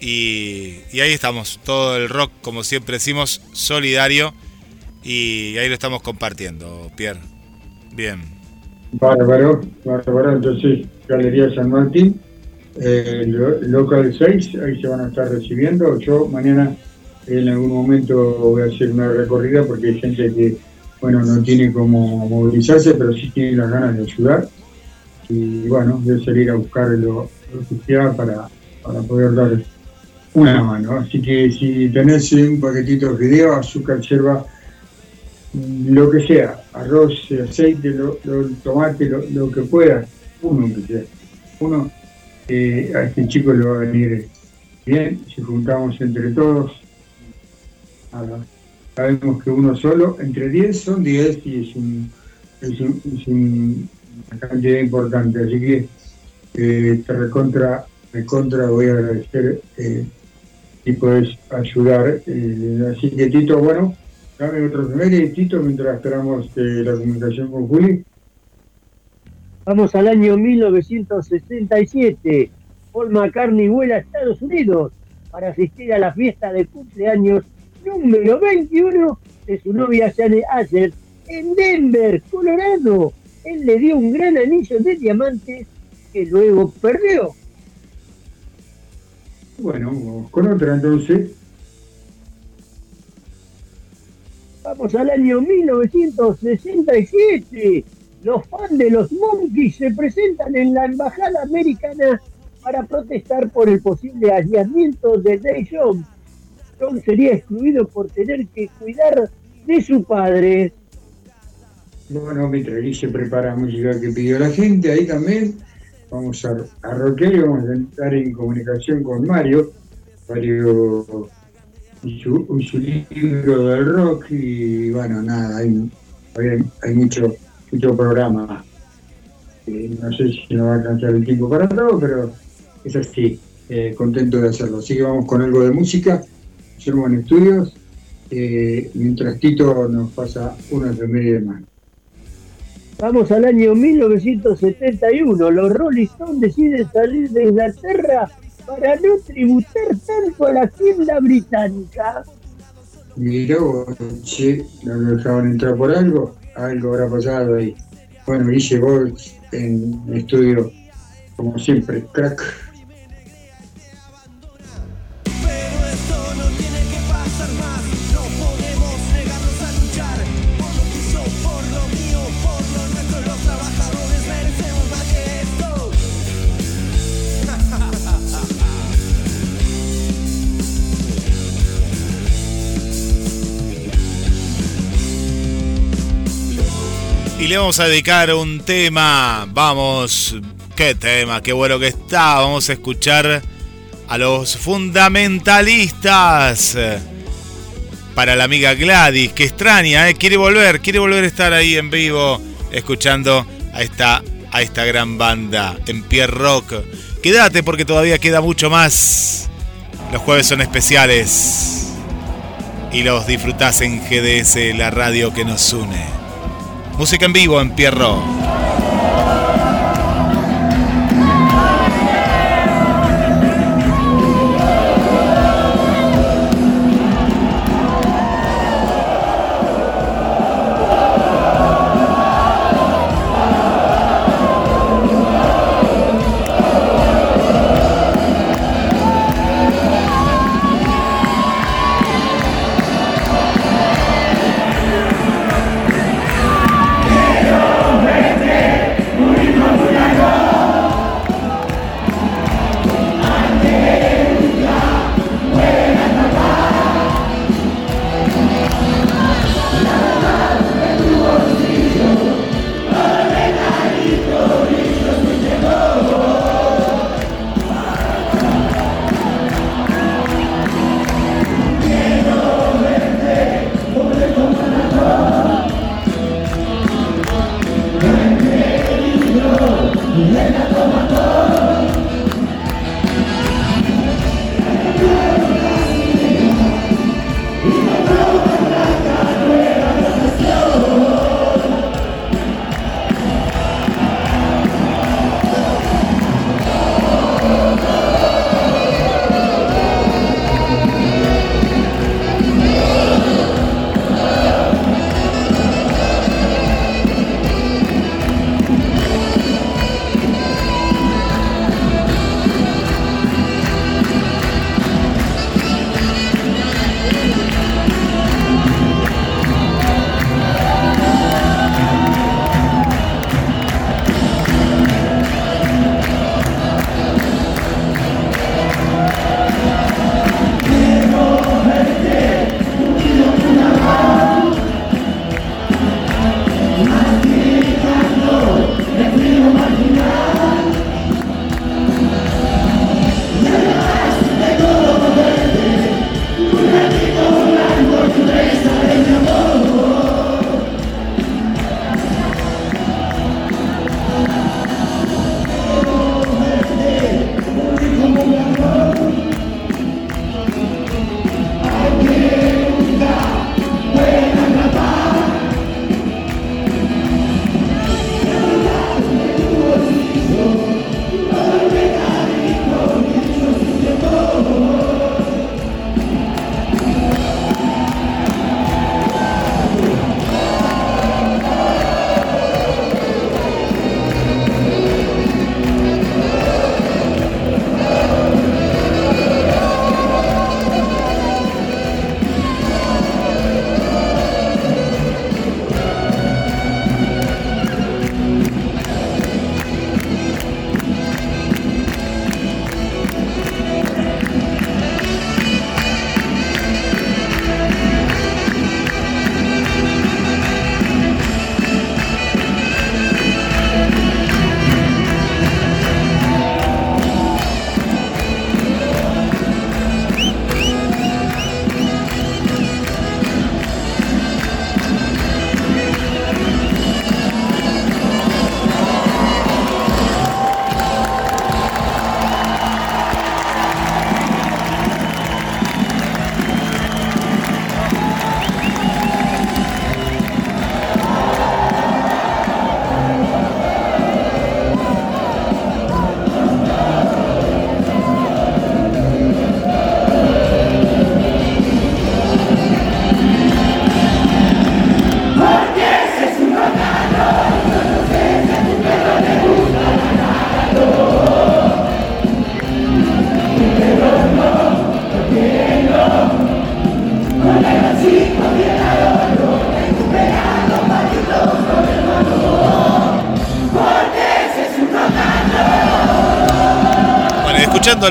Y ahí estamos, todo el rock, como siempre decimos, solidario. Y ahí lo estamos compartiendo, Pierre. Bien. Bárbaro, bárbaro, entonces Galería San Martín, eh, lo- local 6, ahí se van a estar recibiendo. Yo mañana en algún momento voy a hacer una recorrida porque hay gente que, bueno, no tiene como movilizarse, pero sí tiene las ganas de ayudar. Y bueno, voy a salir a buscar lo, que para, para poder dar una mano. Así que si tenés un paquetito de fideo, azúcar, yerba, lo que sea, arroz, aceite, lo, lo- tomate, lo, lo que puedas, uno que sea. Uno, eh, a este chico le va a venir bien, si juntamos entre todos. sabemos que uno solo, entre 10 son 10 y es, un, es, un- es un- una cantidad importante. Así que eh, te recontra, recontra voy a agradecer eh, si puedes ayudar. eh, así que Tito, bueno, dame otro primer Tito mientras esperamos eh, la comunicación con Juli. Vamos al año 1967. Paul McCartney vuela a Estados Unidos para asistir a la fiesta de cumpleaños número 21 de su novia Jane Asher en Denver, Colorado. Él le dio un gran anillo de diamantes que luego perdió. Bueno, vamos con otra entonces. Vamos al año 1967. Los fans de los Monkeys se presentan en la embajada americana para protestar por el posible aislamiento de Dave Jones. John sería excluido por tener que cuidar de su padre. Bueno, mientras Guille prepara música que pidió la gente, ahí también vamos a, a roquear y vamos a entrar en comunicación con Mario. Mario y su, libro del rock y bueno, nada, hay, hay, hay mucho, mucho programa. Eh, no sé si nos va a alcanzar el tiempo para todo, pero es así, eh, contento de hacerlo. Así que vamos con algo de música, hacemos en estudios, eh, mientras Tito nos pasa una efeméride más. Vamos al año 1971. Los Rolling Stones deciden salir de Inglaterra para no tributar tanto a la tienda británica. Mirá che, lo dejaban entrar por algo, algo habrá pasado ahí. Bueno, Guille vos en estudio, como siempre, crack. Le vamos a dedicar un tema. Vamos, qué tema, qué bueno que está. Vamos a escuchar a los fundamentalistas. Para la amiga Gladys, que extraña, ¿eh? quiere volver, quiere volver a estar ahí en vivo, escuchando a esta, a esta gran banda en pie rock. Quédate porque todavía queda mucho más. Los jueves son especiales. Y los disfrutás en GDS, la radio que nos une. Música en vivo en Pierro.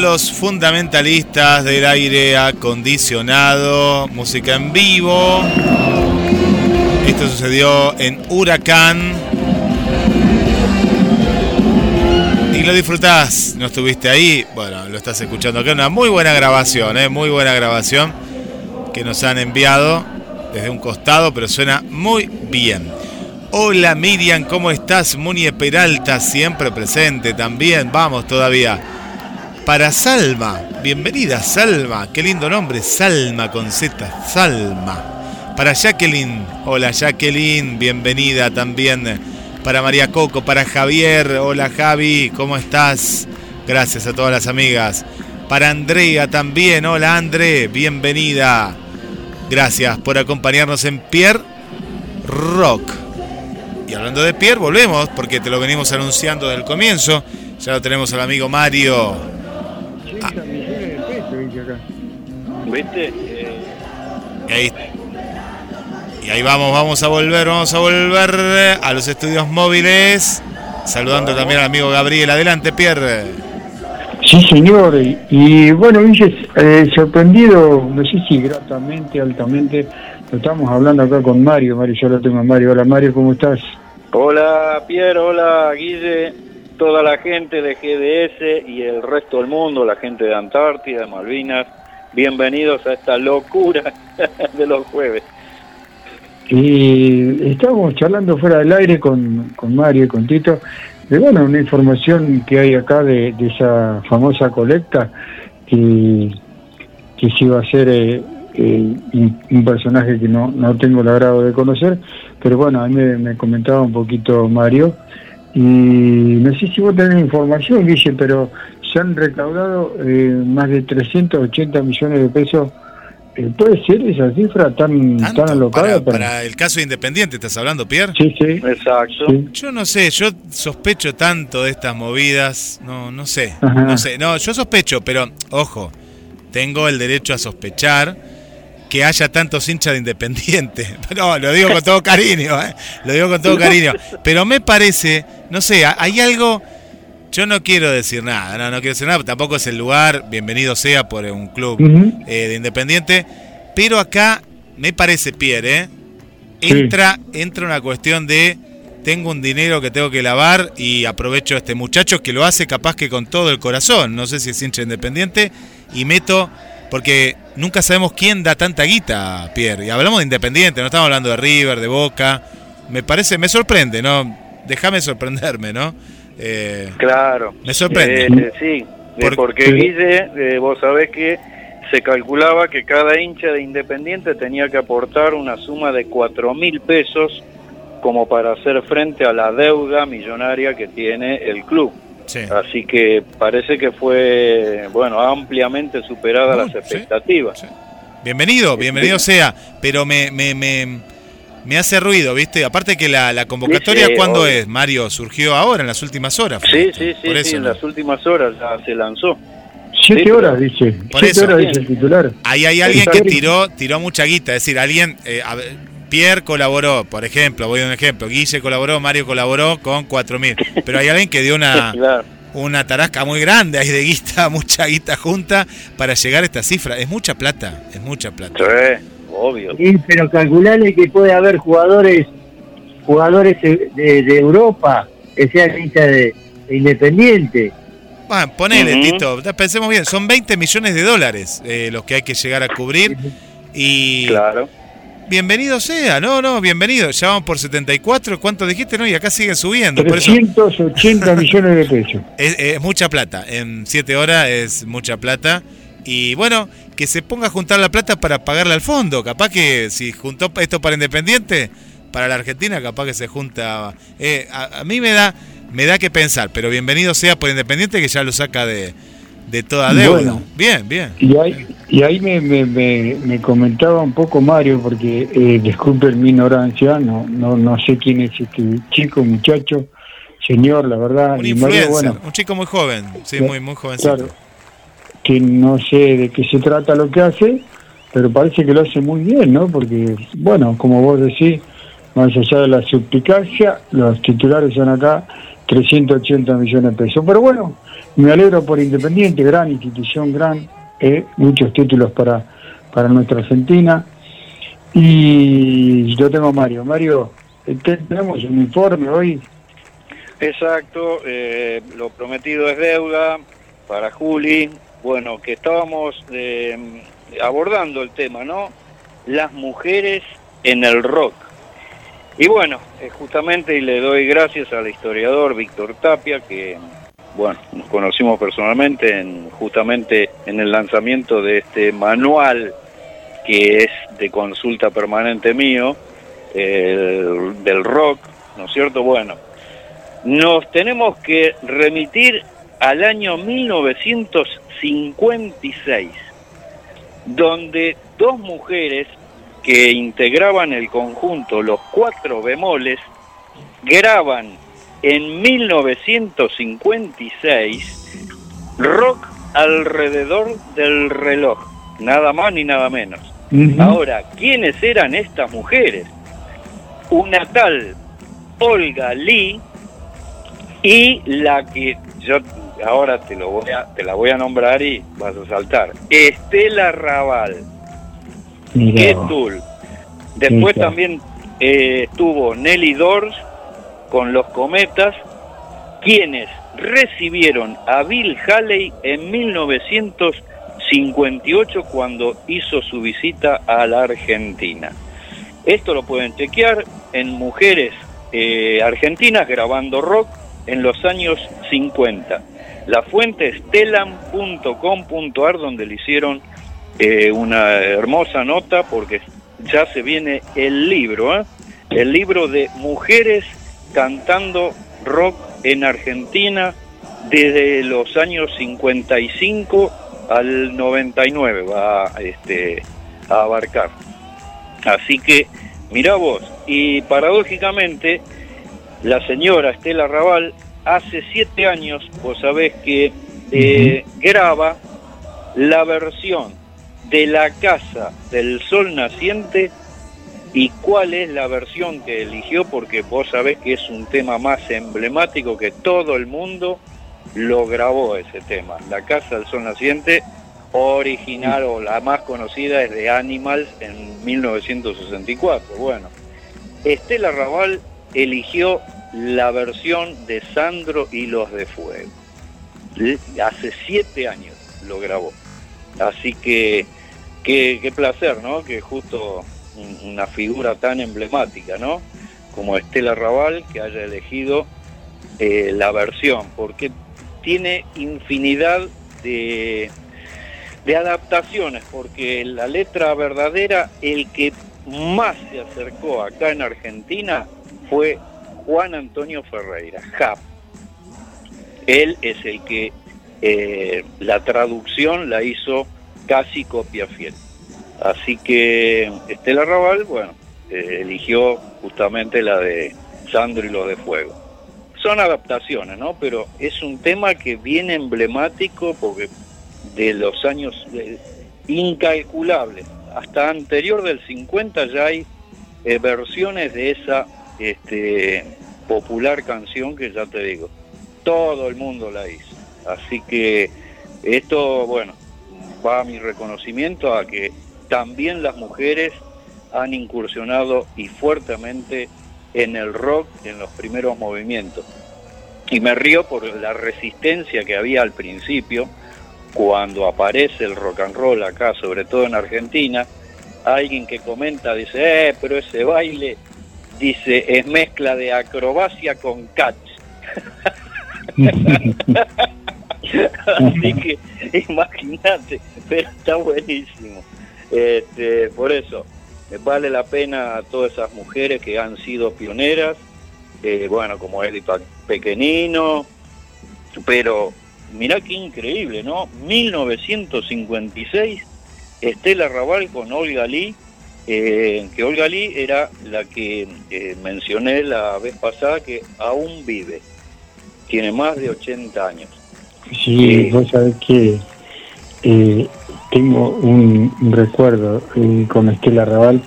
Los fundamentalistas del aire acondicionado, música en vivo. Esto sucedió en Huracán. Y lo disfrutás, no estuviste ahí, bueno, lo estás escuchando acá, una muy buena grabación, ¿eh? muy buena grabación que nos han enviado desde un costado, pero suena muy bien. Hola Miriam, ¿cómo estás? Munie Peralta, siempre presente también, vamos todavía. Para Salma, bienvenida Salma, qué lindo nombre, Salma con Z, Salma. Para Jacqueline, hola Jacqueline, bienvenida también. Para María Coco, para Javier, hola Javi, ¿cómo estás? Gracias a todas las amigas. Para Andrea también, hola André, bienvenida. Gracias por acompañarnos en Pierre Rock. Y hablando de Pierre, volvemos, porque te lo venimos anunciando desde el comienzo. Ya lo tenemos al amigo Mario. ¿Viste? Y ahí, y ahí vamos, vamos a volver, vamos a volver a los estudios móviles. Saludando también al amigo Gabriel. Adelante, Pierre. Sí, señor. Y, y bueno, Guille, eh, sorprendido, no sé si gratamente, altamente, lo estamos hablando acá con Mario. Mario, yo lo tengo a Mario. Hola, Mario, ¿cómo estás? Hola Pierre, hola Guille, toda la gente de GDS y el resto del mundo, la gente de Antártida, de Malvinas, bienvenidos a esta locura de los jueves. Y estábamos charlando fuera del aire con, con Mario y con Tito, de bueno, una información que hay acá de, esa famosa colecta que, que se iba a hacer eh, eh, un, personaje que no, no tengo el agrado de conocer, pero bueno, a mí me, me comentaba un poquito Mario, y no sé si vos tenés información, Guille, pero se han recaudado eh, más de 380 millones de pesos. Eh, ¿Puede ser esa cifra tan, tan alocada? Para, para el caso de Independiente, ¿estás hablando, Pierre? Sí, sí. Exacto. Yo no sé, yo sospecho tanto de estas movidas, no, no sé, Ajá. no sé, no, yo sospecho, pero ojo, tengo el derecho a sospechar que haya tantos hinchas de Independiente. No, lo digo con todo cariño, ¿eh? lo digo con todo cariño. Pero me parece, no sé, hay algo, yo no quiero decir nada, no, no quiero decir nada, tampoco es el lugar, bienvenido sea por un club eh, de Independiente, pero acá me parece, Pierre, ¿eh? entra, entra una cuestión de tengo un dinero que tengo que lavar y aprovecho a este muchacho que lo hace capaz que con todo el corazón, no sé si es hincha independiente, y meto, porque nunca sabemos quién da tanta guita, Pierre, y hablamos de independiente, no estamos hablando de River, de Boca, me parece, me sorprende, ¿no? Déjame sorprenderme, ¿no? Eh, Claro. Me sorprende. Eh, sí, eh, Por- porque Sí. Guille, vos sabés que se calculaba que cada hincha de Independiente tenía que aportar una suma de cuatro mil pesos como para hacer frente a la deuda millonaria que tiene el club. Así que parece que fue, bueno, ampliamente superada las expectativas. Bienvenido, bienvenido sea, pero me, me, me, me hace ruido, ¿viste? Aparte que la, la convocatoria, Sí, sí, ¿cuándo es, Mario? Surgió ahora, en las últimas horas. Sí, esto, sí, sí, por sí, eso, en ¿no? las últimas horas ya se lanzó. Siete Sí, horas, dice. Por Siete eso. horas, dice el titular. Ahí hay alguien que tiró, tiró mucha guita, es decir, alguien, eh, a ver, Pierre colaboró, por ejemplo, voy a dar un ejemplo, Guille colaboró, Mario colaboró con 4.000, pero hay alguien que dio una, Claro. una tarasca muy grande ahí de guita, mucha guita junta para llegar a esta cifra. Es mucha plata, es mucha plata. Sí, obvio. Sí, pero calculale que puede haber jugadores jugadores de, de- de Europa que sean hinchas de, de Independiente. Bueno, ponele, Ujú. Tito, pensemos bien, son 20 millones de dólares eh, los que hay que llegar a cubrir y... Claro. Bienvenido sea, no, no, bienvenido. Ya vamos por 74, ¿cuánto dijiste? No, y acá siguen subiendo. Por eso 380 millones de pesos. es, es mucha plata. En 7 horas es mucha plata. Y bueno, que se ponga a juntar la plata para pagarle al fondo. Capaz que si juntó esto para Independiente, para la Argentina, capaz que se junta. eh, a, a mí me da, me da que pensar, pero bienvenido sea por Independiente que ya lo saca de, de toda deuda. Bueno. bien, bien. Y ahí, y ahí me, me, me, me comentaba un poco Mario, porque eh, disculpen mi ignorancia, no, no, no sé quién es este chico, muchacho, señor, la verdad. Un Mario, influencer, bueno, un chico muy joven, sí, muy, muy jovencito. claro, que no sé de qué se trata lo que hace, pero parece que lo hace muy bien, ¿no? Porque, bueno, como vos decís, más allá de la suplicacia, los titulares son acá 380 millones de pesos. Pero bueno, me alegro por Independiente, gran institución, gran, eh, muchos títulos para, para nuestra Argentina. Y yo tengo a Mario. Mario, eh, te- tenemos un informe hoy. Exacto, eh, lo prometido es deuda para Juli. Bueno, que estábamos eh, abordando el tema, ¿no? Las mujeres en el rock. Y bueno, eh, justamente y le doy gracias al historiador Víctor Tapia, que, bueno, nos conocimos personalmente en, justamente en el lanzamiento de este manual que es de consulta permanente mío, el- del rock, ¿no es cierto? Bueno, nos tenemos que remitir al año 1956, donde dos mujeres que integraban el conjunto Los Cuatro Bemoles graban en 1956 rock alrededor del reloj, nada más ni nada menos. Ahora, ¿quiénes eran estas mujeres? Una tal Olga Lee y la que yo ahora te lo voy a, te la voy a nombrar y vas a saltar. Estela Raval. Mirá Qué vos. tul. Después también eh, estuvo Nelly Dors con los cometas, quienes recibieron a Bill Haley en 1958 cuando hizo su visita a la Argentina. Esto lo pueden chequear en mujeres eh, argentinas grabando rock en los años 50. La fuente es telam.com.ar donde le hicieron eh, una hermosa nota porque ya se viene el libro, ¿eh? el libro de mujeres cantando rock en Argentina desde los años 55 al 99 va este, a abarcar. Así que, mira vos, y paradójicamente, la señora Estela Raval hace siete años, vos sabés que eh, graba la versión de la Casa del Sol Naciente y cuál es la versión que eligió, porque vos sabés que es un tema más emblemático que todo el mundo lo grabó ese tema. La Casa del Sol Naciente original o la más conocida es de Animals en 1964. Bueno, Estela Raval eligió la versión de Sandro y los de Fuego. Hace siete años lo grabó. Así que qué, qué placer, ¿no? Que justo un- una figura tan emblemática, ¿no? Como Estela Raval, que haya elegido eh, la versión, porque tiene infinidad de, de adaptaciones, porque la letra verdadera, el que más se acercó acá en Argentina fue Juan Antonio Ferreira, JAP. Él es el que eh, la traducción la hizo casi copia fiel. Así que Estela Raval, bueno, eh, eligió justamente la de Sandro y los de Fuego. Son adaptaciones, ¿no? Pero es un tema que viene emblemático porque de los años incalculables, hasta anterior del 50 ya hay eh, versiones de esa este, popular canción que ya te digo, todo el mundo la hizo. Así que esto, bueno, va a mi reconocimiento a que también las mujeres han incursionado y fuertemente en el rock en los primeros movimientos. Y me río por la resistencia que había al principio, cuando aparece el rock and roll acá, sobre todo en Argentina, alguien que comenta, dice, eh, pero ese baile, dice, es mezcla de acrobacia con catch. Así que imagínate, pero está buenísimo. Este, por eso, vale la pena a todas esas mujeres que han sido pioneras, eh, bueno, como Edith Pa- Pequenino, pero mirá qué increíble, ¿no? 1956, Estela Raval con Olga Lee, eh, que Olga Lee era la que eh, mencioné la vez pasada que aún vive, tiene más de 80 años. Sí, vos sabés que eh, tengo un, un recuerdo eh, con Estela Raval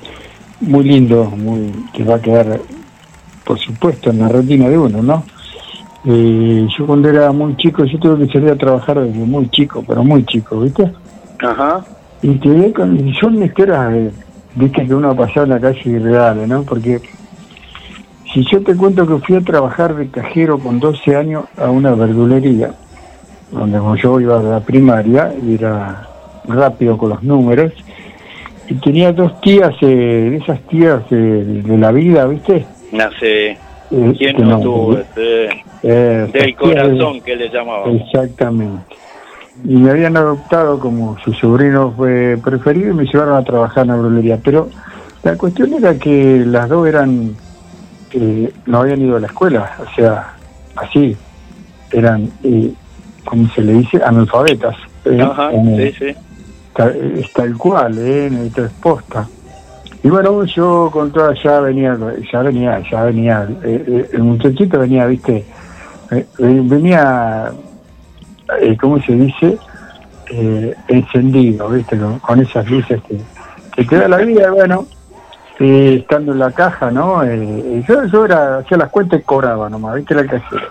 muy lindo, muy que va a quedar, por supuesto, en la retina de uno, ¿no? Eh, yo cuando era muy chico, yo tuve que salir a trabajar desde muy chico, pero muy chico, ¿viste? Ajá. Y te con, son historias, eh, viste, que uno ha pasado en la calle irreales, ¿no? Porque si yo te cuento que fui a trabajar de cajero con 12 años a una verdulería, donde yo iba a la primaria, y era rápido con los números, y tenía dos tías, eh, esas tías eh, de la vida, ¿viste? Nace. Eh, ¿Quién no tuvo este, Eh, del tías de- corazón que le llamaban? Exactamente. Y me habían adoptado como su sobrino fue preferido y me llevaron a trabajar en la brulería. Pero la cuestión era que las dos eran, eh, no habían ido a la escuela, o sea, así, eran, eh, ¿cómo se le dice? Analfabetas. eh, Ajá, sí, sí. tal, tal cual, ¿eh? Es posta. Y bueno, yo con toda ya venía, ya venía, ya venía, eh, eh, el muchachito venía, viste, eh, venía, eh, ¿cómo se dice? Eh, encendido, viste, con, con esas luces que, que te da la vida, bueno, eh, estando en la caja, ¿no? Eh, eh, yo, yo era, hacía las cuentas y cobraba nomás, viste, la cajera.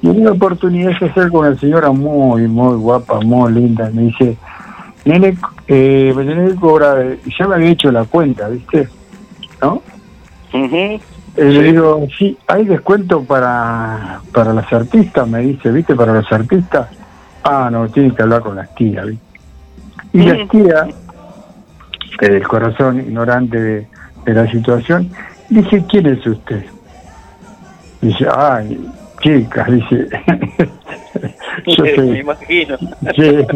Y una oportunidad se acerca una señora muy, muy guapa, muy linda, me dice, nene, eh, me tenés que cobrar, ya me había hecho la cuenta, ¿viste? ¿No? Eh, Le digo, sí, hay descuento para, para las artistas, me dice, ¿viste? Para los artistas. Ah, no, tiene que hablar con las tías, ¿viste? Y las tías, el corazón ignorante de, de la situación, dice, ¿quién es usted? Dice, ay, chicas, dice, yo me soy, imagino. Sí,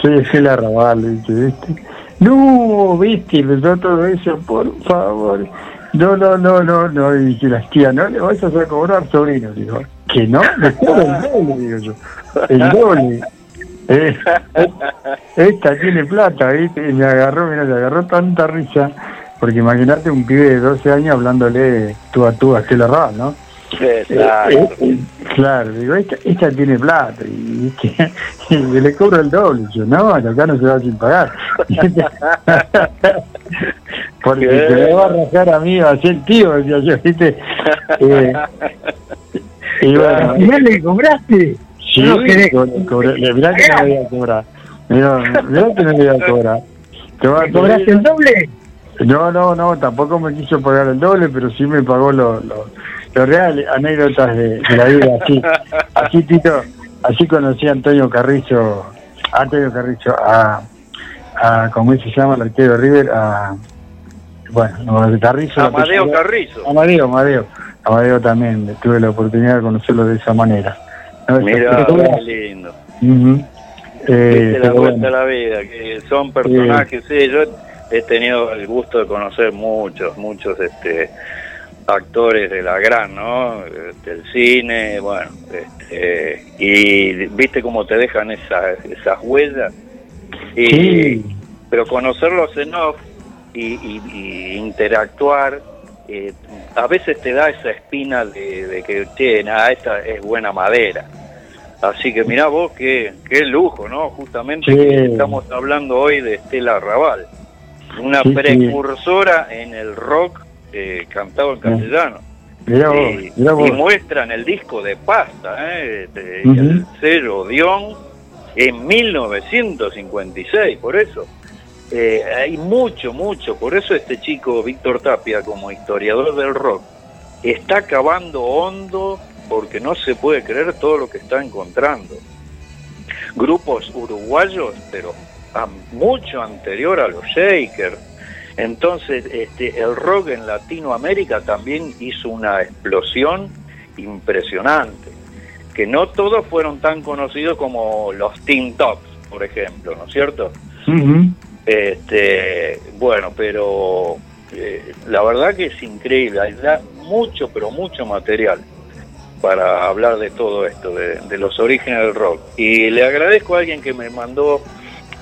soy Gela Raval, ¿viste? ¿viste? No, viste, empezó todo eso, por favor. No, no, no, no, no, y dije, las tías, no le vas a hacer cobrar sobrino, digo, que no, me cobro el doble, digo yo, el doble. Eh, esta tiene plata, ¿viste? Y me agarró, mira, me agarró tanta risa, porque imagínate un pibe de 12 años hablándole tú a tú a Estela Raval, ¿no? Exacto. Eh, eh, claro, digo, esta, esta tiene plata y, que- y le cobro el doble. Yo, no, acá no se va sin pagar. Porque se me va a rajar a mí, va a ser tío, decía yo, ¿viste? Eh, y bueno, ¿Al final le cobraste? sí, No querés. cobré- le- mirá que no le voy a cobrar. Mirá, mirá que no le voy a cobrar. Te va a ¿Cobraste el doble? no, no, no, tampoco me quiso pagar el doble, pero sí me pagó lo, lo, lo real, anécdotas de, de la vida, así, así Tito, así conocí a Antonio Carrizo, a Antonio Carrizo, a, a ¿cómo se llama el arquero River? A, bueno, no, de Carrizo. Amadeo Carrizo. Amadeo, Amadeo, Amadeo también, tuve la oportunidad de conocerlo de esa manera. ¿no? Mira, qué lindo. Ujú. Eh, Viste la vuelta bueno. a la vida, que son personajes, sí, yo he tenido el gusto de conocer muchos, muchos este actores de la gran, ¿no? Del cine, bueno, este, y viste cómo te dejan esas, esas huellas. Y, Sí. Pero conocerlos en off y, y- y interactuar, eh, a veces te da esa espina de, de que, che, nada, esta es buena madera. Así que mirá vos qué, qué lujo, ¿no? Justamente Sí. que estamos hablando hoy de Estela Raval, una Sí, sí. precursora en el rock eh, cantado en castellano. Mirá vos, Y, mirá vos. y muestran el disco de pasta, ¿eh? de- Ujú. el sello Dion en 1956, por eso. Eh, hay mucho, mucho, por eso este chico Víctor Tapia, como historiador del rock, está cavando hondo porque no se puede creer todo lo que está encontrando. Grupos uruguayos, pero mucho anterior a los Shakers. Entonces, este, el rock en Latinoamérica también hizo una explosión impresionante, que no todos fueron tan conocidos como los Teen Tops, por ejemplo, ¿no es cierto? Ujú. Este, bueno, pero eh, la verdad que es increíble, hay mucho, pero mucho material para hablar de todo esto, de, los orígenes del rock. Y le agradezco a alguien que me mandó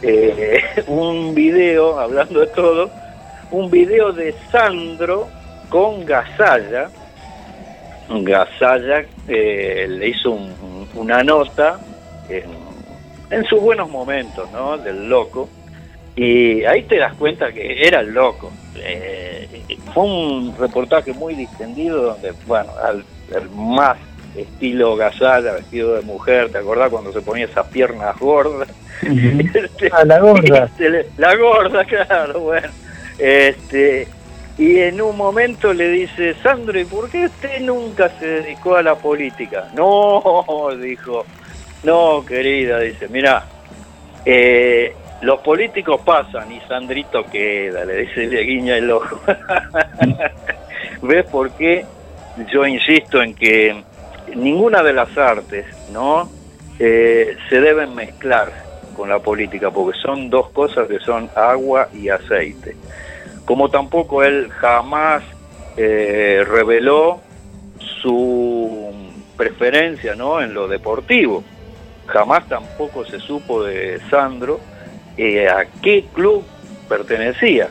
eh, un video, hablando de todo, un video de Sandro con Gasalla. Gasalla eh, le hizo un- una nota en sus buenos momentos, ¿no? Del loco. Y ahí te das cuenta que era el loco. Eh, fue un reportaje muy distendido donde, bueno, al, al más estilo Gazalla, vestido de mujer, ¿te acordás cuando se ponía esas piernas gordas? Este, Ah, la gorda. este, la gorda, claro, bueno. Este, y en un momento le dice, Sandro, ¿y por qué usted nunca se dedicó a la política? No, dijo, no, querida, dice, mira, eh, los políticos pasan y Sandrito queda, le dice, le guiña el ojo. ¿Ves por qué yo insisto en que ninguna de las artes, ¿no? Eh, se deben mezclar con la política, porque son dos cosas que son agua y aceite. Como tampoco él jamás eh, reveló su preferencia, ¿no? En lo deportivo. Jamás tampoco se supo de Sandro eh, a qué club pertenecía.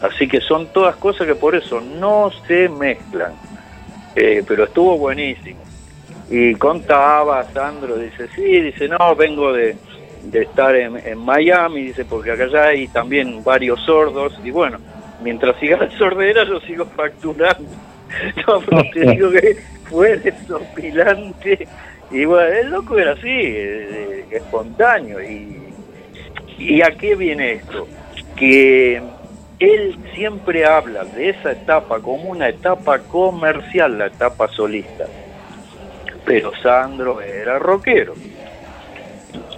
Así que son todas cosas que por eso no se mezclan. Eh, pero estuvo buenísimo. Y contaba, Sandro, dice, sí, dice, no, vengo de, de estar en, en Miami, dice, porque acá ya hay también varios sordos. Y bueno, mientras siga la sordera, yo sigo facturando. No, pero te digo que fue desopilante. Y bueno, el loco era así, eh, espontáneo. Y, ¿Y a qué viene esto? Que él siempre habla de esa etapa como una etapa comercial, la etapa solista. Pero Sandro era rockero.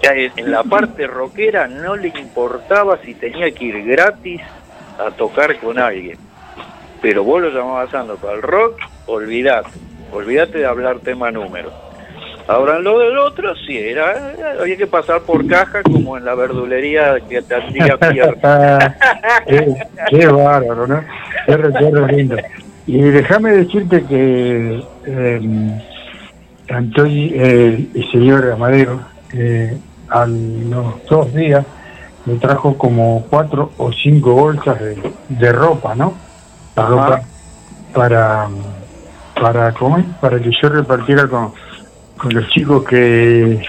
En la parte rockera no le importaba si tenía que ir gratis a tocar con alguien. Pero vos lo llamabas Sandro para el rock, olvidate. Olvidate de hablar tema número. Ahora lo del otro sí, era, había que pasar por caja como en la verdulería que te hacía Pierre. qué, qué bárbaro, ¿no? Qué recuerdo lindo. Y déjame decirte que eh, Antonio, eh, el señor Amadeo, eh, a los dos días me trajo como cuatro o cinco bolsas de, de ropa, ¿no? La ropa para, para, ¿cómo? Para que yo repartiera con, con los chicos que,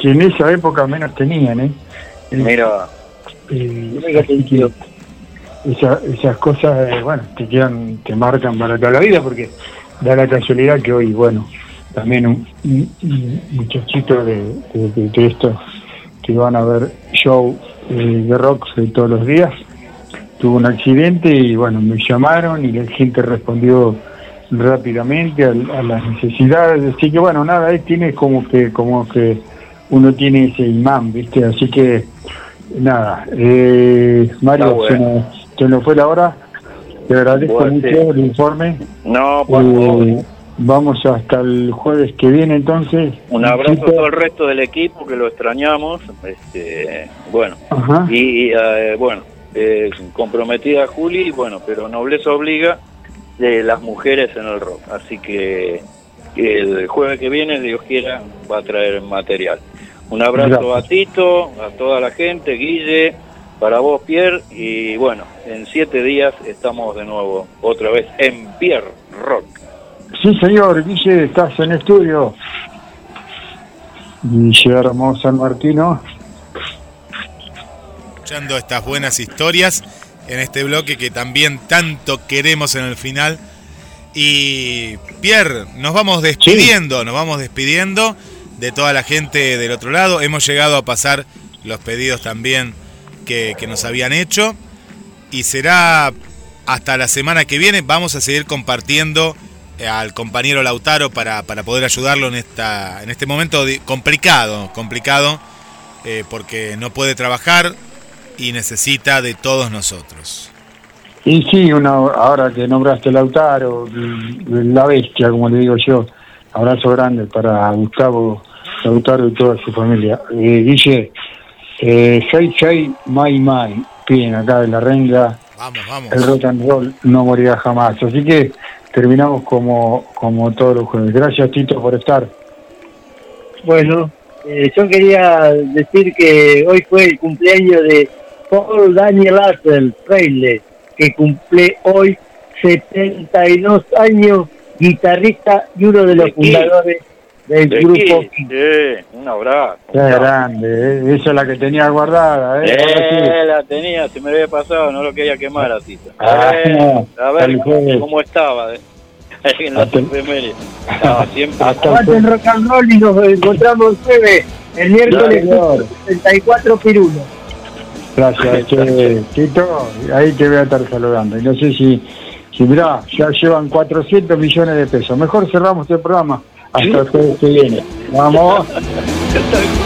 que en esa época menos tenían, ¿eh? Mira, Eh, esa- esas cosas, eh, bueno, te quedan, te marcan para toda la vida porque da la casualidad que hoy, bueno, también un, un- un muchachito de, de, de- de estos que van a ver show eh, de rock de todos los días. Tuvo un accidente y bueno, me llamaron y la gente respondió rápidamente a, a las necesidades, así que bueno, nada, ahí tiene como que, como que uno tiene ese imán, ¿viste? Así que nada, eh, Mario, bueno. se, nos, se nos fue la hora, te agradezco Bueno, mucho sí. el informe. no, por Eh, favor. vamos hasta el jueves que viene entonces. Un abrazo a Chicos. todo el resto del equipo que lo extrañamos. Este, bueno, Ajá. y eh, bueno, eh, comprometida Juli, bueno, pero nobleza obliga de las mujeres en el rock. Así que el jueves que viene, Dios quiera, va a traer material. Un abrazo Gracias. a Tito, a toda la gente, Guille, para vos, Pierre, y bueno, en siete días estamos de nuevo, otra vez, en Pierre Rock. Sí, señor, Guille, estás en estudio. Guillermo San Martino. escuchando estas buenas historias en este bloque que también tanto queremos en el final. Y Pierre, nos vamos despidiendo, nos vamos despidiendo de toda la gente del otro lado. Hemos llegado a pasar los pedidos también que, que nos habían hecho. Y será hasta la semana que viene. Vamos a seguir compartiendo eh, al compañero Lautaro para, para poder ayudarlo en, esta, en este momento complicado, complicado, eh, porque no puede trabajar y necesita de todos nosotros. Y sí, una, ahora que nombraste Lautaro, la bestia, como le digo yo, abrazo grande para Gustavo Lautaro y toda su familia. Eh, Guille, eh, Sei Sei Mai Mai, piden acá de la renga, Vamos, vamos. el rock and roll no morirá jamás. Así que terminamos como, como todos los jueves. Gracias Tito por estar. Bueno, eh, yo quería decir que hoy fue el cumpleaños de Paul Daniel Russell Freile, que cumple hoy 72 años, guitarrista y uno de los fundadores del De grupo. Sí, un abrazo. Qué grande, eh. esa es la que tenía guardada. ¿eh? Eh, la tenía, se me había pasado, no lo quería quemar así. Ah, Eh, a ver cual. cómo estaba eh, en las. Estaba siempre. Aguante el rock and roll y nos encontramos el jueves, el miércoles Claro. 64 pirulos. Gracias, che, Tito. Ahí te voy a estar saludando. Y no sé si, si mirá, ya llevan 400 millones de pesos. Mejor cerramos este programa hasta el jueves que viene. Vamos.